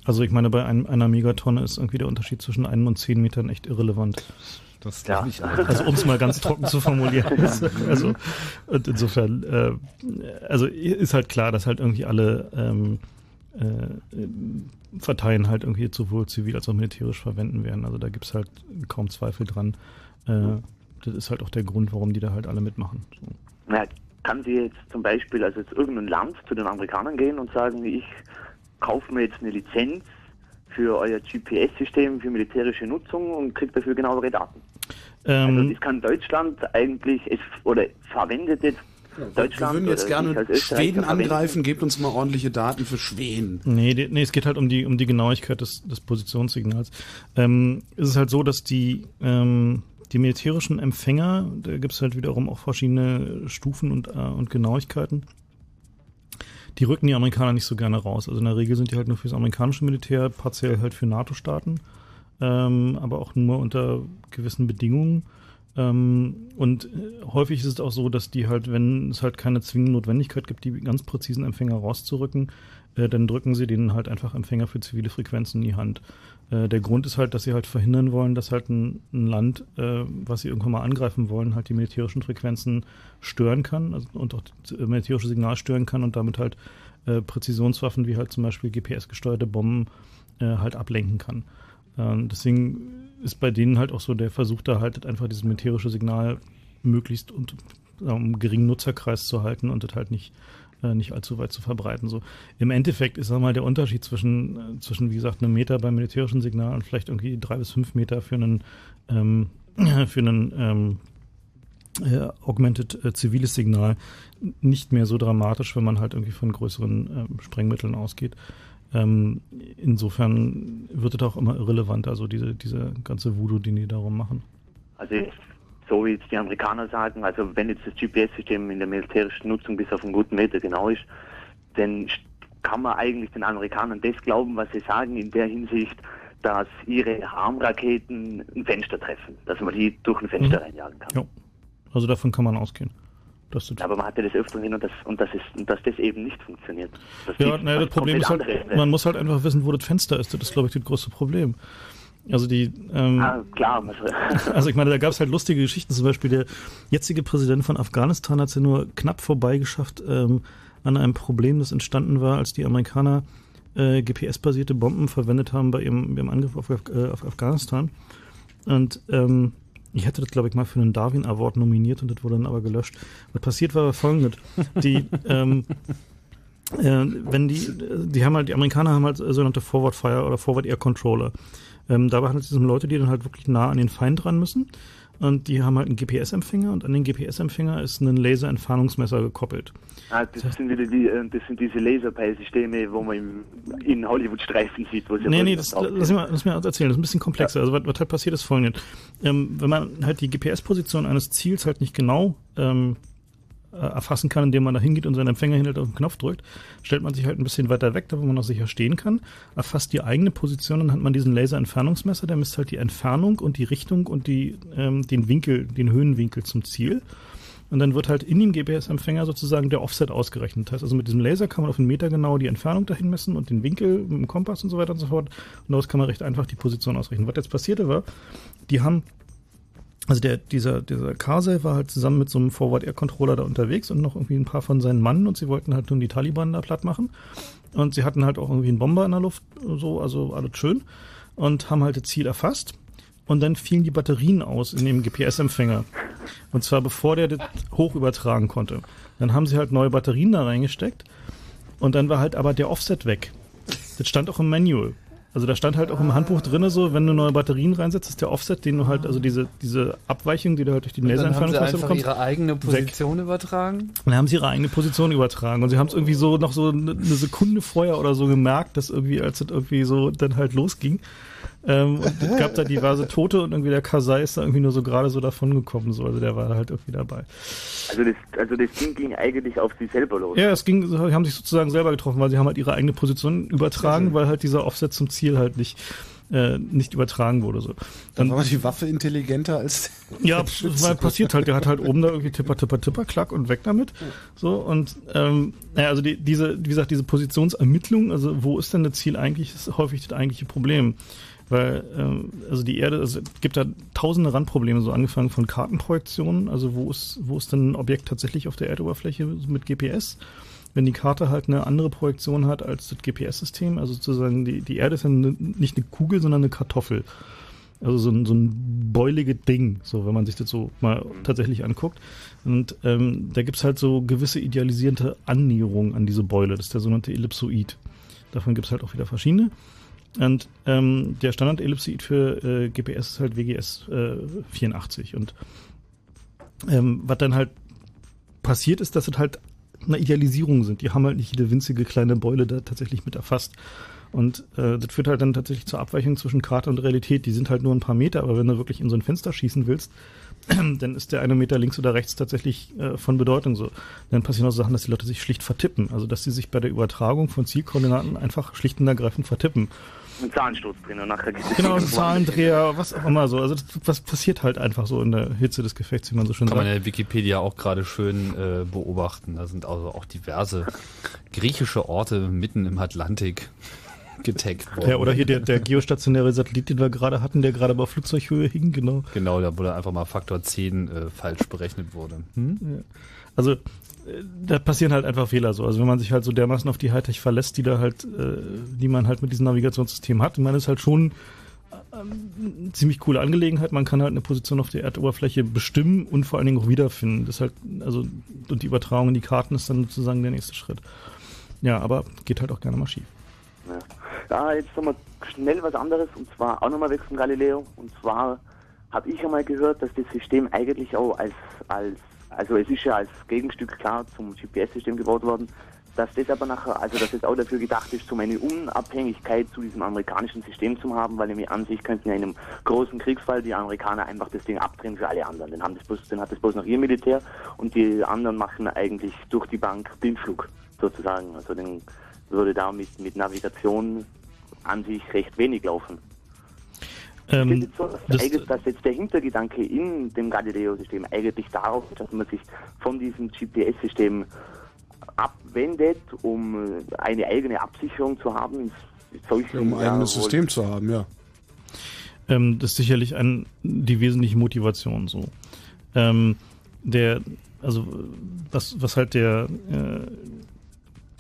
Also ich meine, bei ein, einer Megatonne ist irgendwie der Unterschied zwischen einem und zehn Metern echt irrelevant. Das Ja. ich. Also um es mal ganz trocken zu formulieren. also und insofern, äh, also ist halt klar, dass halt irgendwie alle ähm, äh, Parteien halt irgendwie sowohl zivil als auch militärisch verwenden werden. Also da gibt's halt kaum Zweifel dran. Äh, das ist halt auch der Grund, warum die da halt alle mitmachen. So. Ja, kann die jetzt zum Beispiel, also jetzt irgendein Land zu den Amerikanern gehen und sagen, ich kaufe mir jetzt eine Lizenz für euer GPS-System für militärische Nutzung und kriege dafür genauere Daten. Ähm, also das kann Deutschland eigentlich, es, oder verwendet jetzt Wir Deutschland würden jetzt gerne Schweden angreifen, gebt uns mal ordentliche Daten für Schweden. Nee, nee, es geht halt um die, um die Genauigkeit des, des Positionssignals. Ähm, es ist halt so, dass die, ähm, die militärischen Empfänger, da gibt es halt wiederum auch verschiedene Stufen und, äh, und Genauigkeiten. Die rücken die Amerikaner nicht so gerne raus. Also in der Regel sind die halt nur fürs amerikanische Militär, partiell halt für NATO-Staaten, ähm, aber auch nur unter gewissen Bedingungen. Ähm, und äh, häufig ist es auch so, dass die halt, wenn es halt keine zwingende Notwendigkeit gibt, die ganz präzisen Empfänger rauszurücken, äh, dann drücken sie denen halt einfach Empfänger für zivile Frequenzen in die Hand. Äh, der Grund ist halt, dass sie halt verhindern wollen, dass halt ein, ein Land, äh, was sie irgendwann mal angreifen wollen, halt die militärischen Frequenzen stören kann also, und auch das äh, militärische Signal stören kann und damit halt äh, Präzisionswaffen wie halt zum Beispiel GPS-gesteuerte Bomben halt ablenken kann. Ähm, deswegen ist bei denen halt auch so der Versuch da halt einfach dieses militärische Signal möglichst und um geringen Nutzerkreis zu halten und das halt nicht äh, nicht allzu weit zu verbreiten. So im Endeffekt ist mal der Unterschied zwischen äh, zwischen wie gesagt einem Meter beim militärischen Signal und vielleicht irgendwie drei bis fünf Meter für einen ähm, für einen ähm, äh, augmented äh, ziviles Signal nicht mehr so dramatisch, wenn man halt irgendwie von größeren äh, Sprengmitteln ausgeht. Ähm, insofern wird es auch immer irrelevant, also diese, diese ganze Voodoo, die die darum machen. Also so wie jetzt die Amerikaner sagen, also wenn jetzt das GPS-System in der militärischen Nutzung bis auf einen guten Meter genau ist, dann kann man eigentlich den Amerikanern das glauben, was sie sagen, in der Hinsicht, dass ihre Harmraketen ein Fenster treffen, dass man die durch ein Fenster mhm. reinjagen kann. Ja, also davon kann man ausgehen. Aber man hatte das öfter hin und, das, und, das ist, und dass das eben nicht funktioniert. Das ja, naja, das Problem ist halt, man muss halt einfach wissen, wo das Fenster ist. Das ist, glaube ich, das größte Problem. Also die, ähm, ah, klar. also ich meine, da gab es halt lustige Geschichten. Zum Beispiel der jetzige Präsident von Afghanistan hat es ja nur knapp vorbeigeschafft ähm, an einem Problem, das entstanden war, als die Amerikaner äh, GPS-basierte Bomben verwendet haben bei ihrem, ihrem Angriff auf, äh, auf Afghanistan. Und ähm, ich hatte das, glaube ich, mal für einen Darwin Award nominiert und das wurde dann aber gelöscht. Was passiert war folgendes. Die, ähm, äh, wenn die, die haben halt, die Amerikaner haben halt sogenannte Forward Fire oder Forward Air Controller. Ähm, dabei handelt es sich um Leute, die dann halt wirklich nah an den Feind ran müssen. Und die haben halt einen GPS-Empfänger und an den GPS-Empfänger ist ein Laserentfernungsmesser gekoppelt. Ah, das, sind wieder die, äh, das sind diese Laserpeilsysteme, wo man im, in Hollywood-Streifen sieht. Wo nee, nee, das, lass, mich mal, lass mich mal erzählen, das ist ein bisschen komplexer. Ja. Also was, was halt passiert ist folgendes. Ähm, wenn man halt die GPS-Position eines Ziels halt nicht genau ähm, äh, erfassen kann, indem man da hingeht und seinen Empfänger hinhält auf den Knopf drückt, stellt man sich halt ein bisschen weiter weg, da wo man noch sicher stehen kann, erfasst die eigene Position, dann hat man diesen Laserentfernungsmesser, der misst halt die Entfernung und die Richtung und die, ähm, den Winkel, den Höhenwinkel zum Ziel. Und dann wird halt in dem GPS-Empfänger sozusagen der Offset ausgerechnet. Das heißt also mit diesem Laser kann man auf einen Meter genau die Entfernung dahin messen und den Winkel mit dem Kompass und so weiter und so fort. Und daraus kann man recht einfach die Position ausrechnen. Was jetzt passierte war, die haben also der, dieser, dieser Karsey war halt zusammen mit so einem Forward-Air-Controller da unterwegs und noch irgendwie ein paar von seinen Mannen und sie wollten halt nun die Taliban da platt machen. Und sie hatten halt auch irgendwie einen Bomber in der Luft, so, also alles schön. Und haben halt das Ziel erfasst. Und dann fielen die Batterien aus in dem GPS-Empfänger. Und zwar bevor der das hoch übertragen konnte. Dann haben sie halt neue Batterien da reingesteckt. Und dann war halt aber der Offset weg. Das stand auch im Manual. Also da stand halt auch im Handbuch drinne so, wenn du neue Batterien reinsetzt, ist der Offset, den du halt, also diese, diese Abweichung, die du halt durch die Laserentfernung bekommst. Dann haben sie einfach ihre eigene Position weg. übertragen? Dann haben sie ihre eigene Position übertragen und sie haben es irgendwie so noch so eine Sekunde vorher oder so gemerkt, dass irgendwie, als es irgendwie so dann halt losging, ähm, und es gab da diverse Tote und irgendwie der Kasai ist da irgendwie nur so gerade so davon gekommen. So. Also der war halt irgendwie dabei. Also das, also das Ding ging eigentlich auf sie selber los. Ja, es ging, sie haben sich sozusagen selber getroffen, weil sie haben halt ihre eigene Position übertragen, mhm. weil halt dieser Offset zum Ziel halt nicht äh, nicht übertragen wurde. So. Dann, Dann war die Waffe intelligenter als Ja, weil passiert halt. Der hat halt oben da irgendwie Tipper, Tipper, Tipper, Klack und weg damit. So und ähm, naja, also die, diese, wie gesagt, diese Positionsermittlung, also wo ist denn das Ziel eigentlich, ist häufig das eigentliche Problem. Weil, ähm, also die Erde, also es gibt da tausende Randprobleme, so angefangen von Kartenprojektionen, also wo ist, wo ist denn ein Objekt tatsächlich auf der Erdoberfläche mit GPS? Wenn die Karte halt eine andere Projektion hat als das GPS-System, also sozusagen die, die Erde ist ja eine, nicht eine Kugel, sondern eine Kartoffel. Also so ein, so ein beulige Ding, so wenn man sich das so mal tatsächlich anguckt. Und ähm, da gibt's halt so gewisse idealisierte Annäherungen an diese Beule. Das ist der sogenannte Ellipsoid. Davon gibt's halt auch wieder verschiedene. Und ähm, der Standard-Ellipsoid für äh, GPS ist halt WGS äh, 84. Und ähm, was dann halt passiert ist, dass es halt eine Idealisierung sind. Die haben halt nicht jede winzige kleine Beule da tatsächlich mit erfasst. Und äh, das führt halt dann tatsächlich zur Abweichung zwischen Karte und Realität. Die sind halt nur ein paar Meter, aber wenn du wirklich in so ein Fenster schießen willst, dann ist der eine Meter links oder rechts tatsächlich äh, von Bedeutung so. Dann passieren auch Sachen, dass die Leute sich schlicht vertippen. Also dass sie sich bei der Übertragung von Zielkoordinaten einfach schlicht und ergreifend vertippen. Ein Zahnstoß drin und nachher geht es Genau, ein Zahlendreher, was auch immer so. Also das, was passiert halt einfach so in der Hitze des Gefechts, wie man so schön Kann man sagt. in der Wikipedia auch gerade schön äh, beobachten. Da sind also auch diverse griechische Orte mitten im Atlantik getaggt worden. Ja, oder hier der, der geostationäre Satellit, den wir gerade hatten, der gerade bei Flugzeughöhe hing, genau. Genau, da wurde einfach mal Faktor 10 äh, falsch berechnet wurde. Hm? Ja. Also da passieren halt einfach Fehler so. Also wenn man sich halt so dermaßen auf die Hightech verlässt, die da halt, äh, die man halt mit diesem Navigationssystem hat, das ist halt schon äh, eine ziemlich coole Angelegenheit. Man kann halt eine Position auf der Erdoberfläche bestimmen und vor allen Dingen auch wiederfinden. Das ist halt, also, und die Übertragung in die Karten ist dann sozusagen der nächste Schritt. Ja, aber geht halt auch gerne mal schief. Ja. ja, jetzt nochmal schnell was anderes und zwar auch nochmal weg vom Galileo. Und zwar habe ich einmal gehört, dass das System eigentlich auch als, als, also es ist ja als Gegenstück klar zum GPS-System gebaut worden, dass das aber nachher, also dass es auch dafür gedacht ist, um eine Unabhängigkeit zu diesem amerikanischen System zu haben, weil nämlich an sich könnten ja in einem großen Kriegsfall die Amerikaner einfach das Ding abdrehen für alle anderen. Dann, haben das bloß, dann hat das bloß noch ihr Militär und die anderen machen eigentlich durch die Bank Blindflug sozusagen. Also dann würde da mit, mit Navigation an sich recht wenig laufen. Ähm, ist jetzt so, dass, das- eigentlich, dass jetzt der Hintergedanke in dem Galileo-System eigentlich darauf ist, dass man sich von diesem GPS-System abwendet, um äh, eine eigene Absicherung zu haben. in solchen, Um ein ja, eigenes System zu haben, ja. Ähm, das ist sicherlich ein, die wesentliche Motivation so. Ähm, der, also was, was halt der, äh,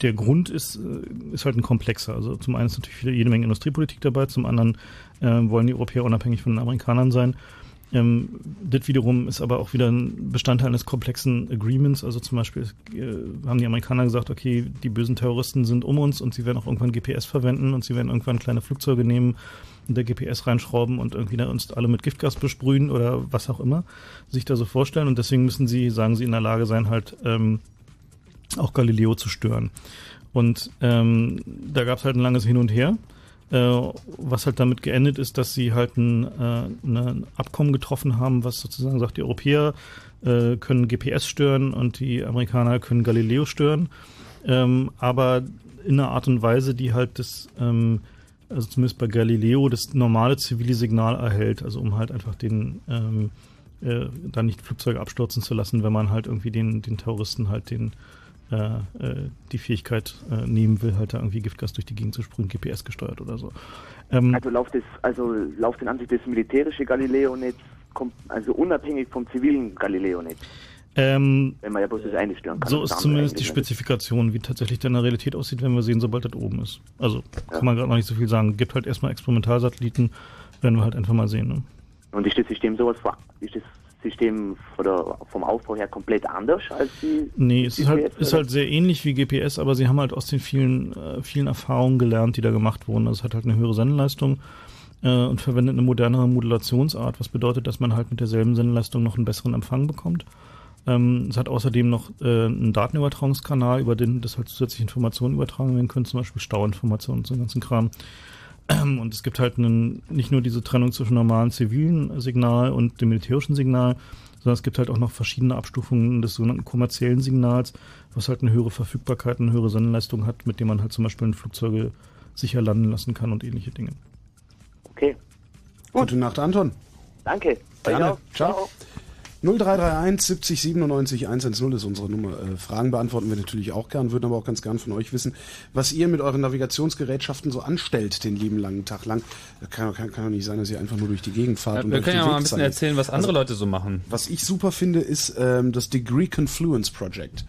der Grund ist, äh, ist halt ein komplexer. Also zum einen ist natürlich wieder jede Menge Industriepolitik dabei, zum anderen äh, wollen die Europäer unabhängig von den Amerikanern sein. Ähm, das wiederum ist aber auch wieder ein Bestandteil eines komplexen Agreements. Also zum Beispiel äh, haben die Amerikaner gesagt, okay, die bösen Terroristen sind um uns und sie werden auch irgendwann GPS verwenden und sie werden irgendwann kleine Flugzeuge nehmen und der GPS reinschrauben und irgendwie da uns alle mit Giftgas besprühen oder was auch immer sich da so vorstellen. Und deswegen müssen sie, sagen sie, in der Lage sein, halt ähm, auch Galileo zu stören. Und ähm, da gab es halt ein langes Hin und Her, äh, was halt damit geendet ist, dass sie halt ein, äh, ein Abkommen getroffen haben, was sozusagen sagt, die Europäer äh, können GPS stören und die Amerikaner können Galileo stören, ähm, aber in einer Art und Weise, die halt das, ähm, also zumindest bei Galileo, das normale zivile Signal erhält, also um halt einfach den ähm, äh, da nicht Flugzeuge abstürzen zu lassen, wenn man halt irgendwie den, den Terroristen halt den die Fähigkeit äh, nehmen will, halt da irgendwie Giftgas durch die Gegend zu sprühen, GPS gesteuert oder so. Ähm, Also läuft das, also läuft in Ansicht das militärische Galileo-Netz, also unabhängig vom zivilen Galileo-Netz, ähm, wenn man ja bloß das eine stören kann. so ist zumindest die. Spezifikation, wie tatsächlich dann in der Realität aussieht, wenn wir sehen, sobald das oben ist. Also kann man gerade noch nicht so viel sagen. Gibt halt erstmal Experimentalsatelliten, werden wir halt einfach mal sehen. Ne? Und ist das System sowas, vor- ist das System der, vom Aufbau her komplett anders als die Nee, es ist halt, ist halt sehr ähnlich wie GPS, aber sie haben halt aus den vielen, äh, vielen Erfahrungen gelernt, die da gemacht wurden. Also es hat halt eine höhere Sendeleistung äh, und verwendet eine modernere Modulationsart, was bedeutet, dass man halt mit derselben Sendeleistung noch einen besseren Empfang bekommt. Ähm, es hat außerdem noch äh, einen Datenübertragungskanal, über den das halt zusätzliche Informationen übertragen werden können, zum Beispiel Stauinformationen und so einen ganzen Kram. Ähm, Und es gibt halt einen, nicht nur diese Trennung zwischen normalen zivilen Signal und dem militärischen Signal, sondern es gibt halt auch noch verschiedene Abstufungen des sogenannten kommerziellen Signals, was halt eine höhere Verfügbarkeit, eine höhere Sendeleistung hat, mit dem man halt zum Beispiel Flugzeuge sicher landen lassen kann und ähnliche Dinge. Okay, Gute Nacht, Anton. danke. Gerne. Ciao. Ciao. 0331 70 97 110 ist unsere Nummer. Äh, Fragen beantworten wir natürlich auch gern, würden aber auch ganz gern von euch wissen, was ihr mit euren Navigationsgerätschaften so anstellt den lieben langen Tag lang. Das kann, kann, kann doch nicht sein, dass ihr einfach nur durch die Gegend fahrt. Ja, und wir können ja mal ein bisschen zeigt. erzählen, was andere Also, Leute so machen. Was ich super finde, ist ähm, das Degree Confluence Project,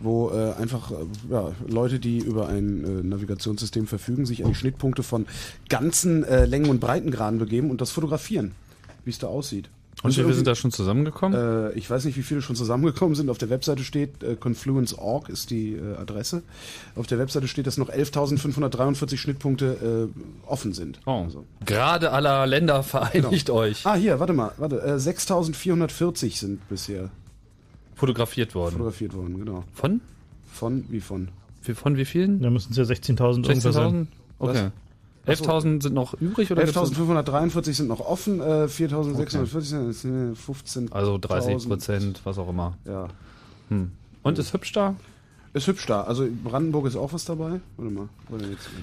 wo äh, einfach äh, ja, Leute, die über ein äh, Navigationssystem verfügen, sich an die Schnittpunkte von ganzen äh, Längen- und Breitengraden begeben und das fotografieren, wie es da aussieht. Und wir sind da schon zusammengekommen? äh, ich weiß nicht, wie viele schon zusammengekommen sind. Auf der Webseite steht, äh, confluence.org ist die äh, Adresse. Auf der Webseite steht, dass noch 11.543 Schnittpunkte äh, offen sind. Oh. Gerade aller Länder vereinigt Genau. euch. Ah, hier, warte mal. Warte, äh, 6.440 sind bisher Fotografiert worden. fotografiert worden, genau. Von? Von, wie von? Wie, von wie vielen? Da müssen es ja 16.000 irgendwas 16.000? sein. Okay. Was? 11.000 sind noch übrig oder? gibt's- 11.543 sind noch offen, äh, 4.640 sind es sind 15. Also 30 Prozent, was auch immer. Ja. Hm. Und ist hübsch da? Ist hübsch da. Also Brandenburg ist auch was dabei. Warte mal.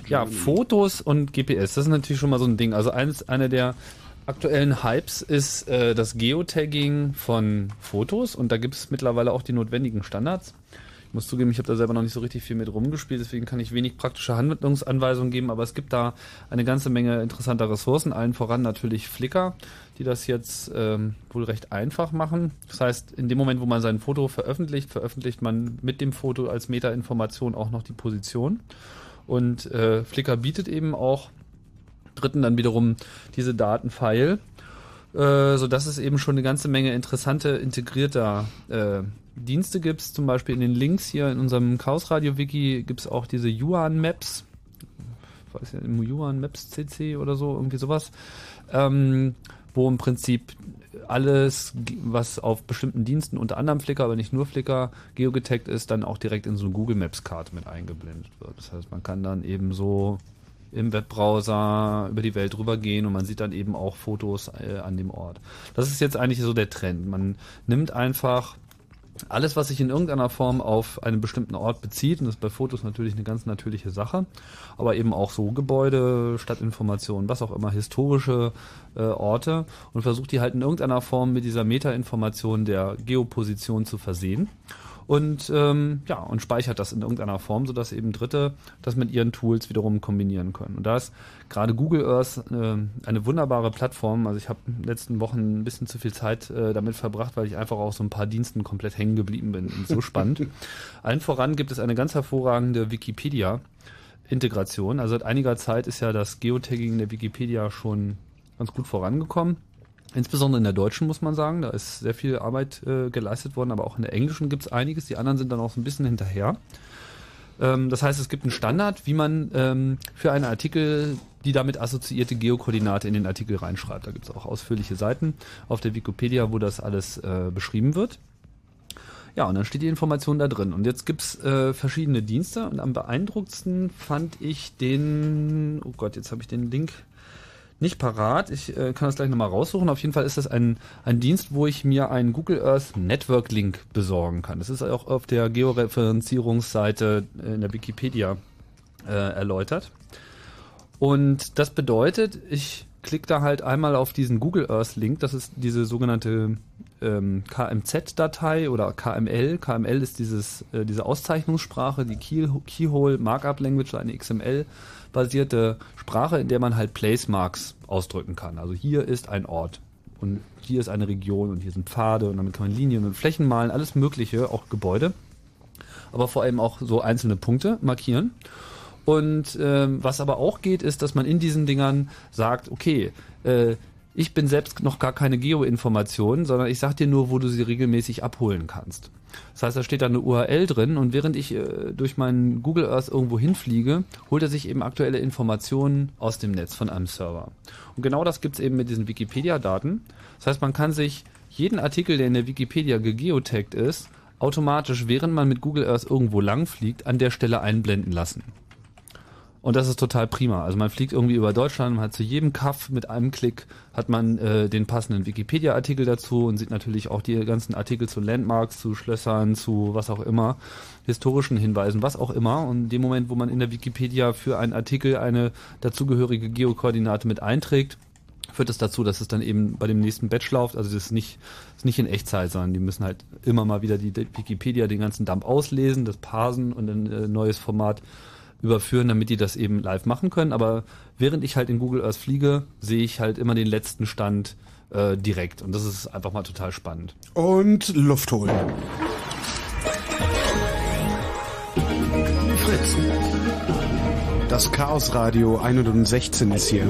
Ja, Fotos und GPS, das ist natürlich schon mal so ein Ding. Also eines, einer der aktuellen Hypes ist äh, das Geotagging von Fotos und da gibt es mittlerweile auch die notwendigen Standards. Muss zugeben, ich habe da selber noch nicht so richtig viel mit rumgespielt, deswegen kann ich wenig praktische Handlungsanweisungen geben, aber es gibt da eine ganze Menge interessanter Ressourcen, allen voran natürlich Flickr, die das jetzt ähm, wohl recht einfach machen. Das heißt, in dem Moment, wo man sein Foto veröffentlicht, veröffentlicht man mit dem Foto als Metainformation auch noch die Position. Und äh, Flickr bietet eben auch Dritten dann wiederum diese Datenfile, äh, so dass es eben schon eine ganze Menge interessante integrierter äh, Dienste gibt. Zum Beispiel in den Links hier in unserem Chaos Radio Wiki gibt es auch diese Yuan Maps, ich weiß ja, Yuan Maps CC oder so, irgendwie sowas, ähm, wo im Prinzip alles, was auf bestimmten Diensten, unter anderem Flickr, aber nicht nur Flickr, geogetaggt ist, dann auch direkt in so eine Google Maps Karte mit eingeblendet wird. Das heißt, man kann dann eben so im Webbrowser über die Welt rübergehen und man sieht dann eben auch Fotos äh, an dem Ort. Das ist jetzt eigentlich so der Trend. Man nimmt einfach alles, was sich in irgendeiner Form auf einen bestimmten Ort bezieht, und das ist bei Fotos natürlich eine ganz natürliche Sache, aber eben auch so Gebäude, Stadtinformationen, was auch immer, historische äh, Orte und versucht die halt in irgendeiner Form mit dieser Metainformation der Geoposition zu versehen und ähm, ja und speichert das in irgendeiner Form, sodass eben Dritte das mit ihren Tools wiederum kombinieren können. Und da ist gerade Google Earth äh, eine wunderbare Plattform. Also ich habe in den letzten Wochen ein bisschen zu viel Zeit äh, damit verbracht, weil ich einfach auch so ein paar Diensten komplett hängen geblieben bin. Und so spannend. Allen voran gibt es eine ganz hervorragende Wikipedia. Integration. Also seit einiger Zeit ist ja das Geotagging der Wikipedia schon ganz gut vorangekommen. Insbesondere in der deutschen muss man sagen, da ist sehr viel Arbeit äh, geleistet worden, aber auch in der englischen gibt es einiges. Die anderen sind dann auch so ein bisschen hinterher. Ähm, das heißt, es gibt einen Standard, wie man ähm, für einen Artikel die damit assoziierte Geokoordinate in den Artikel reinschreibt. Da gibt es auch ausführliche Seiten auf der Wikipedia, wo das alles äh, beschrieben wird. Ja, und dann steht die Information da drin. Und jetzt gibt's äh, verschiedene Dienste und am beeindruckendsten fand ich den, oh Gott, jetzt habe ich den Link nicht parat. Ich äh, kann das gleich nochmal raussuchen. Auf jeden Fall ist das ein, ein Dienst, wo ich mir einen Google Earth Network Link besorgen kann. Das ist auch auf der Georeferenzierungsseite in der Wikipedia äh, erläutert. Und das bedeutet, ich klicke da halt einmal auf diesen Google Earth Link. Das ist diese sogenannte ähm, KMZ-Datei oder KML. KML ist dieses, äh, diese Auszeichnungssprache, die Key Keyhole Markup Language, eine XML basierte Sprache, in der man halt Placemarks ausdrücken kann. Also hier ist ein Ort und hier ist eine Region und hier sind Pfade und damit kann man Linien und Flächen malen, alles Mögliche, auch Gebäude, aber vor allem auch so einzelne Punkte markieren. Und ähm, was aber auch geht, ist, dass man in diesen Dingern sagt, okay, äh, ich bin selbst noch gar keine Geoinformation, sondern ich sag dir nur, wo du sie regelmäßig abholen kannst. Das heißt, da steht da eine URL drin und während ich äh, durch meinen Google Earth irgendwo hinfliege, holt er sich eben aktuelle Informationen aus dem Netz von einem Server. Und genau das gibt's eben mit diesen Wikipedia-Daten. Das heißt, man kann sich jeden Artikel, der in der Wikipedia gegeotaggt ist, automatisch, während man mit Google Earth irgendwo langfliegt, an der Stelle einblenden lassen. Und das ist total prima. Also man fliegt irgendwie über Deutschland, man hat zu jedem Kaff mit einem Klick hat man äh, den passenden Wikipedia-Artikel dazu und sieht natürlich auch die ganzen Artikel zu Landmarks, zu Schlössern, zu was auch immer, historischen Hinweisen, was auch immer. Und in dem Moment, wo man in der Wikipedia für einen Artikel eine dazugehörige Geokoordinate mit einträgt, führt es das dazu, dass es dann eben bei dem nächsten Batch läuft. Also das ist nicht, das ist nicht in Echtzeit, sondern die müssen halt immer mal wieder die, die Wikipedia den ganzen Dump auslesen, das parsen und ein äh, neues Format überführen, damit die das eben live machen können. Aber während ich halt in Google Earth fliege, sehe ich halt immer den letzten Stand äh, direkt. Und das ist einfach mal total spannend. Und Luft holen. Fritz. Das Chaos Radio 116 ist hier.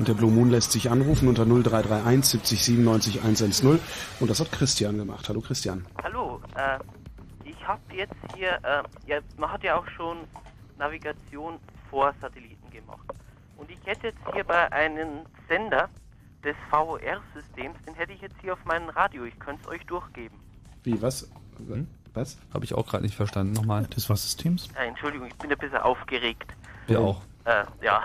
Und der Blue Moon lässt sich anrufen unter 0331 70 97 110. Und das hat Christian gemacht. Hallo Christian. Hallo, äh, ich habe jetzt hier, äh, ja, man hat ja auch schon Navigation vor Satelliten gemacht. Und ich hätte jetzt hier bei einem Sender des VOR-Systems, den hätte ich jetzt hier auf meinem Radio. Ich könnte es euch durchgeben. Wie, was? Hm? Was? Habe ich auch gerade nicht verstanden. Nochmal. Des was Systems? Äh, Entschuldigung, ich bin ein bisschen aufgeregt. Wir auch. Äh, ja.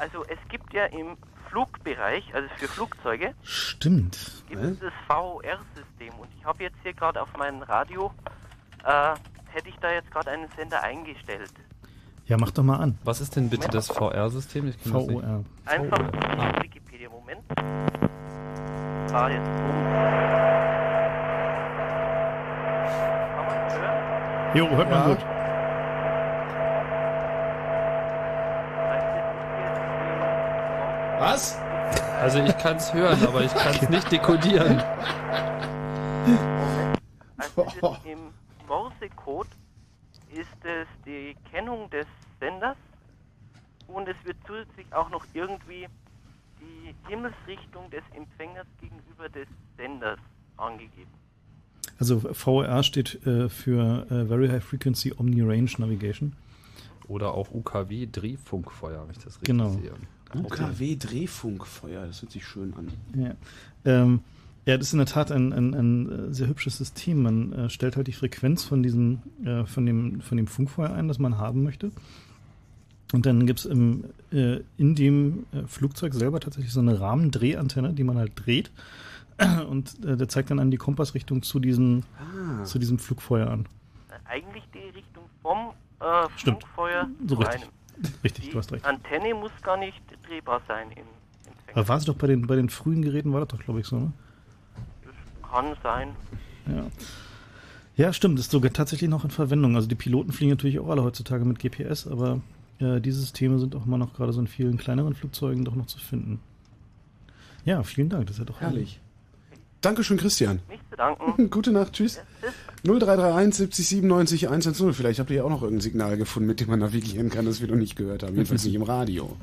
Also es gibt ja im Flugbereich, also für Flugzeuge, Stimmt. gibt es das VOR-System. Und ich habe jetzt hier gerade auf meinem Radio, äh, hätte ich da jetzt gerade einen Sender eingestellt. Ja, mach doch mal an. Was ist denn bitte das VR-System? Ich kenn das nicht. VOR. Einfach in Wikipedia, Moment. Ah, jetzt Jo, hört man gut. Was? Also ich kann es hören, aber ich kann es nicht dekodieren. Also Im Morsecode ist es die Kennung des Senders und es wird zusätzlich auch noch irgendwie die Himmelsrichtung des Empfängers gegenüber des Senders angegeben. Also VOR steht äh, für äh, Very High Frequency Omni Range Navigation. Oder auch UKW Drehfunkfeuer, wenn ich das richtig Genau. sehe. UKW Drehfunkfeuer, das hört sich schön an. Ja. Ähm, ja, das ist in der Tat ein, ein, ein äh, sehr hübsches System. Man äh, stellt halt die Frequenz von diesem, äh, von dem, von dem Funkfeuer ein, das man haben möchte. Und dann gibt's im, äh, in dem äh, Flugzeug selber tatsächlich so eine Rahmendrehantenne, die man halt dreht. Und äh, der zeigt dann an die Kompassrichtung zu diesem, Ah. zu diesem Flugfeuer an. Eigentlich die Richtung vom äh, Stimmt. Funkfeuer So zu richtig. einem. Richtig, Die du hast recht. Antenne muss gar nicht drehbar sein im Empfänger. Aber war es doch bei den, bei den frühen Geräten, war das doch, glaube ich, so, ne? Kann sein. Ja. Ja, stimmt, ist sogar tatsächlich noch in Verwendung. Also die Piloten fliegen natürlich auch alle heutzutage mit GPS, aber äh, diese Systeme sind auch immer noch gerade so in vielen kleineren Flugzeugen doch noch zu finden. Ja, vielen Dank, das ist ja doch Herrlich. Dankeschön, Christian. Nicht zu danken. Gute Nacht, tschüss. 0331 70 97 110. Vielleicht habt ihr ja auch noch irgendein Signal gefunden, mit dem man navigieren kann, das wir noch nicht gehört haben. Jedenfalls nicht im Radio.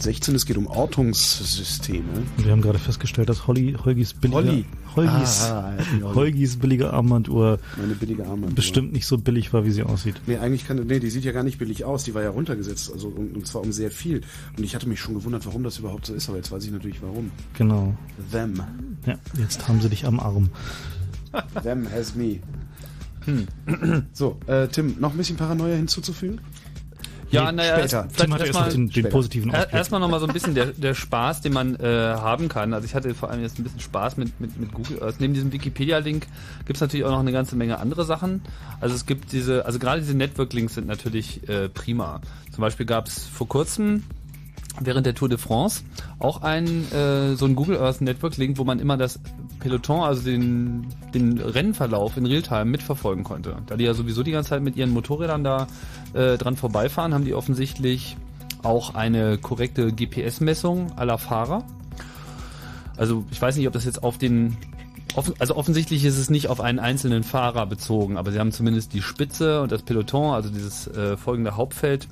Chaos Radio 116. Es geht um Ortungssysteme. Wir haben gerade festgestellt, dass Holly, Holgis billige, Holly. Holgis, Ah. Holgis billige Armbanduhr Meine billige Armbanduhr. bestimmt nicht so billig war, wie sie aussieht. Nee, eigentlich kann, nee, die sieht ja gar nicht billig aus. Die war ja runtergesetzt, also und, und zwar um sehr viel. Und ich hatte mich schon gewundert, warum das überhaupt so ist, aber jetzt weiß ich natürlich warum. Genau. Them. Ja, jetzt haben sie dich am Arm. Them has me. Hm. So, äh, Tim, noch ein bisschen Paranoia hinzuzufügen? Ja, Nee, naja, später. vielleicht hat erst den, den positiven Ausblick. Erstmal nochmal so ein bisschen der, der Spaß, den man äh, haben kann. Also ich hatte vor allem jetzt ein bisschen Spaß mit, mit, mit Google Earth. Neben diesem Wikipedia-Link gibt es natürlich auch noch eine ganze Menge andere Sachen. Also es gibt diese, also gerade diese Network-Links sind natürlich äh, prima. Zum Beispiel gab es vor kurzem während der Tour de France auch ein äh, so ein Google Earth Network Link, wo man immer das Peloton, also den, den Rennverlauf in Realtime mitverfolgen konnte. Da die ja sowieso die ganze Zeit mit ihren Motorrädern da äh, dran vorbeifahren, haben die offensichtlich auch eine korrekte GPS-Messung aller Fahrer. Also ich weiß nicht, ob das jetzt auf den also offensichtlich ist es nicht auf einen einzelnen Fahrer bezogen, aber sie haben zumindest die Spitze und das Peloton, also dieses äh, folgende Hauptfeld.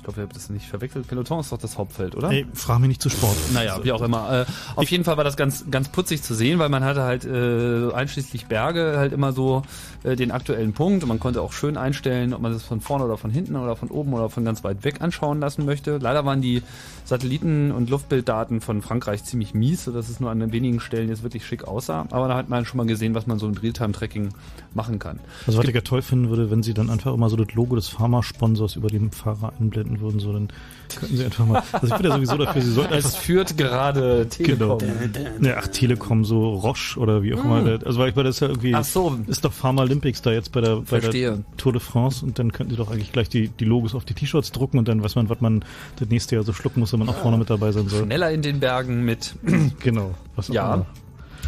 Ich glaube, ihr habt das nicht verwechselt. Peloton ist doch das Hauptfeld, oder? Ey, frag mich nicht zu Sport. Naja, wie auch immer. Äh, auf jeden Fall war das ganz, ganz putzig zu sehen, weil man hatte halt äh, einschließlich Berge halt immer so äh, den aktuellen Punkt und man konnte auch schön einstellen, ob man das von vorne oder von hinten oder von oben oder von ganz weit weg anschauen lassen möchte. Leider waren die Satelliten- und Luftbilddaten von Frankreich ziemlich mies, sodass es nur an wenigen Stellen jetzt wirklich schick aussah. Aber da hat man schon mal gesehen, was man so mit Realtime-Tracking machen kann. Also was ich ja toll finden würde, wenn sie dann einfach immer so das Logo des Pharmasponsors über dem Fahrer einblenden würden, so dann könnten sie einfach mal. Also ich bin ja sowieso dafür, sie sollten Es führt gerade Genau. Telekom. Ja, ach, Telekom, so Roche oder wie auch immer. Mm. Also weil ich weil das ja irgendwie Ach so. ist doch Pharma Olympics da jetzt bei der, bei der. Tour de France und dann könnten sie doch eigentlich gleich die, die Logos auf die T-Shirts drucken und dann weiß man, was man das nächste Jahr so schlucken muss, wenn man auch vorne mit dabei sein soll. Schneller in den Bergen mit Genau. Was auch Ja. immer.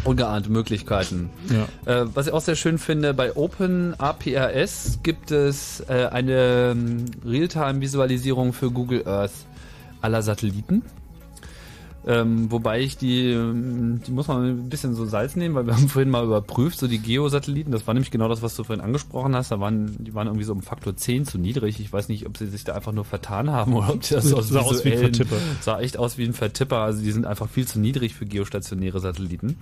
Ungeahnte Möglichkeiten. Ja. Äh, was ich auch sehr schön finde, bei Open APRS gibt es äh, eine ähm, Realtime-Visualisierung für Google Earth aller Satelliten. Ähm, wobei ich die, ähm, die muss man ein bisschen so Salz nehmen, weil wir haben vorhin mal überprüft, so die Geosatelliten, das war nämlich genau das, was du vorhin angesprochen hast, da waren, die waren irgendwie so um Faktor 10 zu niedrig. Ich weiß nicht, ob sie sich da einfach nur vertan haben oder ob sie das Sah aus wie ein Vertipper. Sah echt aus wie ein Vertipper, also die sind einfach viel zu niedrig für geostationäre Satelliten.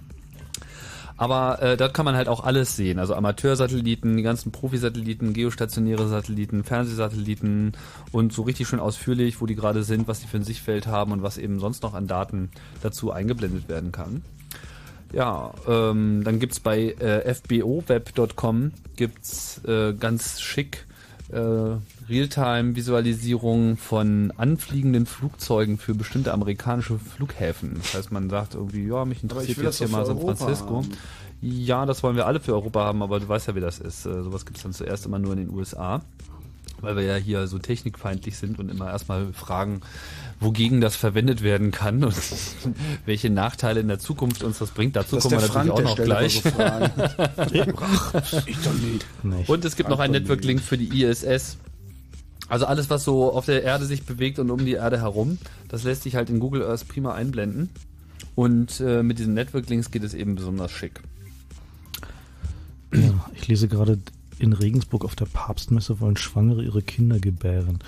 Aber äh, dort kann man halt auch alles sehen. Also Amateursatelliten, die ganzen Profisatelliten, geostationäre Satelliten, Fernsehsatelliten und so richtig schön ausführlich, wo die gerade sind, was die für ein Sichtfeld haben und was eben sonst noch an Daten dazu eingeblendet werden kann. Ja, ähm, dann gibt's bei äh, fboweb.com gibt's äh, ganz schick äh, Realtime-Visualisierung von anfliegenden Flugzeugen für bestimmte amerikanische Flughäfen. Das heißt, man sagt irgendwie, ja, mich interessiert jetzt hier mal San Europa Francisco. haben. Ja, das wollen wir alle für Europa haben, aber du weißt ja, wie das ist. Äh, sowas gibt's dann zuerst immer nur in den USA, weil wir ja hier so technikfeindlich sind und immer erstmal fragen, wogegen das verwendet werden kann und welche Nachteile in der Zukunft uns das bringt. Dazu Das kommen wir natürlich Frank, auch noch gleich. so ich doch nicht. Nicht. Und es gibt noch einen Network-Link für die ISS. Also alles, was so auf der Erde sich bewegt und um die Erde herum, das lässt sich halt in Google Earth prima einblenden. Und äh, mit diesen Network-Links geht es eben besonders schick. Ja, ich lese gerade, in Regensburg auf der Papstmesse wollen Schwangere ihre Kinder gebären.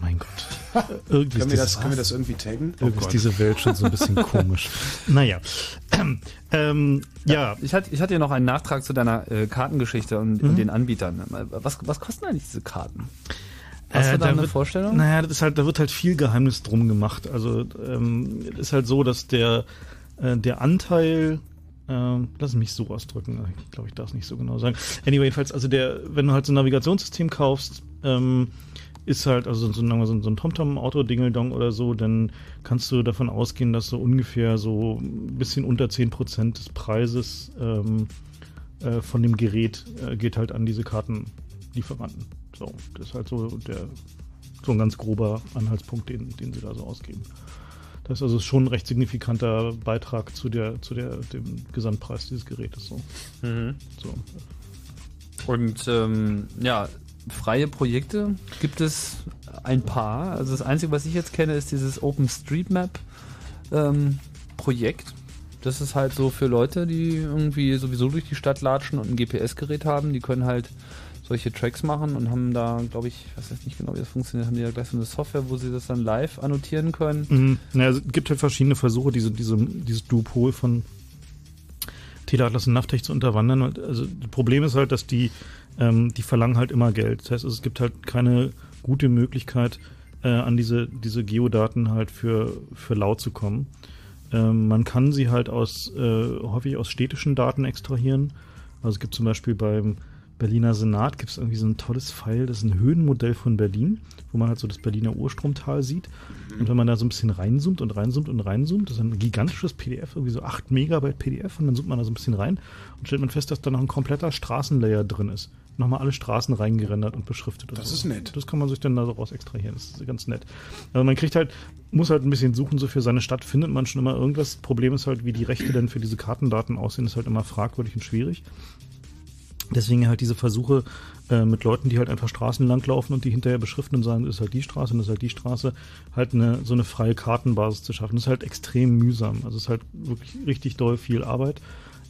Mein Gott. Irgendwie Können ist wir, das, können wir das irgendwie taggen? Irgendwie ist diese Welt schon so ein bisschen komisch. Naja. Ähm, ja. Ich hatte, ich hatte ja noch einen Nachtrag zu deiner äh, Kartengeschichte und, Mhm. und den Anbietern. Was, was kosten eigentlich diese Karten? Hast du da, eine wird, Vorstellung? Naja, das ist halt, da wird halt viel Geheimnis drum gemacht. Also ähm, ist halt so, dass der, äh, der Anteil, ähm, lass mich so ausdrücken, ich glaube, ich darf es nicht so genau sagen. Anyway, jedenfalls, also der, wenn du halt so ein Navigationssystem kaufst, ähm, ist halt, also so, wir, so ein TomTom-Auto-Dingeldong oder so, dann kannst du davon ausgehen, dass so ungefähr so ein bisschen unter 10% des Preises ähm, äh, von dem Gerät äh, geht halt an diese Kartenlieferanten. So, das ist halt so der so ein ganz grober Anhaltspunkt, den, den sie da so ausgeben. Das ist also schon ein recht signifikanter Beitrag zu der, zu der, dem Gesamtpreis dieses Gerätes. So. Mhm. So. Und ähm, ja, freie Projekte gibt es ein paar. Also das Einzige, was ich jetzt kenne, ist dieses OpenStreetMap ähm, das ist halt so für Leute, die irgendwie sowieso durch die Stadt latschen und ein GPS-Gerät haben, die können halt solche Tracks machen und haben da, glaube ich, ich weiß nicht genau, wie das funktioniert, haben die da gleich so eine Software, wo sie das dann live annotieren können. Mhm. Naja, es gibt halt verschiedene Versuche, diese, diese, dieses Duopol von Teleatlas und Naftech zu unterwandern. Also das Problem ist halt, dass die, ähm, die verlangen halt immer Geld. Das heißt, es gibt halt keine gute Möglichkeit, äh, an diese, diese Geodaten halt für, für laut zu kommen. Ähm, man kann sie halt aus äh, häufig aus städtischen Daten extrahieren. Also es gibt zum Beispiel beim Berliner Senat gibt es irgendwie so ein tolles Pfeil, das ist ein Höhenmodell von Berlin, wo man halt so das Berliner Urstromtal sieht. Und wenn man da so ein bisschen reinzoomt und reinzoomt und reinzoomt, das ist ein gigantisches PDF, irgendwie so 8 Megabyte PDF, und dann zoomt man da so ein bisschen rein und stellt man fest, dass da noch ein kompletter Straßenlayer drin ist. Nochmal alle Straßen reingerendert und beschriftet. und Das so. ist nett. Das kann man sich dann da so raus extrahieren. Das ist ganz nett. Also man kriegt halt, muss halt ein bisschen suchen, so für seine Stadt findet man schon immer irgendwas. Problem ist halt, wie die Rechte denn für diese Kartendaten aussehen, ist halt immer fragwürdig und schwierig. Deswegen halt diese Versuche äh, mit Leuten, die halt einfach Straßen langlaufen und die hinterher beschriften und sagen, das ist halt die Straße und das ist halt die Straße, halt eine so eine freie Kartenbasis zu schaffen. Das ist halt extrem mühsam. Also es ist halt wirklich richtig doll viel Arbeit.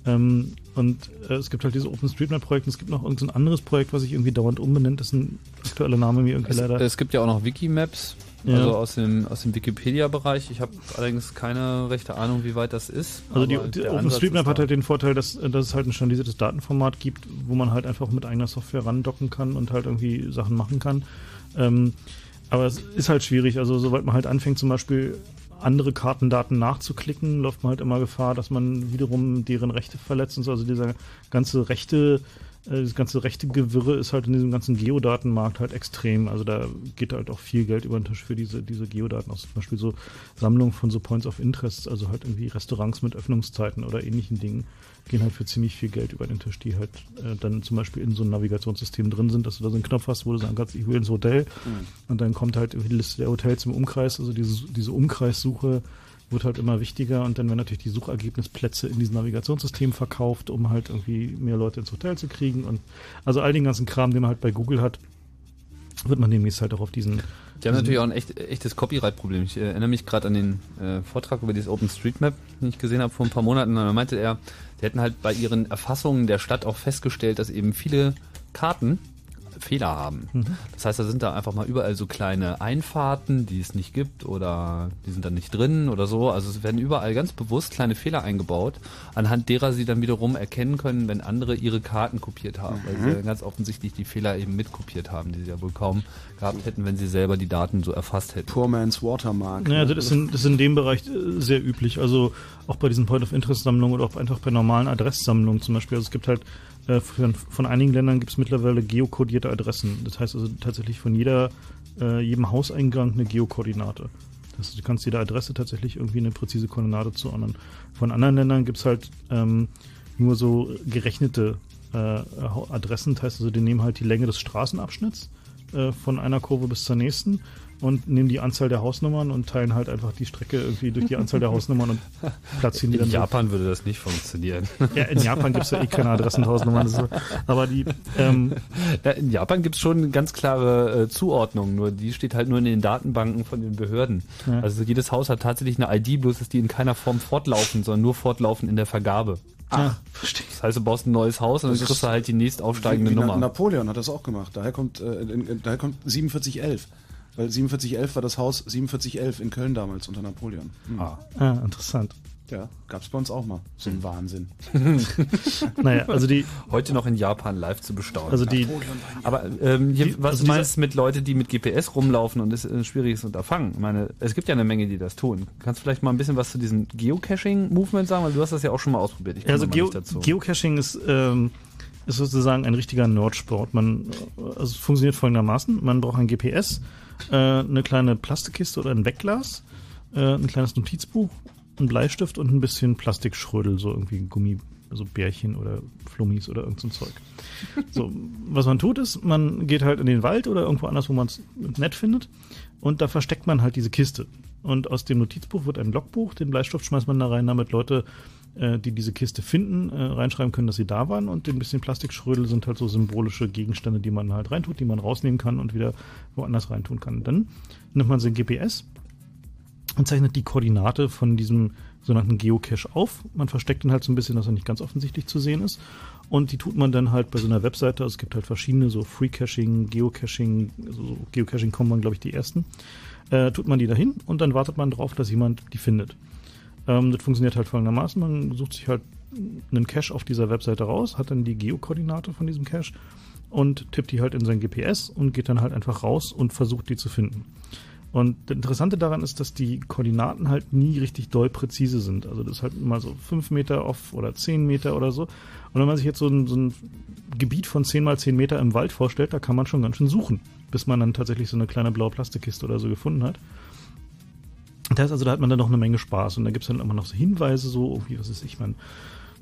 Ähm, und äh, es gibt halt diese OpenStreetMap-Projekte. Es gibt noch irgendein anderes Projekt, was sich irgendwie dauernd umbenennt. Das ist ein aktueller Name mir irgendwie Es, leider. es gibt ja auch noch Wikimaps, Ja. also aus dem, aus dem Wikipedia-Bereich. Ich habe allerdings keine rechte Ahnung, wie weit das ist. Also die, die OpenStreetMap hat halt den Vorteil, dass, dass es halt ein standardisiertes Datenformat gibt, wo man halt einfach mit eigener Software randocken kann und halt irgendwie Sachen machen kann. Ähm, aber es ist halt schwierig. Also sobald man halt anfängt, zum Beispiel andere Kartendaten nachzuklicken, läuft man halt immer Gefahr, dass man wiederum deren Rechte verletzt und so. Also dieser ganze Rechte, das ganze rechte Gewirre ist halt in diesem ganzen Geodatenmarkt halt extrem. Also da geht halt auch viel Geld über den Tisch für diese, diese Geodaten aus. Zum Beispiel so Sammlungen von so Points of Interest, also halt irgendwie Restaurants mit Öffnungszeiten oder ähnlichen Dingen, gehen halt für ziemlich viel Geld über den Tisch, die halt äh, dann zum Beispiel in so einem Navigationssystem drin sind, dass du da so einen Knopf hast, wo du sagen kannst, ich will ins Hotel Mhm. und dann kommt halt die Liste der Hotels im Umkreis, also diese, diese Umkreissuche wird halt immer wichtiger und dann werden natürlich die Suchergebnisplätze in diesem Navigationssystem verkauft, um halt irgendwie mehr Leute ins Hotel zu kriegen und also all den ganzen Kram, den man halt bei Google hat, wird man demnächst halt auch auf diesen Die haben diesen- natürlich auch ein echt, echtes Copyright-Problem. Ich erinnere mich gerade an den äh, Vortrag über dieses OpenStreetMap, den ich gesehen habe vor ein paar Monaten. Und da meinte er, die hätten halt bei ihren Erfassungen der Stadt auch festgestellt, dass eben viele Karten Fehler haben. Mhm. Das heißt, da sind da einfach mal überall so kleine Einfahrten, die es nicht gibt oder die sind dann nicht drin oder so. Also es werden überall ganz bewusst kleine Fehler eingebaut, anhand derer sie dann wiederum erkennen können, wenn andere ihre Karten kopiert haben, weil Mhm. sie ja ganz offensichtlich die Fehler eben mitkopiert haben, die sie ja wohl kaum gehabt hätten, wenn sie selber die Daten so erfasst hätten. Poor Man's Watermark. Ja, also das ist, in, das ist in dem Bereich äh, sehr üblich. Also auch bei diesen Point-of-Interest-Sammlungen oder auch einfach bei normalen Adresssammlungen zum Beispiel. Also es gibt halt äh, von, von einigen Ländern gibt es mittlerweile geokodierte Adressen. Das heißt also tatsächlich von jeder, äh, jedem Hauseingang eine Geokoordinate. Das heißt, du kannst jeder Adresse tatsächlich irgendwie eine präzise Koordinate zuordnen. Von anderen Ländern gibt es halt ähm, nur so gerechnete äh, Adressen. Das heißt also, die nehmen halt die Länge des Straßenabschnitts äh, von einer Kurve bis zur nächsten und nehmen die Anzahl der Hausnummern und teilen halt einfach die Strecke irgendwie durch die Anzahl der Hausnummern und platzieren die In dann so. Japan würde das nicht funktionieren. Ja, in Japan gibt es ja eh keine Adressentausendnummern. das ist so- Aber die, ähm, Ja, in Japan gibt es schon ganz klare äh, Zuordnung, nur die steht halt nur in den Datenbanken von den Behörden. Ja. Also jedes Haus hat tatsächlich eine ID, bloß ist die in keiner Form fortlaufend, sondern nur fortlaufend in der Vergabe. Ah, verstehe. Das heißt, du baust ein neues Haus und dann Das kriegst ist du halt die nächst aufsteigende wie, wie Na- Nummer. Napoleon hat das auch gemacht. Daher kommt, äh, in, in, daher kommt 4711. Weil 4711 war das Haus 4711 in Köln damals unter Napoleon. Hm. Ah. ah, interessant. Ja, gab's bei uns auch mal. So ein Wahnsinn. Naja, also die. Heute noch in Japan live zu bestaunen. Also die- Aber ähm, hier, Die- was also du meinst mit Leute, die mit GPS rumlaufen und das ist ein schwieriges Unterfangen? Ich meine, es gibt ja eine Menge, die das tun. Kannst du vielleicht mal ein bisschen was zu diesem Geocaching-Movement sagen? Weil du hast das ja auch schon mal ausprobiert. Ich Ja, also Geo mal nicht dazu. Geocaching ist, ähm, ist sozusagen ein richtiger Nerdsport. Man, äh, also es funktioniert folgendermaßen. Man braucht ein GPS, äh, eine kleine Plastikkiste oder ein Wegglas, äh, ein kleines Notizbuch, ein Bleistift und ein bisschen Plastikschrödel, so irgendwie Gummi, also Bärchen oder Flummis oder irgend so ein Zeug. So, was man tut ist, man geht halt in den Wald oder irgendwo anders, wo man es nett findet und da versteckt man halt diese Kiste. Und aus dem Notizbuch wird ein Logbuch, den Bleistift schmeißt man da rein, damit Leute, die diese Kiste finden, äh, reinschreiben können, dass sie da waren und ein bisschen Plastikschrödel sind halt so symbolische Gegenstände, die man halt reintut, die man rausnehmen kann und wieder woanders reintun kann. Dann nimmt man sein GPS und zeichnet die Koordinate von diesem sogenannten Geocache auf. Man versteckt ihn halt so ein bisschen, dass er nicht ganz offensichtlich zu sehen ist. Und die tut man dann halt bei so einer Webseite. Also es gibt halt verschiedene, so Free Caching, Geocaching, so Geocaching kommen man, glaube ich, die ersten. Äh, tut man die dahin und dann wartet man drauf, dass jemand die findet. Ähm, das funktioniert halt folgendermaßen. Man sucht sich halt einen Cache auf dieser Webseite raus, hat dann die Geokoordinate von diesem Cache und tippt die halt in sein GPS und geht dann halt einfach raus und versucht die zu finden. Und das Interessante daran ist, dass die Koordinaten halt nie richtig doll präzise sind. Also das ist halt immer so fünf Meter off oder zehn Meter oder so. Und wenn man sich jetzt so ein, so ein Gebiet von zehn mal zehn Meter im Wald vorstellt, da kann man schon ganz schön suchen, bis man dann tatsächlich so eine kleine blaue Plastikkiste oder so gefunden hat. Das heißt also, da hat man dann noch eine Menge Spaß. Und da gibt es dann immer noch so Hinweise, so irgendwie, was ist ich, man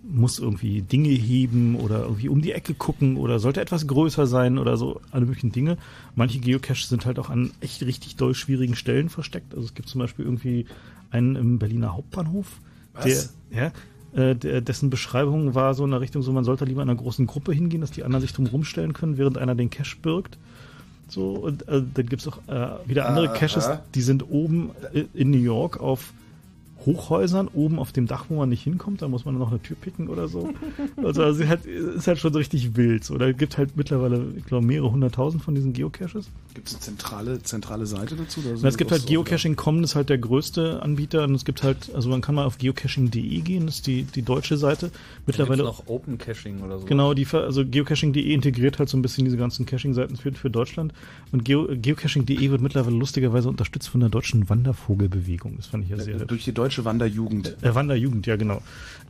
muss irgendwie Dinge heben oder irgendwie um die Ecke gucken oder sollte etwas größer sein oder so, alle möglichen Dinge. Manche Geocaches sind halt auch an echt richtig doll schwierigen Stellen versteckt. Also es gibt zum Beispiel irgendwie einen im Berliner Hauptbahnhof, Was? der, ja, äh, der, dessen Beschreibung war so in der Richtung so, man sollte lieber in einer großen Gruppe hingehen, dass die anderen sich drum rumstellen können, während einer den Cache birgt. So, und äh, dann gibt es auch äh, wieder andere Aha. Caches, die sind oben äh, in New York auf Hochhäusern, oben auf dem Dach, wo man nicht hinkommt, da muss man noch eine Tür picken oder so. Also, also halt, ist halt schon so richtig wild. So, da gibt halt mittlerweile, ich glaube, mehrere hunderttausend von diesen Geocaches. Gibt es eine zentrale, zentrale Seite dazu? Oder so? Na, es gibt halt So- Geocaching.com, das ist halt der größte Anbieter und es gibt halt, also man kann mal auf geocaching.de gehen, das ist die, die deutsche Seite. Mittlerweile noch Open Caching oder so. Genau, die, also geocaching.de integriert halt so ein bisschen diese ganzen Caching-Seiten für, für Deutschland. Und Geo, geocaching.de wird mittlerweile lustigerweise unterstützt von der deutschen Wandervogelbewegung. Das fand ich ja sehr Durch die deutsche Wanderjugend. Äh, Wanderjugend, ja genau.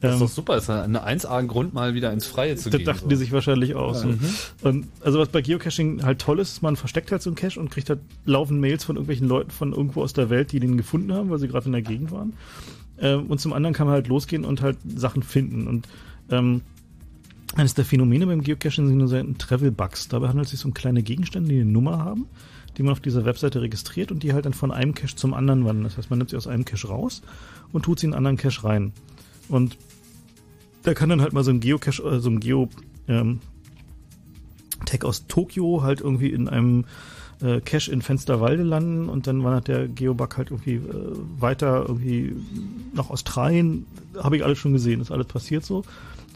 Das ist Ähm, doch super, ist eine 1A-Grund, mal wieder ins Freie zu das gehen. dachten so. die sich wahrscheinlich auch. So. Mhm. Und also was bei Geocaching halt toll ist, ist, man versteckt halt so einen Cache und kriegt halt laufend Mails von irgendwelchen Leuten von irgendwo aus der Welt, die den gefunden haben, weil sie gerade in der Gegend waren. Ähm, und zum anderen kann man halt losgehen und halt Sachen finden. Und ähm, eines der Phänomene beim Geocaching sind nur selten Travel-Bugs. Dabei handelt es sich um kleine Gegenstände, die eine Nummer haben, die man auf dieser Webseite registriert und die halt dann von einem Cache zum anderen wandern. Das heißt, man nimmt sie aus einem Cache raus und tut sie in einen anderen Cache rein. Und da kann dann halt mal so ein Geocache, äh, so ein Geo, ähm, Tag aus Tokio halt irgendwie in einem äh, Cache in Fensterwalde landen und dann wandert der Geobug halt irgendwie äh, weiter irgendwie nach Australien. Habe ich alles schon gesehen, ist alles passiert so.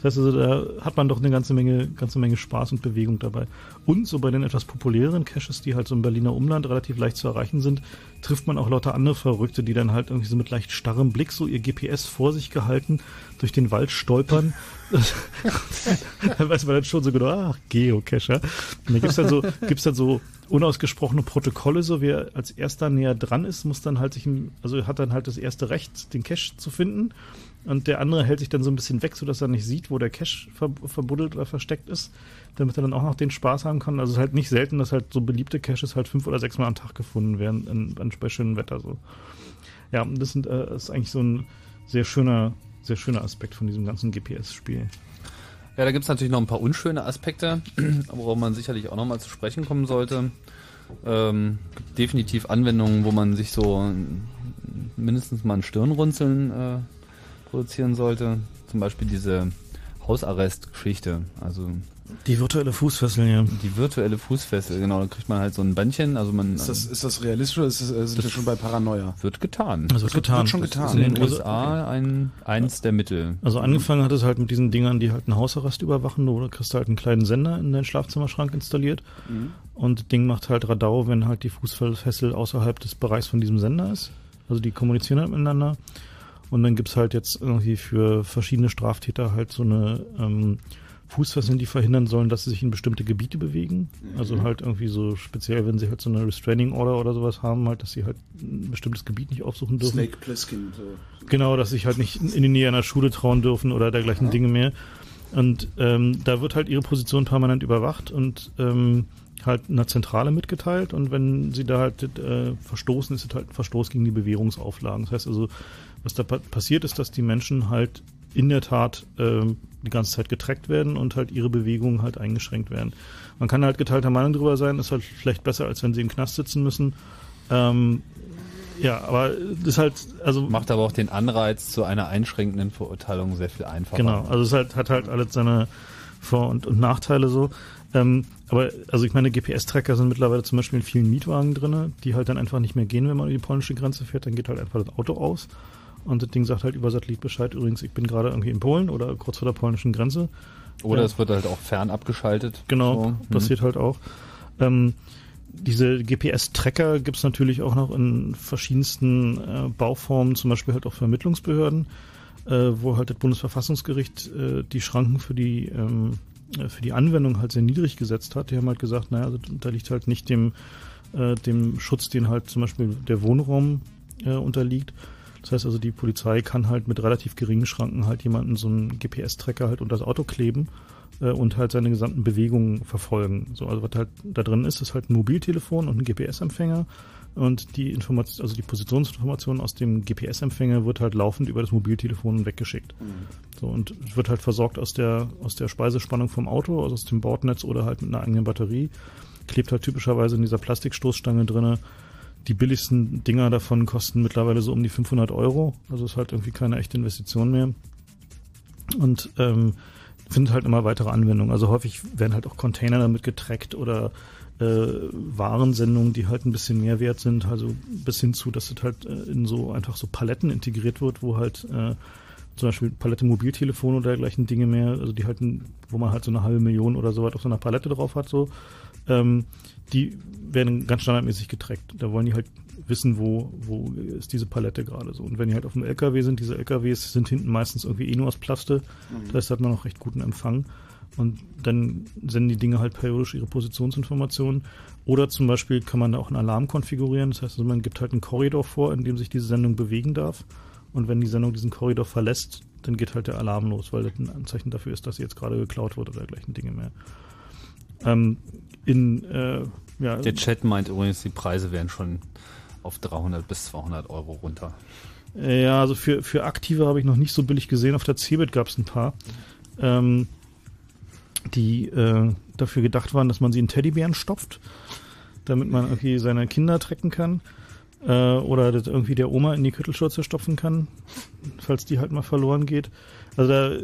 Das heißt also, da hat man doch eine ganze Menge, ganze Menge Spaß und Bewegung dabei. Und so bei den etwas populäreren Caches, die halt so im Berliner Umland relativ leicht zu erreichen sind, trifft man auch lauter andere Verrückte, die dann halt irgendwie so mit leicht starrem Blick so ihr GPS vor sich gehalten durch den Wald stolpern. da weiß man dann schon so genau, ach, Geocacher. Und da gibt's dann so, gibt's dann so unausgesprochene Protokolle, so wer als erster näher dran ist, muss dann halt sich, also hat dann halt das erste Recht, den Cache zu finden. Und der andere hält sich dann so ein bisschen weg, sodass er nicht sieht, wo der Cache ver verbuddelt oder versteckt ist, damit er dann auch noch den Spaß haben kann. Also es ist halt nicht selten, dass halt so beliebte Caches halt fünf oder sechs Mal am Tag gefunden werden, in, an, bei schönem Wetter so. Ja, das, sind, äh, ist eigentlich so ein sehr schöner, sehr schöner Aspekt von diesem ganzen GPS-Spiel. Ja, da gibt's natürlich noch ein paar unschöne Aspekte, worauf man sicherlich auch nochmal zu sprechen kommen sollte. Ähm, gibt definitiv Anwendungen, wo man sich so mindestens mal ein Stirnrunzeln äh, produzieren sollte. Zum Beispiel diese Hausarrest-Geschichte. Also Die virtuelle Fußfessel, ja. die virtuelle Fußfessel, genau. Da kriegt man halt so ein Bandchen. Also man Ist das, ist das realistisch oder ist das, äh, sind Das wir schon bei Paranoia? wird getan. Das wird getan. Wird schon Das getan. ist in den Also- USA ein, eins der Mittel. Also angefangen hat es halt mit diesen Dingern, die halt einen Hausarrest überwachen. Du kriegst halt einen kleinen Sender in deinen Schlafzimmerschrank installiert. Mhm. Und das Ding macht halt Radau, wenn halt die Fußfessel außerhalb des Bereichs von diesem Sender ist. Also die kommunizieren halt miteinander. Und dann gibt's halt jetzt irgendwie für verschiedene Straftäter halt so eine ähm, Fußfesseln, die verhindern sollen, dass sie sich in bestimmte Gebiete bewegen. Also halt irgendwie so speziell, wenn sie halt so eine Restraining Order oder sowas haben, halt, dass sie halt ein bestimmtes Gebiet nicht aufsuchen dürfen. Snake Plissken. So. Genau, dass sich halt nicht in die Nähe einer Schule trauen dürfen oder dergleichen Dinge mehr. Und ähm, da wird halt ihre Position permanent überwacht und ähm, halt einer Zentrale mitgeteilt. Und wenn sie da halt äh, verstoßen, ist es halt ein Verstoß gegen die Bewährungsauflagen. Das heißt also, was da pa passiert ist, dass die Menschen halt in der Tat ähm, die ganze Zeit getrackt werden und halt ihre Bewegungen halt eingeschränkt werden. Man kann halt geteilter Meinung drüber sein, ist halt vielleicht besser, als wenn sie im Knast sitzen müssen. Ähm, ja, aber das ist halt, also Macht aber auch den Anreiz zu einer einschränkenden Verurteilung sehr viel einfacher. Genau, also es halt, hat halt alles seine Vor- und, und Nachteile so. Ähm, aber also ich meine, GPS-Tracker sind mittlerweile zum Beispiel in vielen Mietwagen drinne, die halt dann einfach nicht mehr gehen, wenn man über die polnische Grenze fährt, dann geht halt einfach das Auto aus Und das Ding sagt halt über Satellit Bescheid, übrigens, ich bin gerade irgendwie in Polen oder kurz vor der polnischen Grenze. Oder Ja. es wird halt auch fern abgeschaltet. Genau, So, hm. passiert halt auch. Ähm, diese GPS-Tracker gibt es natürlich auch noch in verschiedensten äh, Bauformen, zum Beispiel halt auch Vermittlungsbehörden, äh, wo halt das Bundesverfassungsgericht äh, die Schranken für die ähm, äh, für die Anwendung halt sehr niedrig gesetzt hat. Die haben halt gesagt, naja, also da liegt halt nicht dem, äh, dem Schutz, den halt zum Beispiel der Wohnraum äh, unterliegt. Das heißt also, die Polizei kann halt mit relativ geringen Schranken halt jemanden so einen GPS-Tracker halt unter das Auto kleben äh, und halt seine gesamten Bewegungen verfolgen. So, also was halt da drin ist, ist halt ein Mobiltelefon und ein GPS-Empfänger und die Information, also die Positionsinformation aus dem GPS-Empfänger wird halt laufend über das Mobiltelefon weggeschickt. So, und es wird halt versorgt aus der, aus der Speisespannung vom Auto, also aus dem Bordnetz oder halt mit einer eigenen Batterie. Klebt halt typischerweise in dieser Plastikstoßstange drinne. Die billigsten Dinger davon kosten mittlerweile so um die 500 Euro. Also ist halt irgendwie keine echte Investition mehr. Und ähm, findet halt immer weitere Anwendungen. Also häufig werden halt auch Container damit getrackt oder äh, Warensendungen, die halt ein bisschen mehr wert sind, also bis hin zu, dass es halt äh, in so einfach so Paletten integriert wird, wo halt äh, zum Beispiel Palette Mobiltelefon oder dergleichen Dinge mehr, also die halt, wo man halt so eine halbe Million oder so weit auf so einer Palette drauf hat, so, ähm, die werden ganz standardmäßig getrackt. Da wollen die halt wissen, wo, wo ist diese Palette gerade so. Und wenn die halt auf dem LKW sind, diese LKWs sind hinten meistens irgendwie eh nur aus Plaste, Mhm. das heißt, da hat man noch recht guten Empfang. Und dann senden die Dinge halt periodisch ihre Positionsinformationen. Oder zum Beispiel kann man da auch einen Alarm konfigurieren. Das heißt, also man gibt halt einen Korridor vor, in dem sich diese Sendung bewegen darf. Und wenn die Sendung diesen Korridor verlässt, dann geht halt der Alarm los, weil das ein Anzeichen dafür ist, dass sie jetzt gerade geklaut wurde oder dergleichen Dinge mehr. Ähm, in, äh, ja, Der Chat meint übrigens, die Preise wären schon auf 300 bis 200 Euro runter. Ja, also für, für Aktive habe ich noch nicht so billig gesehen. Auf der Cebit gab es ein paar, ähm, die äh, dafür gedacht waren, dass man sie in Teddybären stopft, damit man irgendwie seine Kinder trecken kann. Äh, oder das irgendwie der Oma in die Kittelschürze stopfen kann, falls die halt mal verloren geht. Also da,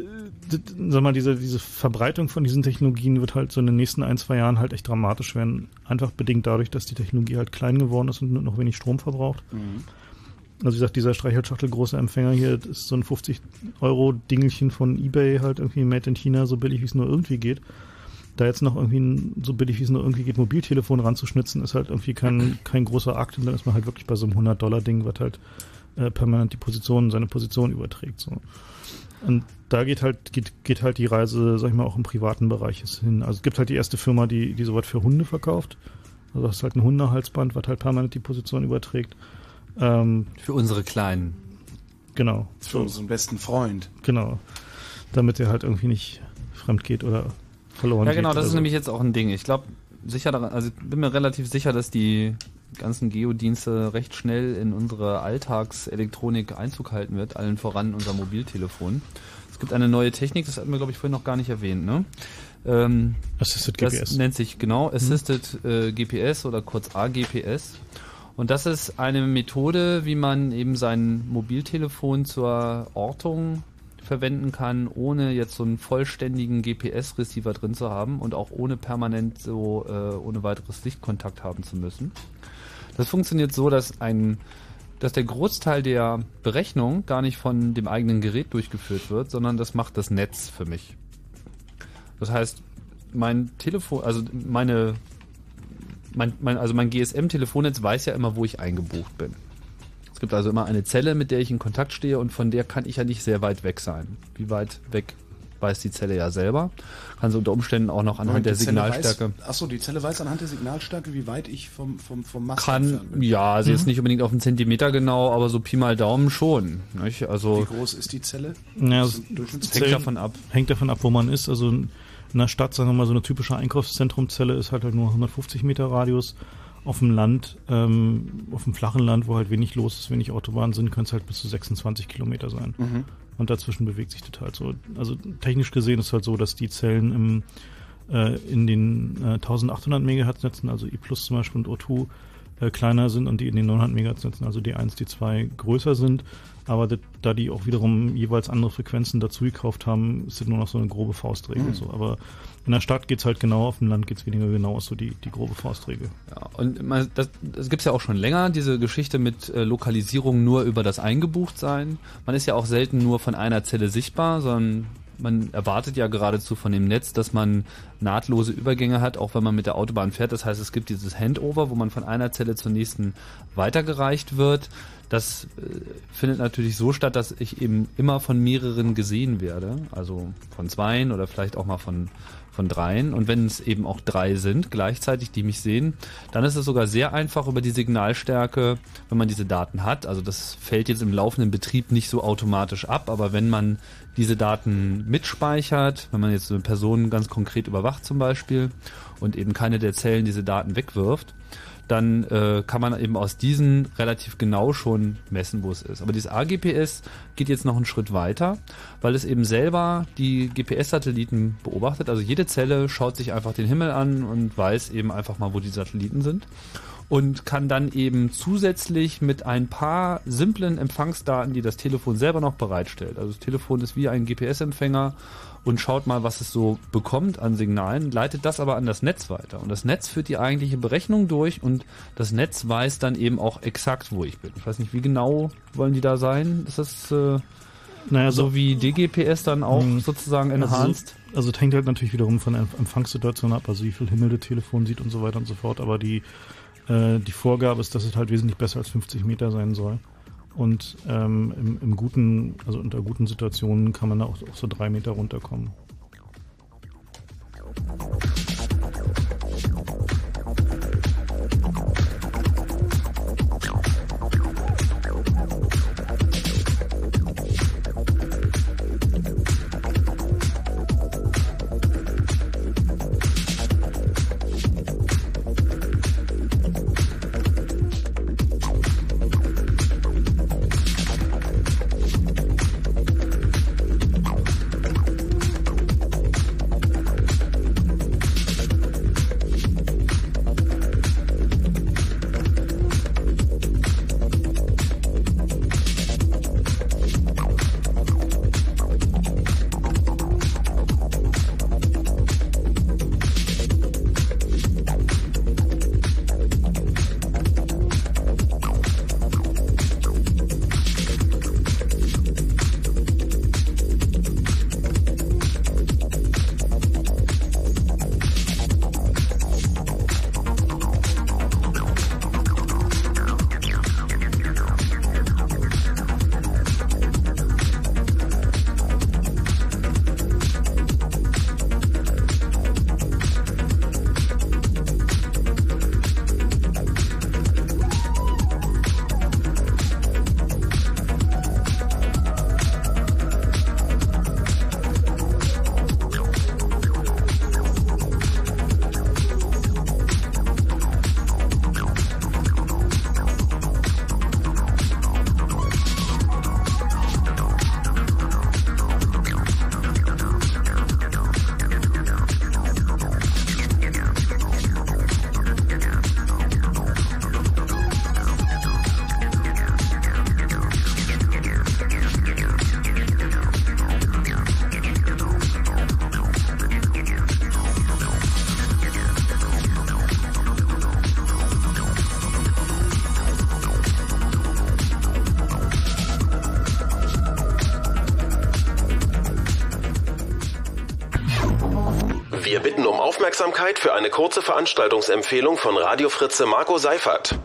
sag mal, diese, diese Verbreitung von diesen Technologien wird halt so in den nächsten ein, zwei Jahren halt echt dramatisch werden. Einfach bedingt dadurch, dass die Technologie halt klein geworden ist und nur noch wenig Strom verbraucht. Also wie gesagt, dieser Streichholzschachtel große Empfänger hier, das ist so ein 50 Euro Dingelchen von Ebay halt irgendwie made in China, so billig wie es nur irgendwie geht. Da jetzt noch irgendwie ein, so billig wie es nur irgendwie geht, Mobiltelefon ranzuschnitzen, ist halt irgendwie kein, kein großer Akt und dann ist man halt wirklich bei so einem 100 Dollar Ding, was halt äh, permanent die Position, seine Position überträgt, so. Und da geht halt, geht, geht halt die Reise, sag ich mal, auch im privaten Bereich hin. Also es gibt halt die erste Firma, die, die sowas für Hunde verkauft. Also das ist halt ein Hundehalsband, was halt permanent die Position überträgt. Ähm, Für unsere Kleinen. Genau. Für unseren besten Freund. Genau. Damit er halt irgendwie nicht fremd geht oder verloren Ja, geht. genau, das oder ist so. nämlich jetzt auch ein Ding. Ich glaube, sicher daran, also ich bin mir relativ sicher, dass die ganzen Geodienste recht schnell in unsere Alltagselektronik Einzug halten wird, allen voran unser Mobiltelefon. Es gibt eine neue Technik, das hatten wir, glaube ich, vorhin noch gar nicht erwähnt, ne? Ähm, Assisted das GPS. nennt sich genau Mhm. Assisted äh, GPS oder kurz AGPS. Und das ist eine Methode, wie man eben sein Mobiltelefon zur Ortung verwenden kann, ohne jetzt so einen vollständigen GPS-Receiver drin zu haben und auch ohne permanent so äh, ohne weiteres Lichtkontakt haben zu müssen. Das funktioniert so, dass ein dass der Großteil der Berechnung gar nicht von dem eigenen Gerät durchgeführt wird, sondern das macht das Netz für mich. Das heißt, mein Telefon, also meine, mein, mein, also mein GSM-Telefonnetz weiß ja immer, wo ich eingebucht bin. Es gibt also immer eine Zelle, mit der ich in Kontakt stehe und von der kann ich ja nicht sehr weit weg sein. Wie weit weg weiß die Zelle ja selber. Kann sie unter Umständen auch noch anhand der Signalstärke. Achso, die Zelle weiß anhand der Signalstärke, wie weit ich vom, vom, vom Mast Kann, entfernt bin. ja, also jetzt Mhm. nicht unbedingt auf einen Zentimeter genau, aber so Pi mal Daumen schon. Nicht? Also Wie groß ist die Zelle? Ja, Das hängt davon ab. Hängt davon ab, wo man ist. Also in einer Stadt, sagen wir mal, so eine typische Einkaufszentrumzelle ist halt, halt nur 150 Meter Radius. Auf dem Land, ähm, auf dem flachen Land, wo halt wenig los ist, wenig Autobahnen sind, können es halt bis zu 26 Kilometer sein. Mhm. Und dazwischen bewegt sich das halt so. Also technisch gesehen ist halt so, dass die Zellen im, äh, in den äh, 1800 Megahertz Netzen, also I Plus zum Beispiel und O2, äh, kleiner sind und die in den 900 Megahertz-Netzen, also D1, D2, größer sind. Aber da, die auch wiederum jeweils andere Frequenzen dazu gekauft haben, ist das nur noch so eine grobe Faustregel. Mhm. So. Aber in der Stadt geht's halt genau, auf dem Land geht's weniger genau, ist so die, die grobe Faustregel. Ja, und man, das, das gibt's ja auch schon länger, diese Geschichte mit äh, Lokalisierung nur über das Eingebuchtsein. Man ist ja auch selten nur von einer Zelle sichtbar, sondern man erwartet ja geradezu von dem Netz, dass man nahtlose Übergänge hat, auch wenn man mit der Autobahn fährt. Das heißt, es gibt dieses Handover, wo man von einer Zelle zur nächsten weitergereicht wird. Das äh, findet natürlich so statt, dass ich eben immer von mehreren gesehen werde. Also von zweien oder vielleicht auch mal von von dreien. Und wenn es eben auch drei sind gleichzeitig, die mich sehen, dann ist es sogar sehr einfach über die Signalstärke, wenn man diese Daten hat. Also das fällt jetzt im laufenden Betrieb nicht so automatisch ab, aber wenn man diese Daten mitspeichert, wenn man jetzt so eine Person ganz konkret überwacht zum Beispiel und eben keine der Zellen diese Daten wegwirft, dann äh, kann man eben aus diesen relativ genau schon messen, wo es ist. Aber dieses AGPS geht jetzt noch einen Schritt weiter, weil es eben selber die GPS-Satelliten beobachtet. Also jede Zelle schaut sich einfach den Himmel an und weiß eben einfach mal, wo die Satelliten sind und kann dann eben zusätzlich mit ein paar simplen Empfangsdaten, die das Telefon selber noch bereitstellt. Also das Telefon ist wie ein GPS-Empfänger und schaut mal, was es so bekommt an Signalen, leitet das aber an das Netz weiter. Und das Netz führt die eigentliche Berechnung durch und das Netz weiß dann eben auch exakt, wo ich bin. Ich weiß nicht, wie genau wollen die da sein? Ist das äh, Naja, so wie DGPS dann auch sozusagen enhanced? Also, also das hängt halt natürlich wiederum von der Empfangssituation ab, also wie viel Himmel das Telefon sieht und so weiter und so fort. Aber die, äh, die Vorgabe ist, dass es halt wesentlich besser als 50 Meter sein soll. Und ähm, im, im guten, also unter guten Situationen kann man da auch, auch so drei Meter runterkommen. Aufmerksamkeit für eine kurze Veranstaltungsempfehlung von Radio Fritze Marco Seifert.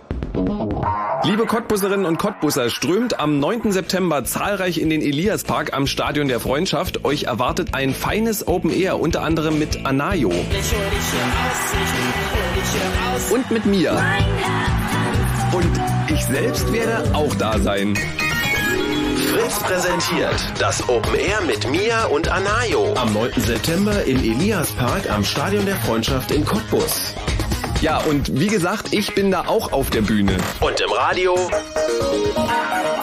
Liebe Cottbusserinnen und Cottbusser, strömt am 9. September zahlreich in den Eliaspark am Stadion der Freundschaft. Euch erwartet ein feines Open Air, unter anderem mit Anayo. Und mit mir. Und ich selbst werde auch da sein. Fritz präsentiert das Open Air mit Mia und Anayo am 9. September im Eliaspark am Stadion der Freundschaft in Cottbus. Ja, und wie gesagt, ich bin da auch auf der Bühne. Und im Radio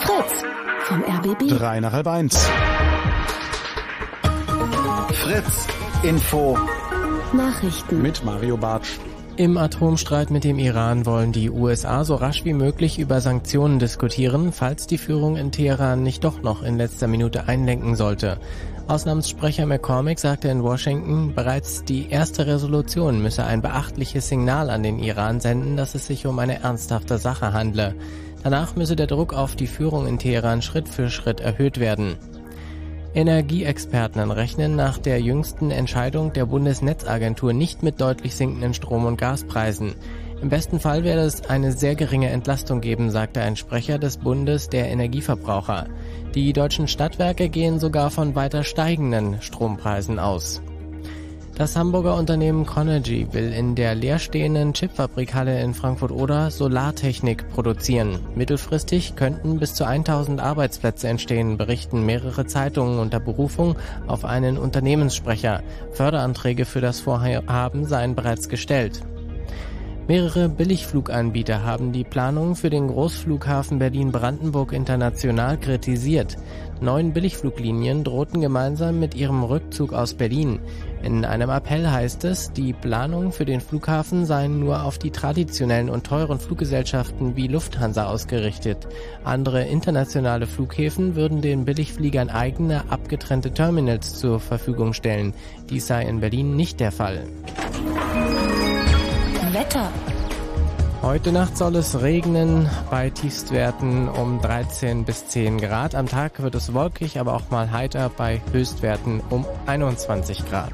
Fritz vom RBB. Drei nach halb eins. Fritz Info Nachrichten. Mit Mario Bartsch. Im Atomstreit mit dem Iran wollen die USA so rasch wie möglich über Sanktionen diskutieren, falls die Führung in Teheran nicht doch noch in letzter Minute einlenken sollte. Ausnahmssprecher McCormick sagte in Washington, bereits die erste Resolution müsse ein beachtliches Signal an den Iran senden, dass es sich um eine ernsthafte Sache handle. Danach müsse der Druck auf die Führung in Teheran Schritt für Schritt erhöht werden. Energieexperten rechnen nach der jüngsten Entscheidung der Bundesnetzagentur nicht mit deutlich sinkenden Strom- und Gaspreisen. Im besten Fall werde es eine sehr geringe Entlastung geben, sagte ein Sprecher des Bundes der Energieverbraucher. Die deutschen Stadtwerke gehen sogar von weiter steigenden Strompreisen aus. Das Hamburger Unternehmen Conergy will in der leerstehenden Chipfabrikhalle in Frankfurt-Oder Solartechnik produzieren. Mittelfristig könnten bis zu 1000 Arbeitsplätze entstehen, berichten mehrere Zeitungen unter Berufung auf einen Unternehmenssprecher. Förderanträge für das Vorhaben seien bereits gestellt. Mehrere Billigfluganbieter haben die Planung für den Großflughafen Berlin-Brandenburg international kritisiert. Neun Billigfluglinien drohten gemeinsam mit ihrem Rückzug aus Berlin. In einem Appell heißt es, die Planung für den Flughafen seien nur auf die traditionellen und teuren Fluggesellschaften wie Lufthansa ausgerichtet. Andere internationale Flughäfen würden den Billigfliegern eigene abgetrennte Terminals zur Verfügung stellen. Dies sei in Berlin nicht der Fall. Wetter. Heute Nacht soll es regnen bei Tiefstwerten um 13 bis 10 Grad. Am Tag wird es wolkig, aber auch mal heiter bei Höchstwerten um 21 Grad.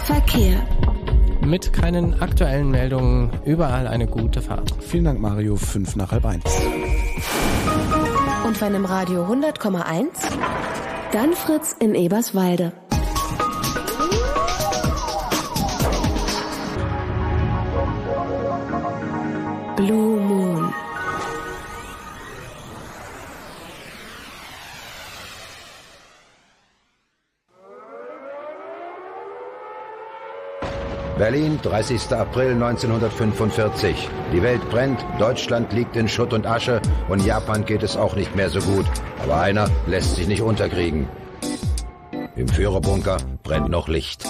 Verkehr. Mit keinen aktuellen Meldungen überall eine gute Fahrt. Vielen Dank, Mario. Fünf nach halb eins. Und wenn im Radio 100,1, dann Fritz in Eberswalde. Blue Moon. Berlin, 30. April 1945. Die Welt brennt, Deutschland liegt in Schutt und Asche und Japan geht es auch nicht mehr so gut. Aber einer lässt sich nicht unterkriegen. Im Führerbunker brennt noch Licht.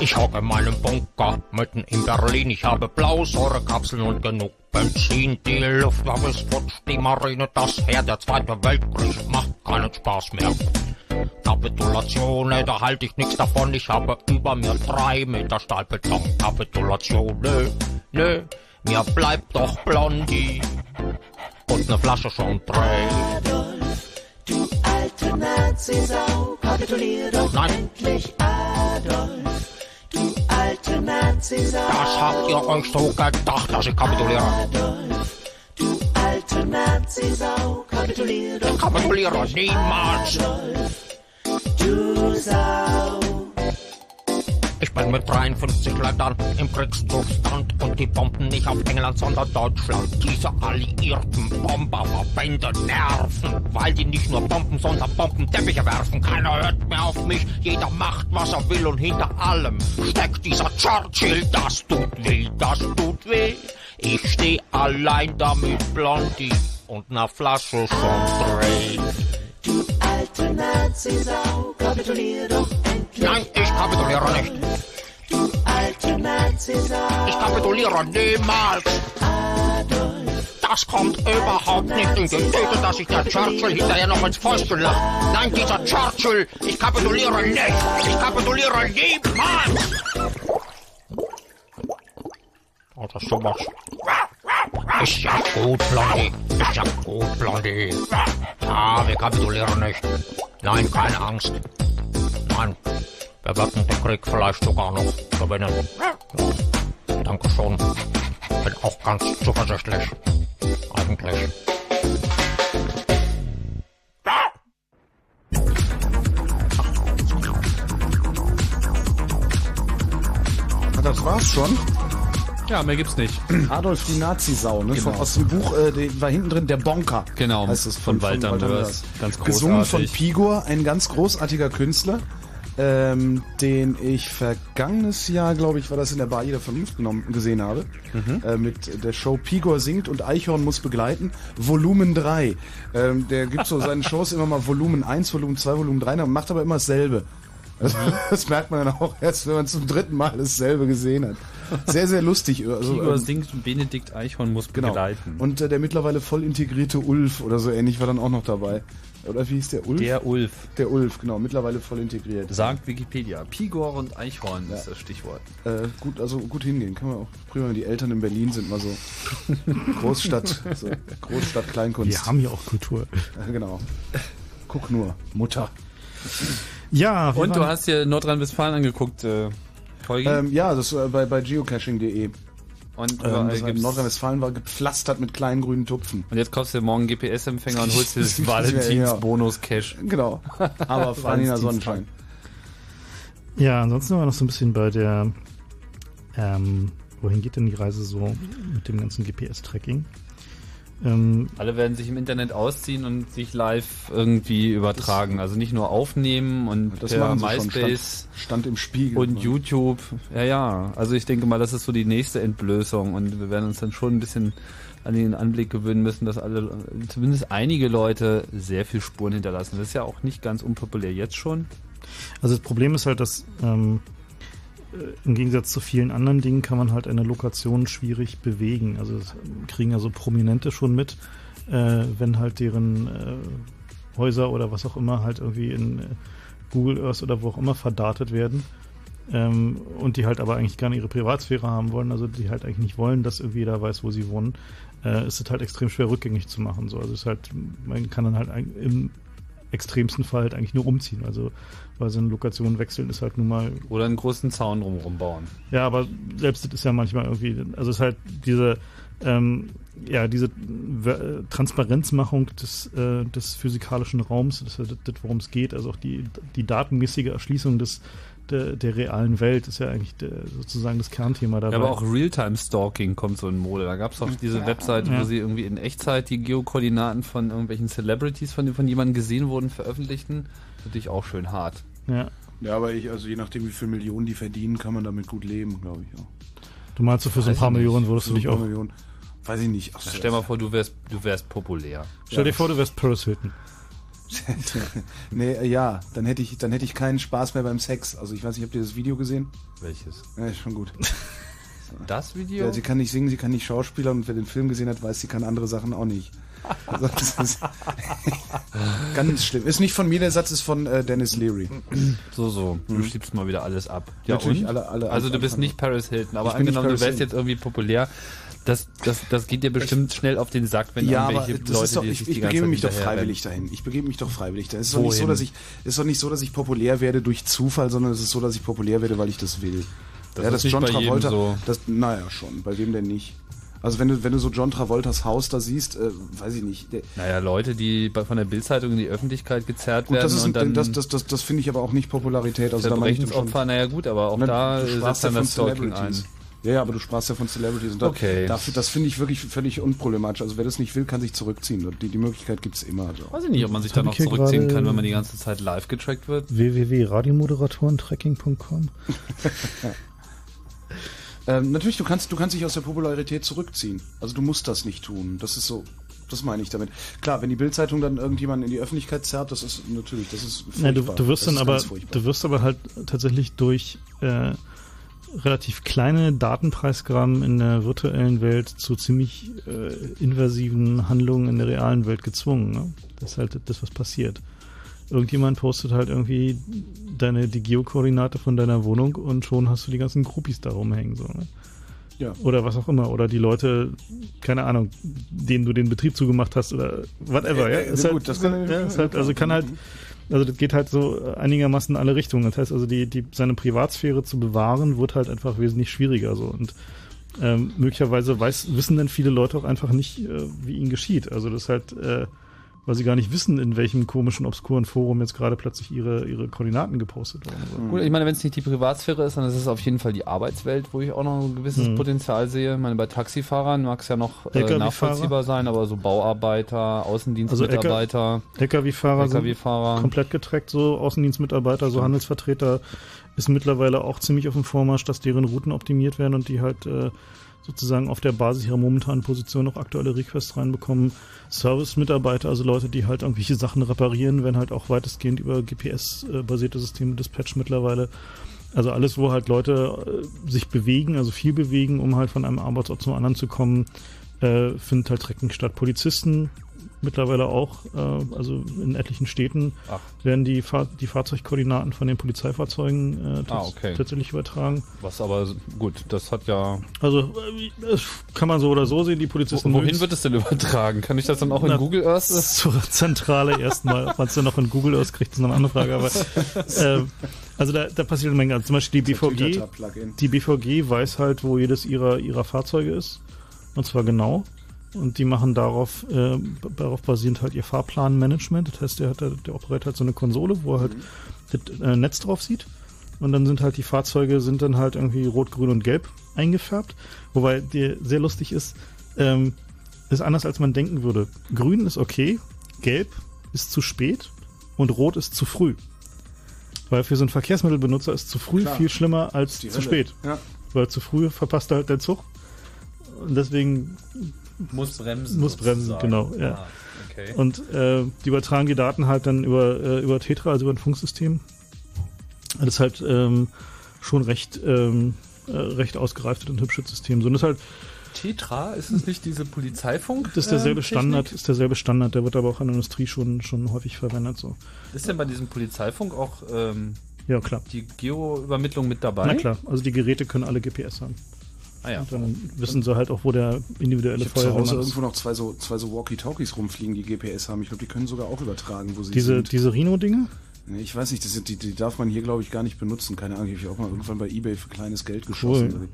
Ich hocke in meinem Bunker mitten in Berlin. Ich habe Blausäurekapseln und genug Benzin. Die Luftwaffe ist futsch, die Marine das Heer. Der Zweite Weltkrieg macht keinen Spaß mehr. Kapitulation, ey, da halte ich nichts davon. Ich habe über mir drei Meter Stahlbeton. Kapitulation, nö, nö, mir bleibt doch Blondie und ne Flasche schon drei. Du alte Nazi-Sau, kapitulier doch Nein. endlich, Adolf. Das habt ihr euch so gedacht, dass ich kapituliere. Du alte Nazi-Sau, kapitulier doch Ich kapituliere niemals. Adolf, du Sau. Ich bin mit 53 Ländern im Kriegszustand und die bomben nicht auf England, sondern Deutschland. Diese alliierten Bomberverbände nerven, weil die nicht nur Bomben, sondern Bombenteppiche werfen. Keiner hört mehr auf mich, jeder macht, was er will und hinter allem steckt dieser Churchill. Das tut weh, das tut weh. Ich steh allein da mit Blondie und ner Flasche schon dreh. Du alte Nazi-Sau, kapitulier doch endlich. Nein, ich kapituliere nicht. Du alte Nazi-Sau. Ich kapituliere niemals. Adolf, Das kommt überhaupt nicht in die Tüte, dass sich der Churchill hinterher noch ins Fäustchen lacht. Nein, dieser Churchill, ich kapituliere nicht. Ich kapituliere niemals. Oh, das ist sowas. Ist ja gut, Blondie. Ist ja gut, Blondie. Ja, wir kapitulieren nicht. Nein, keine Angst. Nein, wir werden den Krieg vielleicht sogar noch gewinnen. Ja, danke schon. Bin auch ganz zuversichtlich. Eigentlich. Das war's schon. Ja, mehr gibt's nicht. Adolf die Nazi-Sau, ne? Genau. Von, aus dem Buch, äh, die war hinten drin der Bonker. Genau, heißt es von Walter Mörs. Ganz Gesungen von großartig. Pigor, ein ganz großartiger Künstler, ähm, den ich vergangenes Jahr, glaube ich, war das in der Bar jeder Vernunft genommen, gesehen habe. Mhm. Äh, mit der Show Pigor singt und Eichhorn muss begleiten. Volumen 3. Ähm, der gibt so seinen Shows immer mal Volumen 1, Volumen 2, Volumen 3, und macht aber immer dasselbe. Also, das merkt man dann auch erst, wenn man zum dritten Mal dasselbe gesehen hat. Sehr, sehr lustig. Also, Igor ähm, singt und Benedikt Eichhorn muss Genau. begleiten. Und äh, der mittlerweile voll integrierte Ulf oder so ähnlich war dann auch noch dabei. Oder wie hieß der Ulf? Der Ulf. Der Ulf, genau, mittlerweile voll integriert. Sagt Wikipedia. Pigor und Eichhorn ist das Stichwort. Äh, gut, also gut hingehen. Kann man auch prima, wenn die Eltern in Berlin sind, mal so Großstadt, so Großstadt Kleinkunst. Wir haben ja auch Kultur. Ja, genau. Guck nur, Mutter. Ja, Und du hast dir Nordrhein-Westfalen angeguckt, äh? Ähm, ja, das äh, bei, bei geocaching.de. und Ähm, das gibt's- Nordrhein-Westfalen war gepflastert mit kleinen grünen Tupfen. Und jetzt kaufst du morgen GPS-Empfänger und holst dir das Valentins-Bonus-Cash. Genau. Aber Franina Sonnenschein. Ja, ansonsten war noch so ein bisschen bei der, ähm, wohin geht denn die Reise so mit dem ganzen GPS-Tracking? Ähm, Alle werden sich im Internet ausziehen und sich live irgendwie übertragen. Also nicht nur aufnehmen und Das per. MySpace Stand, stand im Spiegel. und YouTube. Ja, ja. Also ich denke mal, das ist so die nächste Entblößung und wir werden uns dann schon ein bisschen an den Anblick gewöhnen müssen, dass alle, zumindest einige Leute sehr viel Spuren hinterlassen. Das ist ja auch nicht ganz unpopulär jetzt schon. Also das Problem ist halt, dass ähm, äh, im Gegensatz zu vielen anderen Dingen kann man halt eine Lokation schwierig bewegen. Also das kriegen ja so Prominente schon mit, äh, wenn halt deren äh, Häuser oder was auch immer halt irgendwie in äh, Google Earth oder wo auch immer verdatet werden. Ähm, und die halt aber eigentlich nicht ihre Privatsphäre haben wollen, also die halt eigentlich nicht wollen, dass irgendwie jeder weiß, wo sie wohnen, äh, ist es halt extrem schwer rückgängig zu machen. So. Also ist halt, man kann dann halt im extremsten Fall halt eigentlich nur umziehen. Also weil so eine Lokation wechseln ist halt nun mal. Oder einen großen Zaun drumherum bauen. Ja, aber selbst das ist ja manchmal irgendwie, also es ist halt diese, ähm, ja, diese äh, Transparenzmachung des, äh, des physikalischen Raums, das ist ja das, worum es geht, also auch die, die datenmäßige Erschließung des, der, der realen Welt ist ja eigentlich der, sozusagen das Kernthema dabei. Ja, aber auch Realtime-Stalking kommt so in Mode. Da gab es auch diese Ja. Webseite, wo Ja. sie irgendwie in Echtzeit die Geokoordinaten von irgendwelchen Celebrities, von, von jemandem gesehen wurden, veröffentlichten. Natürlich auch schön hart. Ja. Ja, aber ich, also je nachdem, wie viel Millionen die verdienen, kann man damit gut leben, glaube ich. Auch. Du meinst, so für so ein paar ich nicht. Millionen würdest So du ein dich paar auch. Millionen. Weiß ich nicht. Ach, so, Stell mal vor, du wärst, du wärst populär. Stell dir vor, du wärst Paris Hilton. nee, äh, ja, dann hätte ich, dann hätte ich keinen Spaß mehr beim Sex. Also ich weiß nicht, habt ihr das Video gesehen? Welches? Ja, ist schon gut. Das Video? Ja, sie kann nicht singen, sie kann nicht schauspielern und wer den Film gesehen hat, weiß, sie kann andere Sachen auch nicht. Also das ist ganz schlimm. Ist nicht von mir, der Satz ist von äh, Dennis Leary. So, so. Du schiebst mal wieder alles ab. Natürlich und? alle- alle- also du bist nicht Paris Hilton, aber angenommen, du wärst Hilton. jetzt irgendwie populär. Das, das, das geht dir bestimmt schnell auf den Sack, wenn ja, aber irgendwelche das Leute ist doch, die ich, sich ich die ganze begebe Zeit mich doch freiwillig dahin. Ich begebe mich doch freiwillig dahin. Es ist doch nicht so, dass ich, es ist doch nicht so, dass ich populär werde durch Zufall, sondern es ist so, dass ich populär werde, weil ich das will. Das ja, ist das nicht John bei jedem Travolta, so. das, naja, schon. Bei wem denn nicht? Also wenn du, wenn du so John Travoltas Haus da siehst, äh, weiß ich nicht. Naja, Leute, die bei- von der Bildzeitung in die Öffentlichkeit gezerrt gut, werden das ist, und dann das, das, das, das finde ich aber auch nicht Popularität. Also da Verbrechensopfer, naja gut, aber auch Na, da du setzt dann von das Stalking ein. Ja, ja, aber du sprachst ja von Celebrities. Und da, Okay. Dafür, das finde ich wirklich völlig unproblematisch. Also wer das nicht will, kann sich zurückziehen. Die, die Möglichkeit gibt es immer. Also. Weiß ich nicht, ob man sich dann noch zurückziehen kann, wenn man die ganze Zeit live getrackt wird. www.radiomoderatorentracking.com Ähm, natürlich, du kannst, du kannst dich aus der Popularität zurückziehen. Also du musst das nicht tun. Das ist so, das meine ich damit. Klar, wenn die Bildzeitung dann irgendjemanden in die Öffentlichkeit zerrt, das ist natürlich, das ist furchtbar. Ja, du, du wirst das dann aber, du wirst aber halt tatsächlich durch äh, relativ kleine Datenpreisgraben in der virtuellen Welt zu ziemlich äh, invasiven Handlungen in der realen Welt gezwungen. Ne? Das ist halt das, was passiert. Irgendjemand postet halt irgendwie deine die Geokoordinate von deiner Wohnung und schon hast du die ganzen Groupies da rumhängen. So, ne? Ja. Oder was auch immer. Oder die Leute, keine Ahnung, denen du den Betrieb zugemacht hast oder whatever. ja? Äh, äh, Ist gut, halt, das kann- ja, ist halt, also kann halt, also das geht halt so einigermaßen in alle Richtungen. Das heißt also, die, die, seine Privatsphäre zu bewahren, wird halt einfach wesentlich schwieriger so. Und ähm, möglicherweise weiß, wissen dann viele Leute auch einfach nicht, äh, wie ihnen geschieht. Also das ist halt, äh, weil sie gar nicht wissen, in welchem komischen, obskuren Forum jetzt gerade plötzlich ihre, ihre Koordinaten gepostet wurden. So. Gut, ich meine, wenn es nicht die Privatsphäre ist, dann ist es auf jeden Fall die Arbeitswelt, wo ich auch noch ein gewisses Mhm. Potenzial sehe. Ich meine, bei Taxifahrern mag es ja noch äh, nachvollziehbar sein, aber so Bauarbeiter, Also Außendienstmitarbeiter, LKW-Fahrer sind LKW-Fahrer. komplett getrackt, so Außendienstmitarbeiter, so Handelsvertreter ist mittlerweile auch ziemlich auf dem Vormarsch, dass deren Routen optimiert werden und die halt äh, sozusagen auf der Basis ihrer momentanen Position noch aktuelle Requests reinbekommen. Service-Mitarbeiter, also Leute, die halt irgendwelche Sachen reparieren, werden halt auch weitestgehend über GPS-basierte Systeme dispatch mittlerweile. Also alles, wo halt Leute äh, sich bewegen, also viel bewegen, um halt von einem Arbeitsort zum anderen zu kommen, äh, findet halt Tracking statt. Polizisten mittlerweile auch, äh, also in etlichen Städten Ach. werden die, Fahr die Fahrzeugkoordinaten von den Polizeifahrzeugen äh, Ah, okay. tatsächlich übertragen. Was aber gut, das hat ja. Also äh, das kann man so oder so sehen, die Polizisten. Wo, wohin mögen's- wird es denn übertragen? Kann ich das dann auch in Na, Google Earth? Zur Zentrale erstmal. Ob man es dann noch in Google Earth kriegt, ist noch eine andere Frage. Aber äh, also da, da passiert eine Menge. Also zum Beispiel die BVG, die BVG weiß halt, wo jedes ihrer, ihrer Fahrzeuge ist. Und zwar genau. Und die machen darauf, äh, darauf basierend halt ihr Fahrplanmanagement. Das heißt, der, hat, der Operator hat so eine Konsole, wo er halt das äh, Netz drauf sieht. Und dann sind halt die Fahrzeuge sind dann halt irgendwie rot, grün und gelb eingefärbt. Wobei dir sehr lustig ist, ähm, ist anders als man denken würde. Grün ist okay, gelb ist zu spät und rot ist zu früh. Weil für so einen Verkehrsmittelbenutzer ist zu früh Klar. viel schlimmer als Die zu Hölle. spät. Ja. Weil zu früh verpasst er halt den Zug. Und deswegen Muss bremsen. muss bremsen, sozusagen. genau. Ja. Ah, okay. Und äh, die übertragen die Daten halt dann über, äh, über Tetra, also über ein Funksystem. Das ist halt ähm, schon recht, ähm, äh, recht ausgereiftes und hübsches System. So, und das ist halt, Tetra, ist es nicht diese Polizeifunk? das ist derselbe ähm, Standard, Technik? ist derselbe Standard, der wird aber auch in der Industrie schon, schon häufig verwendet. So. Ist denn bei diesem Polizeifunk auch ähm, Ja, klar. die Geo-Übermittlung mit dabei? Na klar, also die Geräte können alle GPS haben. Ah ja. Und dann wissen sie halt auch, wo der individuelle Ich habe zu Hause ist. irgendwo noch zwei so, zwei so Walkie-Talkies rumfliegen, die GPS haben. Ich glaube, die können sogar auch übertragen, wo sie Diese, sind. diese Rhino-Dinge? Nee, ich weiß nicht, das sind, die, die darf man hier, glaube ich, gar nicht benutzen. Keine Ahnung, die habe ich auch mal irgendwann bei Ebay für kleines Geld geschossen. Cool.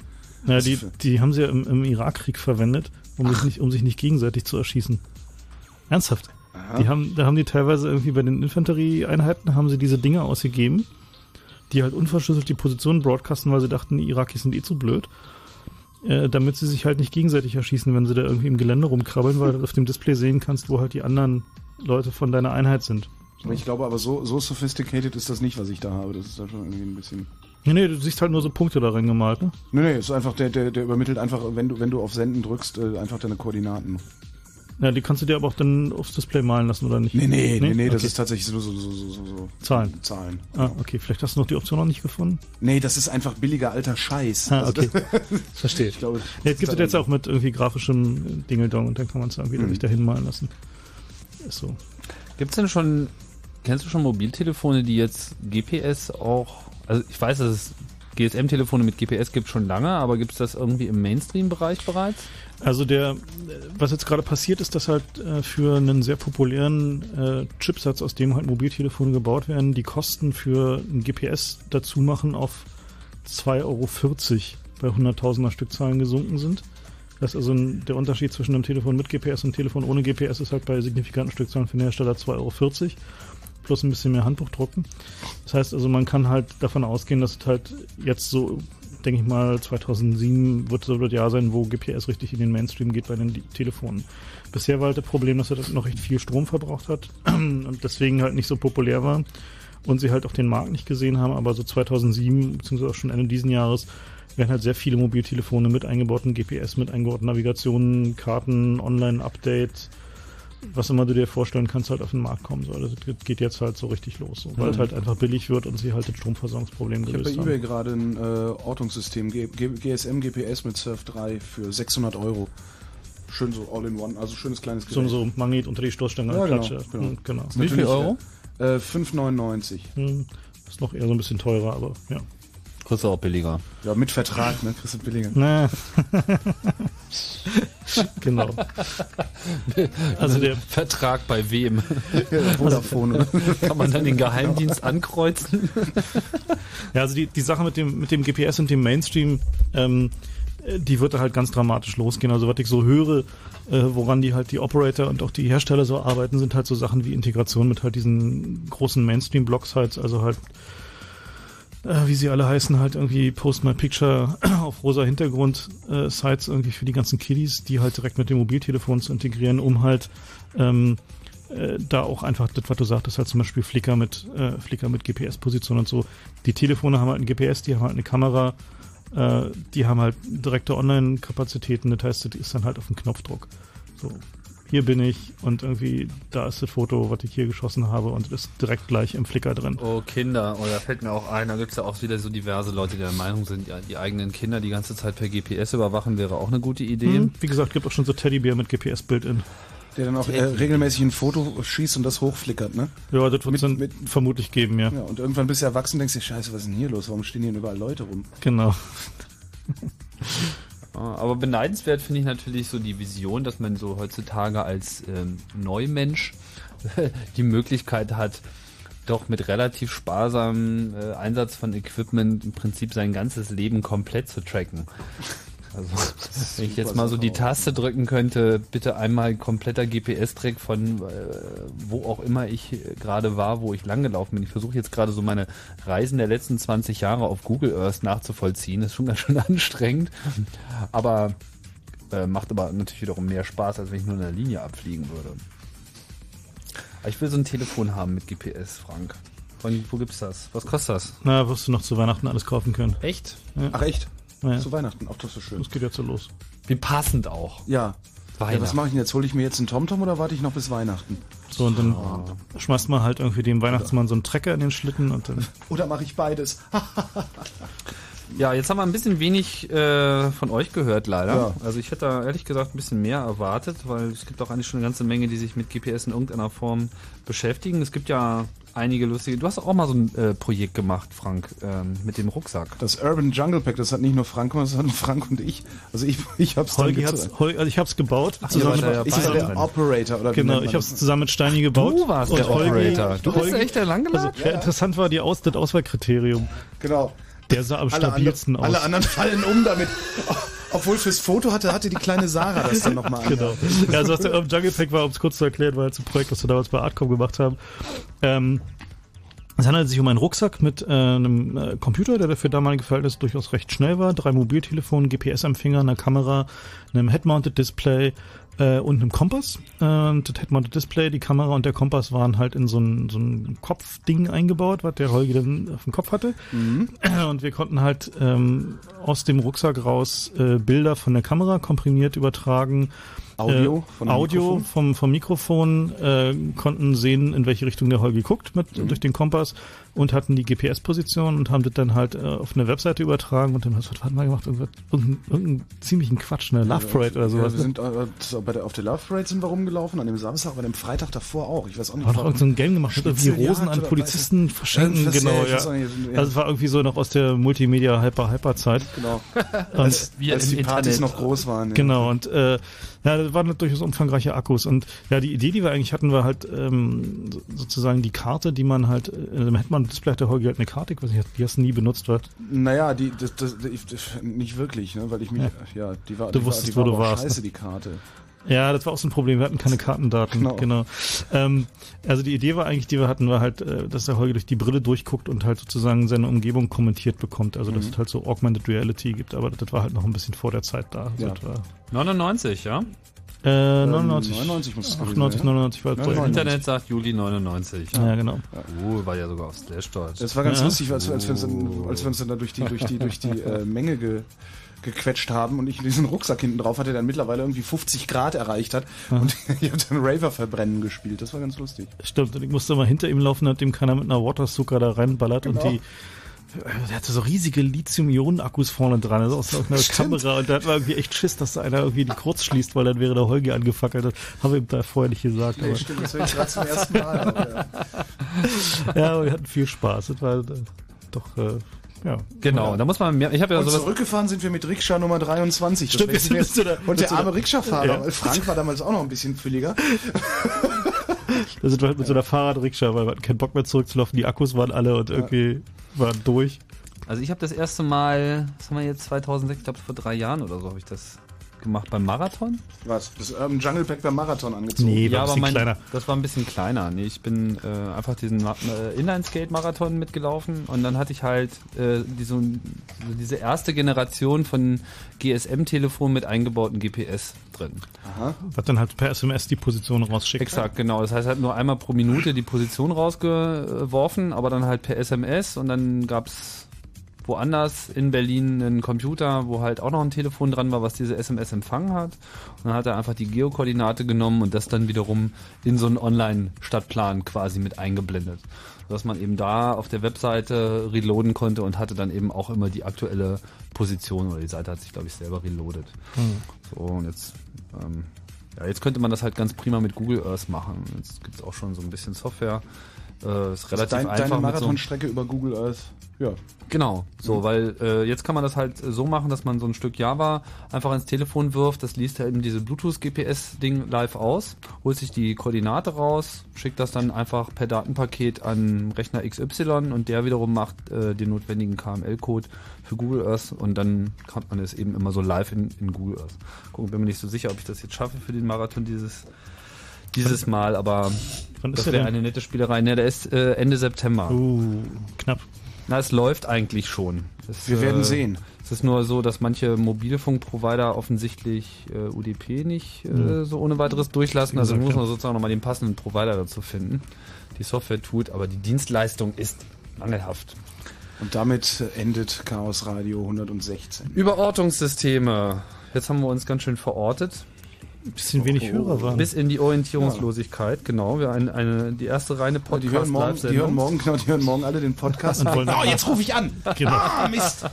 Ja, die, die haben sie ja im, im Irakkrieg verwendet, um sich, nicht, um sich nicht gegenseitig zu erschießen. Ernsthaft. Aha. Die haben, da haben die teilweise irgendwie bei den Infanterieeinheiten haben sie diese Dinge ausgegeben, die halt unverschlüsselt die Positionen broadcasten, weil sie dachten, die Irakis sind eh zu blöd. Äh, damit sie sich halt nicht gegenseitig erschießen, wenn sie da irgendwie im Gelände rumkrabbeln, weil du auf dem Display sehen kannst, wo halt die anderen Leute von deiner Einheit sind. Aber ich glaube aber, so, so sophisticated ist das nicht, was ich da habe. Das ist da schon irgendwie ein bisschen. Nee, nee, du siehst halt nur so Punkte da reingemalt, ne? Nee, nee, ist einfach, der, der, der übermittelt einfach, wenn du, wenn du auf Senden drückst, äh, einfach deine Koordinaten. Ja, die kannst du dir aber auch dann aufs Display malen lassen, oder nicht? Nee, nee, nee, nee, das Okay. ist tatsächlich so, so, so, so, so, so. Zahlen. Zahlen. Ah, okay. Vielleicht hast du noch die Option noch nicht gefunden. Nee, das ist einfach billiger alter Scheiß. Ah, Also okay. das- Verstehe. Ich glaube, Ja, jetzt gibt es jetzt auch mit irgendwie grafischem Dingeldong und dann kann man es dann wieder Mhm. sich dahin malen lassen. Ist so. Gibt es denn schon, kennst du schon Mobiltelefone, die jetzt GPS auch, also ich weiß, dass es GSM-Telefone mit GPS gibt schon lange, aber gibt es das irgendwie im Mainstream-Bereich bereits? Also der, was jetzt gerade passiert, ist, dass halt äh, für einen sehr populären äh, Chipsatz, aus dem halt Mobiltelefone gebaut werden, die Kosten für ein GPS dazu machen auf 2,40 Euro bei 100.000er Stückzahlen gesunken sind. Das ist also ein, der Unterschied zwischen einem Telefon mit GPS und einem Telefon ohne GPS ist halt bei signifikanten Stückzahlen für den Hersteller 2,40 Euro plus ein bisschen mehr Handbuchdrucken. Das heißt also, man kann halt davon ausgehen, dass es halt jetzt so, denke ich mal, 2007 wird so das Jahr sein, wo GPS richtig in den Mainstream geht bei den Telefonen. Bisher war halt das Problem, dass er das noch recht viel Strom verbraucht hat und deswegen halt nicht so populär war und sie halt auch den Markt nicht gesehen haben, aber so 2007 beziehungsweise auch schon Ende diesen Jahres werden halt sehr viele Mobiltelefone mit eingebauten GPS, mit eingebauten Navigationen, Karten, Online-Update, was immer du dir vorstellen kannst, halt auf den Markt kommen soll. Also das geht jetzt halt so richtig los, so, weil Mhm. es halt einfach billig wird und sie halt das Stromversorgungsproblem Ich habe bei gelöst eBay haben. gerade ein äh, Ortungssystem, G G GSM GPS mit Surf 3 für 600 Euro. Schön so all-in-one, also schönes kleines So, so Magnet unter die Stoßstange Ja, und genau, Klatsche. genau. Hm, genau. Ist natürlich, Äh, 5,99. Hm, ist noch eher so ein bisschen teurer, aber ja. Kriegst du auch billiger. Ja, mit Vertrag, ne? Kriegst du billiger. Na. genau. Also der Vertrag bei wem? Ja, Vodafone. Kann man dann den Geheimdienst ankreuzen? Ja, also die, die Sache mit dem, mit dem GPS und dem Mainstream, ähm, äh, die wird da halt ganz dramatisch losgehen. Also was ich so höre, äh, woran die halt die Operator und auch die Hersteller so arbeiten, sind halt so Sachen wie Integration mit halt diesen großen Mainstream-Blog-Sites, also halt äh, wie sie alle heißen, halt irgendwie Post My Picture auf rosa Hintergrund äh, Sites irgendwie für die ganzen Kiddies, die halt direkt mit dem Mobiltelefon zu integrieren, um halt ähm, äh, da auch einfach das, was du sagtest, halt zum Beispiel Flickr mit äh, Flickr mit GPS-Position und so. Die Telefone haben halt ein GPS, die haben halt eine Kamera Äh, die haben halt direkte Online-Kapazitäten, das heißt, das ist dann halt auf dem Knopfdruck. So, hier bin ich und irgendwie, da ist das Foto, was ich hier geschossen habe und ist direkt gleich im Flickr drin. Oh, Kinder. Oh, da fällt mir auch ein, da gibt's ja auch wieder so diverse Leute, die der Meinung sind, ja, die eigenen Kinder die ganze Zeit per GPS überwachen, wäre auch eine gute Idee. Hm, Wie gesagt, gibt auch schon so Teddybär mit GPS-Bild-In. Der dann auch äh, regelmäßig ein Foto schießt und das hochflickert, ne? Ja, das wird es dann vermutlich geben, ja. Ja, und irgendwann bist du erwachsen und denkst dir, scheiße, was ist denn hier los? Warum stehen hier überall Leute rum? Genau. Ah, Aber beneidenswert finde ich natürlich so die Vision, dass man so heutzutage als ähm, Neumensch die Möglichkeit hat, doch mit relativ sparsamem äh, Einsatz von Equipment im Prinzip sein ganzes Leben komplett zu tracken. Also, wenn ich jetzt mal so die Taste drücken könnte, bitte einmal kompletter GPS-Track von äh, wo auch immer ich gerade war, wo ich langgelaufen bin. Ich versuche jetzt gerade so meine Reisen der letzten 20 Jahre auf Google Earth nachzuvollziehen. Das ist schon ganz schön anstrengend. Aber äh, macht aber natürlich wiederum mehr Spaß, als wenn ich nur in der Linie abfliegen würde. Aber ich will so ein Telefon haben mit GPS, Frank. Von, wo gibt's das? Was kostet das? Na, wirst du noch zu Weihnachten alles kaufen können. Echt? Ja. Ach echt? Ja. Zu Weihnachten, auch das ist so schön. Das geht jetzt so los. Wie passend auch. Ja. ja was mache ich denn jetzt? Hole ich mir jetzt einen TomTom oder warte ich noch bis Weihnachten? So, und dann schmeißt man halt irgendwie dem Weihnachtsmann so einen Trecker in den Schlitten und dann. Oder mache ich beides? Ja, jetzt haben wir ein bisschen wenig äh, von euch gehört, leider. Ja. Also ich hätte da ehrlich gesagt ein bisschen mehr erwartet, weil es gibt auch eigentlich schon eine ganze Menge, die sich mit GPS in irgendeiner Form beschäftigen. Es gibt ja einige lustige. Du hast auch mal so ein äh, Projekt gemacht, Frank, ähm, mit dem Rucksack. Das Urban Jungle Pack, das hat nicht nur Frank gemacht, das hatten Frank und ich. Also ich, ich hab's Holgi hat's, Hol, also ich hab's gebaut. Ach, da ja Ich war der. Operator, oder wie Genau, nennt man ich hab's zusammen mit Steini gebaut. Du warst der Operator. Du bist echt der Langelatscher? Also, ja, interessant war die Aus, das Auswahlkriterium. Genau. Der sah am Alle, stabilsten andere, aus. alle anderen fallen um damit. Obwohl fürs Foto hatte, hatte die kleine Sarah das dann nochmal. Genau. Ja, also was der Urban Jungle Pack war, um es kurz zu erklären, war jetzt ein Projekt, was wir damals bei Artcom gemacht haben. Ähm, es handelt sich um einen Rucksack mit äh, einem äh, Computer, der für damalige Verhältnisse durchaus recht schnell war. Drei Mobiltelefonen, GPS-Empfänger, einer Kamera, einem Head-Mounted Display äh, und einem Kompass. Äh, und das Head-Mounted Display, die Kamera und der Kompass waren halt in so ein, so ein Kopfding eingebaut, was der Holgi dann auf dem Kopf hatte. Und wir konnten halt ähm, aus dem Rucksack raus äh, Bilder von der Kamera komprimiert übertragen. Audio äh, Audio Mikrofon? vom, vom Mikrofon, äh, konnten sehen, in welche Richtung der Holgi guckt mit, Mhm. durch den Kompass und hatten die GPS-Position und haben das dann halt äh, auf eine Webseite übertragen und dann was, was hatten wir gemacht? Irgendwas, irgendeinen, irgendeinen ziemlichen Quatsch, eine Love Parade oder Ja, sowas. wir sind äh, so bei der, auf der Love Parade sind wir rumgelaufen, an dem Samstag, aber dem Freitag davor auch. Ich weiß auch nicht. War doch warum. irgend so ein Game gemacht, irgendwie Rosen an Polizisten weiß ich- verschenken, Ja, das- genau, ja. weiß auch ja. Also es war irgendwie so noch aus der Multimedia-Hyper-Hyper-Zeit. Genau. Und Als, als die Partys noch groß waren. Ja. Genau, und äh, ja, das waren durchaus umfangreiche Akkus. Und ja, die Idee, die wir eigentlich hatten, war halt ähm, so- sozusagen die Karte, die man halt, äh, dann hätte man Display der Holger halt eine Karte, ich weiß nicht, die hast du nie benutzt, was? Naja, die, das, das, ich, das, nicht wirklich, ne, weil ich mich, ja, die war, Du die wusstest, war, wo die du war aber warst, scheiße, die Karte. Ja, das war auch so ein Problem. Wir hatten keine Kartendaten. Genau. Genau. Ähm, also die Idee war eigentlich, die wir hatten, war halt, äh, dass der Holger durch die Brille durchguckt und halt sozusagen seine Umgebung kommentiert bekommt. Also dass Mhm. es halt so Augmented Reality gibt, aber das war halt noch ein bisschen vor der Zeit da. Ja. Das war, 99, ja? äh, 99. 99 muss es gewesen 98, sein, ja? 99 war das Das Projekt. Internet sagt Juli 99. Ja, genau. Uh, war ja sogar auf Slashdot. Das war ganz Ja. lustig, als, als wir uns dann, als wir uns dann da durch die, durch die, durch die äh, Menge ge, gequetscht haben und ich diesen Rucksack hinten drauf hatte, der dann mittlerweile irgendwie 50 Grad erreicht hat und ich habe dann Raver verbrennen gespielt. Das war ganz lustig. Stimmt, und ich musste mal hinter ihm laufen, nachdem keiner mit einer Waterzucker da reinballert und Genau. die der hatte so riesige Lithium-Ionen-Akkus vorne dran, also aus einer Stimmt. Kamera und da hat man irgendwie echt Schiss, dass da einer irgendwie die kurz schließt, weil dann wäre der Holger angefackelt. Das habe ich ihm da vorher nicht gesagt. Nee, aber, stimmt, das höre ich gerade zum ersten Mal. Aber, ja. ja, aber wir hatten viel Spaß. Das war äh, doch, äh, ja. Genau, da muss man mehr. Ich habe ja und sowas. zurückgefahren sind wir mit Rikscha Nummer 23. Das Stimmt, wir sind zu der- und der arme Rikscha-Fahrer, Ja. weil Frank war damals auch noch ein bisschen fülliger. Da sind wir halt mit so einer Fahrradrikscha, weil wir hatten keinen Bock mehr zurückzulaufen. Die Akkus waren alle und irgendwie waren durch. Also ich habe das erste Mal, was haben wir jetzt, 2006, ich glaube vor drei Jahren oder so habe ich das gemacht beim Marathon. Was? Das Urban Jungle Pack beim Marathon angezogen. Nee, war ja, ein aber bisschen mein, kleiner. das war ein bisschen kleiner. Nee, ich bin äh, einfach diesen äh, Inline-Skate-Marathon mitgelaufen und dann hatte ich halt äh, die, so, so diese erste Generation von GSM-Telefonen mit eingebautem GPS drin. Aha. Was dann halt per SMS die Position rausschickt. Exakt, genau. Das heißt halt nur einmal pro Minute die Position rausgeworfen, aber dann halt per SMS und dann gab's woanders in Berlin einen Computer, wo halt auch noch ein Telefon dran war, was diese SMS empfangen hat. Und dann hat er einfach die Geokoordinate genommen und das dann wiederum in so einen Online-Stadtplan quasi mit eingeblendet. Sodass man eben da auf der Webseite reloaden konnte und hatte dann eben auch immer die aktuelle Position oder die Seite hat sich, glaube ich, selber reloadet. Hm. So, und jetzt, ähm, ja, jetzt könnte man das halt ganz prima mit Google Earth machen. Jetzt gibt es auch schon so ein bisschen Software. Äh, ist relativ dein, einfach. deine mit so- Marathonstrecke über Google Earth. Ja. Genau, so, weil äh, jetzt kann man das halt so machen, dass man so ein Stück Java einfach ins Telefon wirft, das liest ja eben diese Bluetooth-GPS-Ding live aus, holt sich die Koordinate raus, schickt das dann einfach per Datenpaket an Rechner XY und der wiederum macht äh, den notwendigen KML-Code für Google Earth und dann kann man es eben immer so live in, in Google Earth. Gucken, bin mir nicht so sicher, ob ich das jetzt schaffe für den Marathon dieses dieses Mal, aber Wann ist das wäre eine nette Spielerei. Ne, der ist äh, Ende September. Uh, knapp. Na, es läuft eigentlich schon. Es, Wir werden sehen. Es ist nur so, dass manche Mobilfunkprovider offensichtlich äh, UDP nicht äh, Hm. so ohne weiteres durchlassen. Also muss man ja. sozusagen nochmal den passenden Provider dazu finden. Die Software tut, aber die Dienstleistung ist mangelhaft. Und damit endet Chaos Radio 116. Überortungssysteme. Jetzt haben wir uns ganz schön verortet. Ein bisschen wenig Hörer waren. Bis in die Orientierungslosigkeit, genau. Wir eine, eine, die erste reine Ja, die, hören morgen, die, hören morgen, genau, die hören morgen alle den Podcast. Und wollen- oh, jetzt rufe ich an! Genau. Ah, Mist!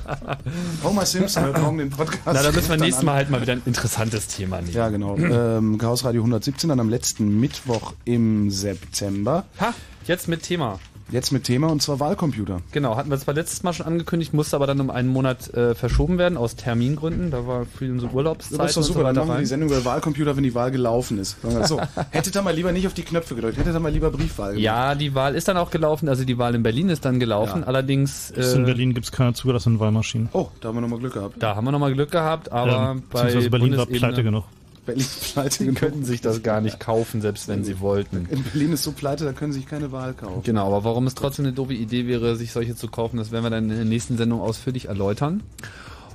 Homer Simpson hört morgen den Podcast. Na, da müssen wir nächstes an. Mal halt mal wieder ein interessantes Thema nehmen. Ja, genau. ähm, Chaos Radio 117 dann am letzten Mittwoch im September. Ha, jetzt mit Thema. Jetzt mit Thema und zwar Wahlcomputer. Genau, hatten wir zwar letztes Mal schon angekündigt, musste aber dann um einen Monat äh, verschoben werden aus Termingründen. Da war für unsere Urlaubszeit Das ist doch super, so dann machen wir die. Sendung über Wahlcomputer, wenn die Wahl gelaufen ist. So. Hättet ihr mal lieber nicht auf die Knöpfe gedrückt, hättet ihr mal lieber Briefwahl gemacht. Ja, die Wahl ist dann auch gelaufen, also die Wahl in Berlin ist dann gelaufen. Ja. Allerdings Bis in äh, Berlin gibt es keine zugelassenen Wahlmaschinen. Oh, da haben wir nochmal Glück gehabt. da haben wir nochmal Glück gehabt, aber Ja, bei Berlin war pleite genug. Berlin pleite Die könnten sich das gar nicht kaufen, selbst wenn sie wollten. In Berlin ist so pleite, da können sie sich keine Wahl kaufen. Genau, aber warum es trotzdem eine doofe Idee wäre, sich solche zu kaufen, das werden wir dann in der nächsten Sendung ausführlich erläutern.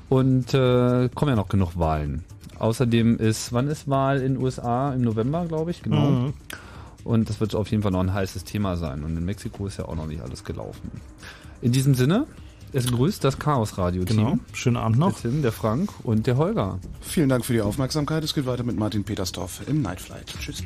Und äh, kommen ja noch genug Wahlen. Außerdem ist, wann ist Wahl in den USA? Im November, glaube ich, genau. Mhm. Und das wird auf jeden Fall noch ein heißes Thema sein. Und in Mexiko ist ja auch noch nicht alles gelaufen. In diesem Sinne, es grüßt das Chaos-Radio-Team. Genau. Schönen Abend noch. Der Tim, der Frank und der Holger. Vielen Dank für die Aufmerksamkeit. Es geht weiter mit Martin Petersdorf im Night Flight. Tschüss.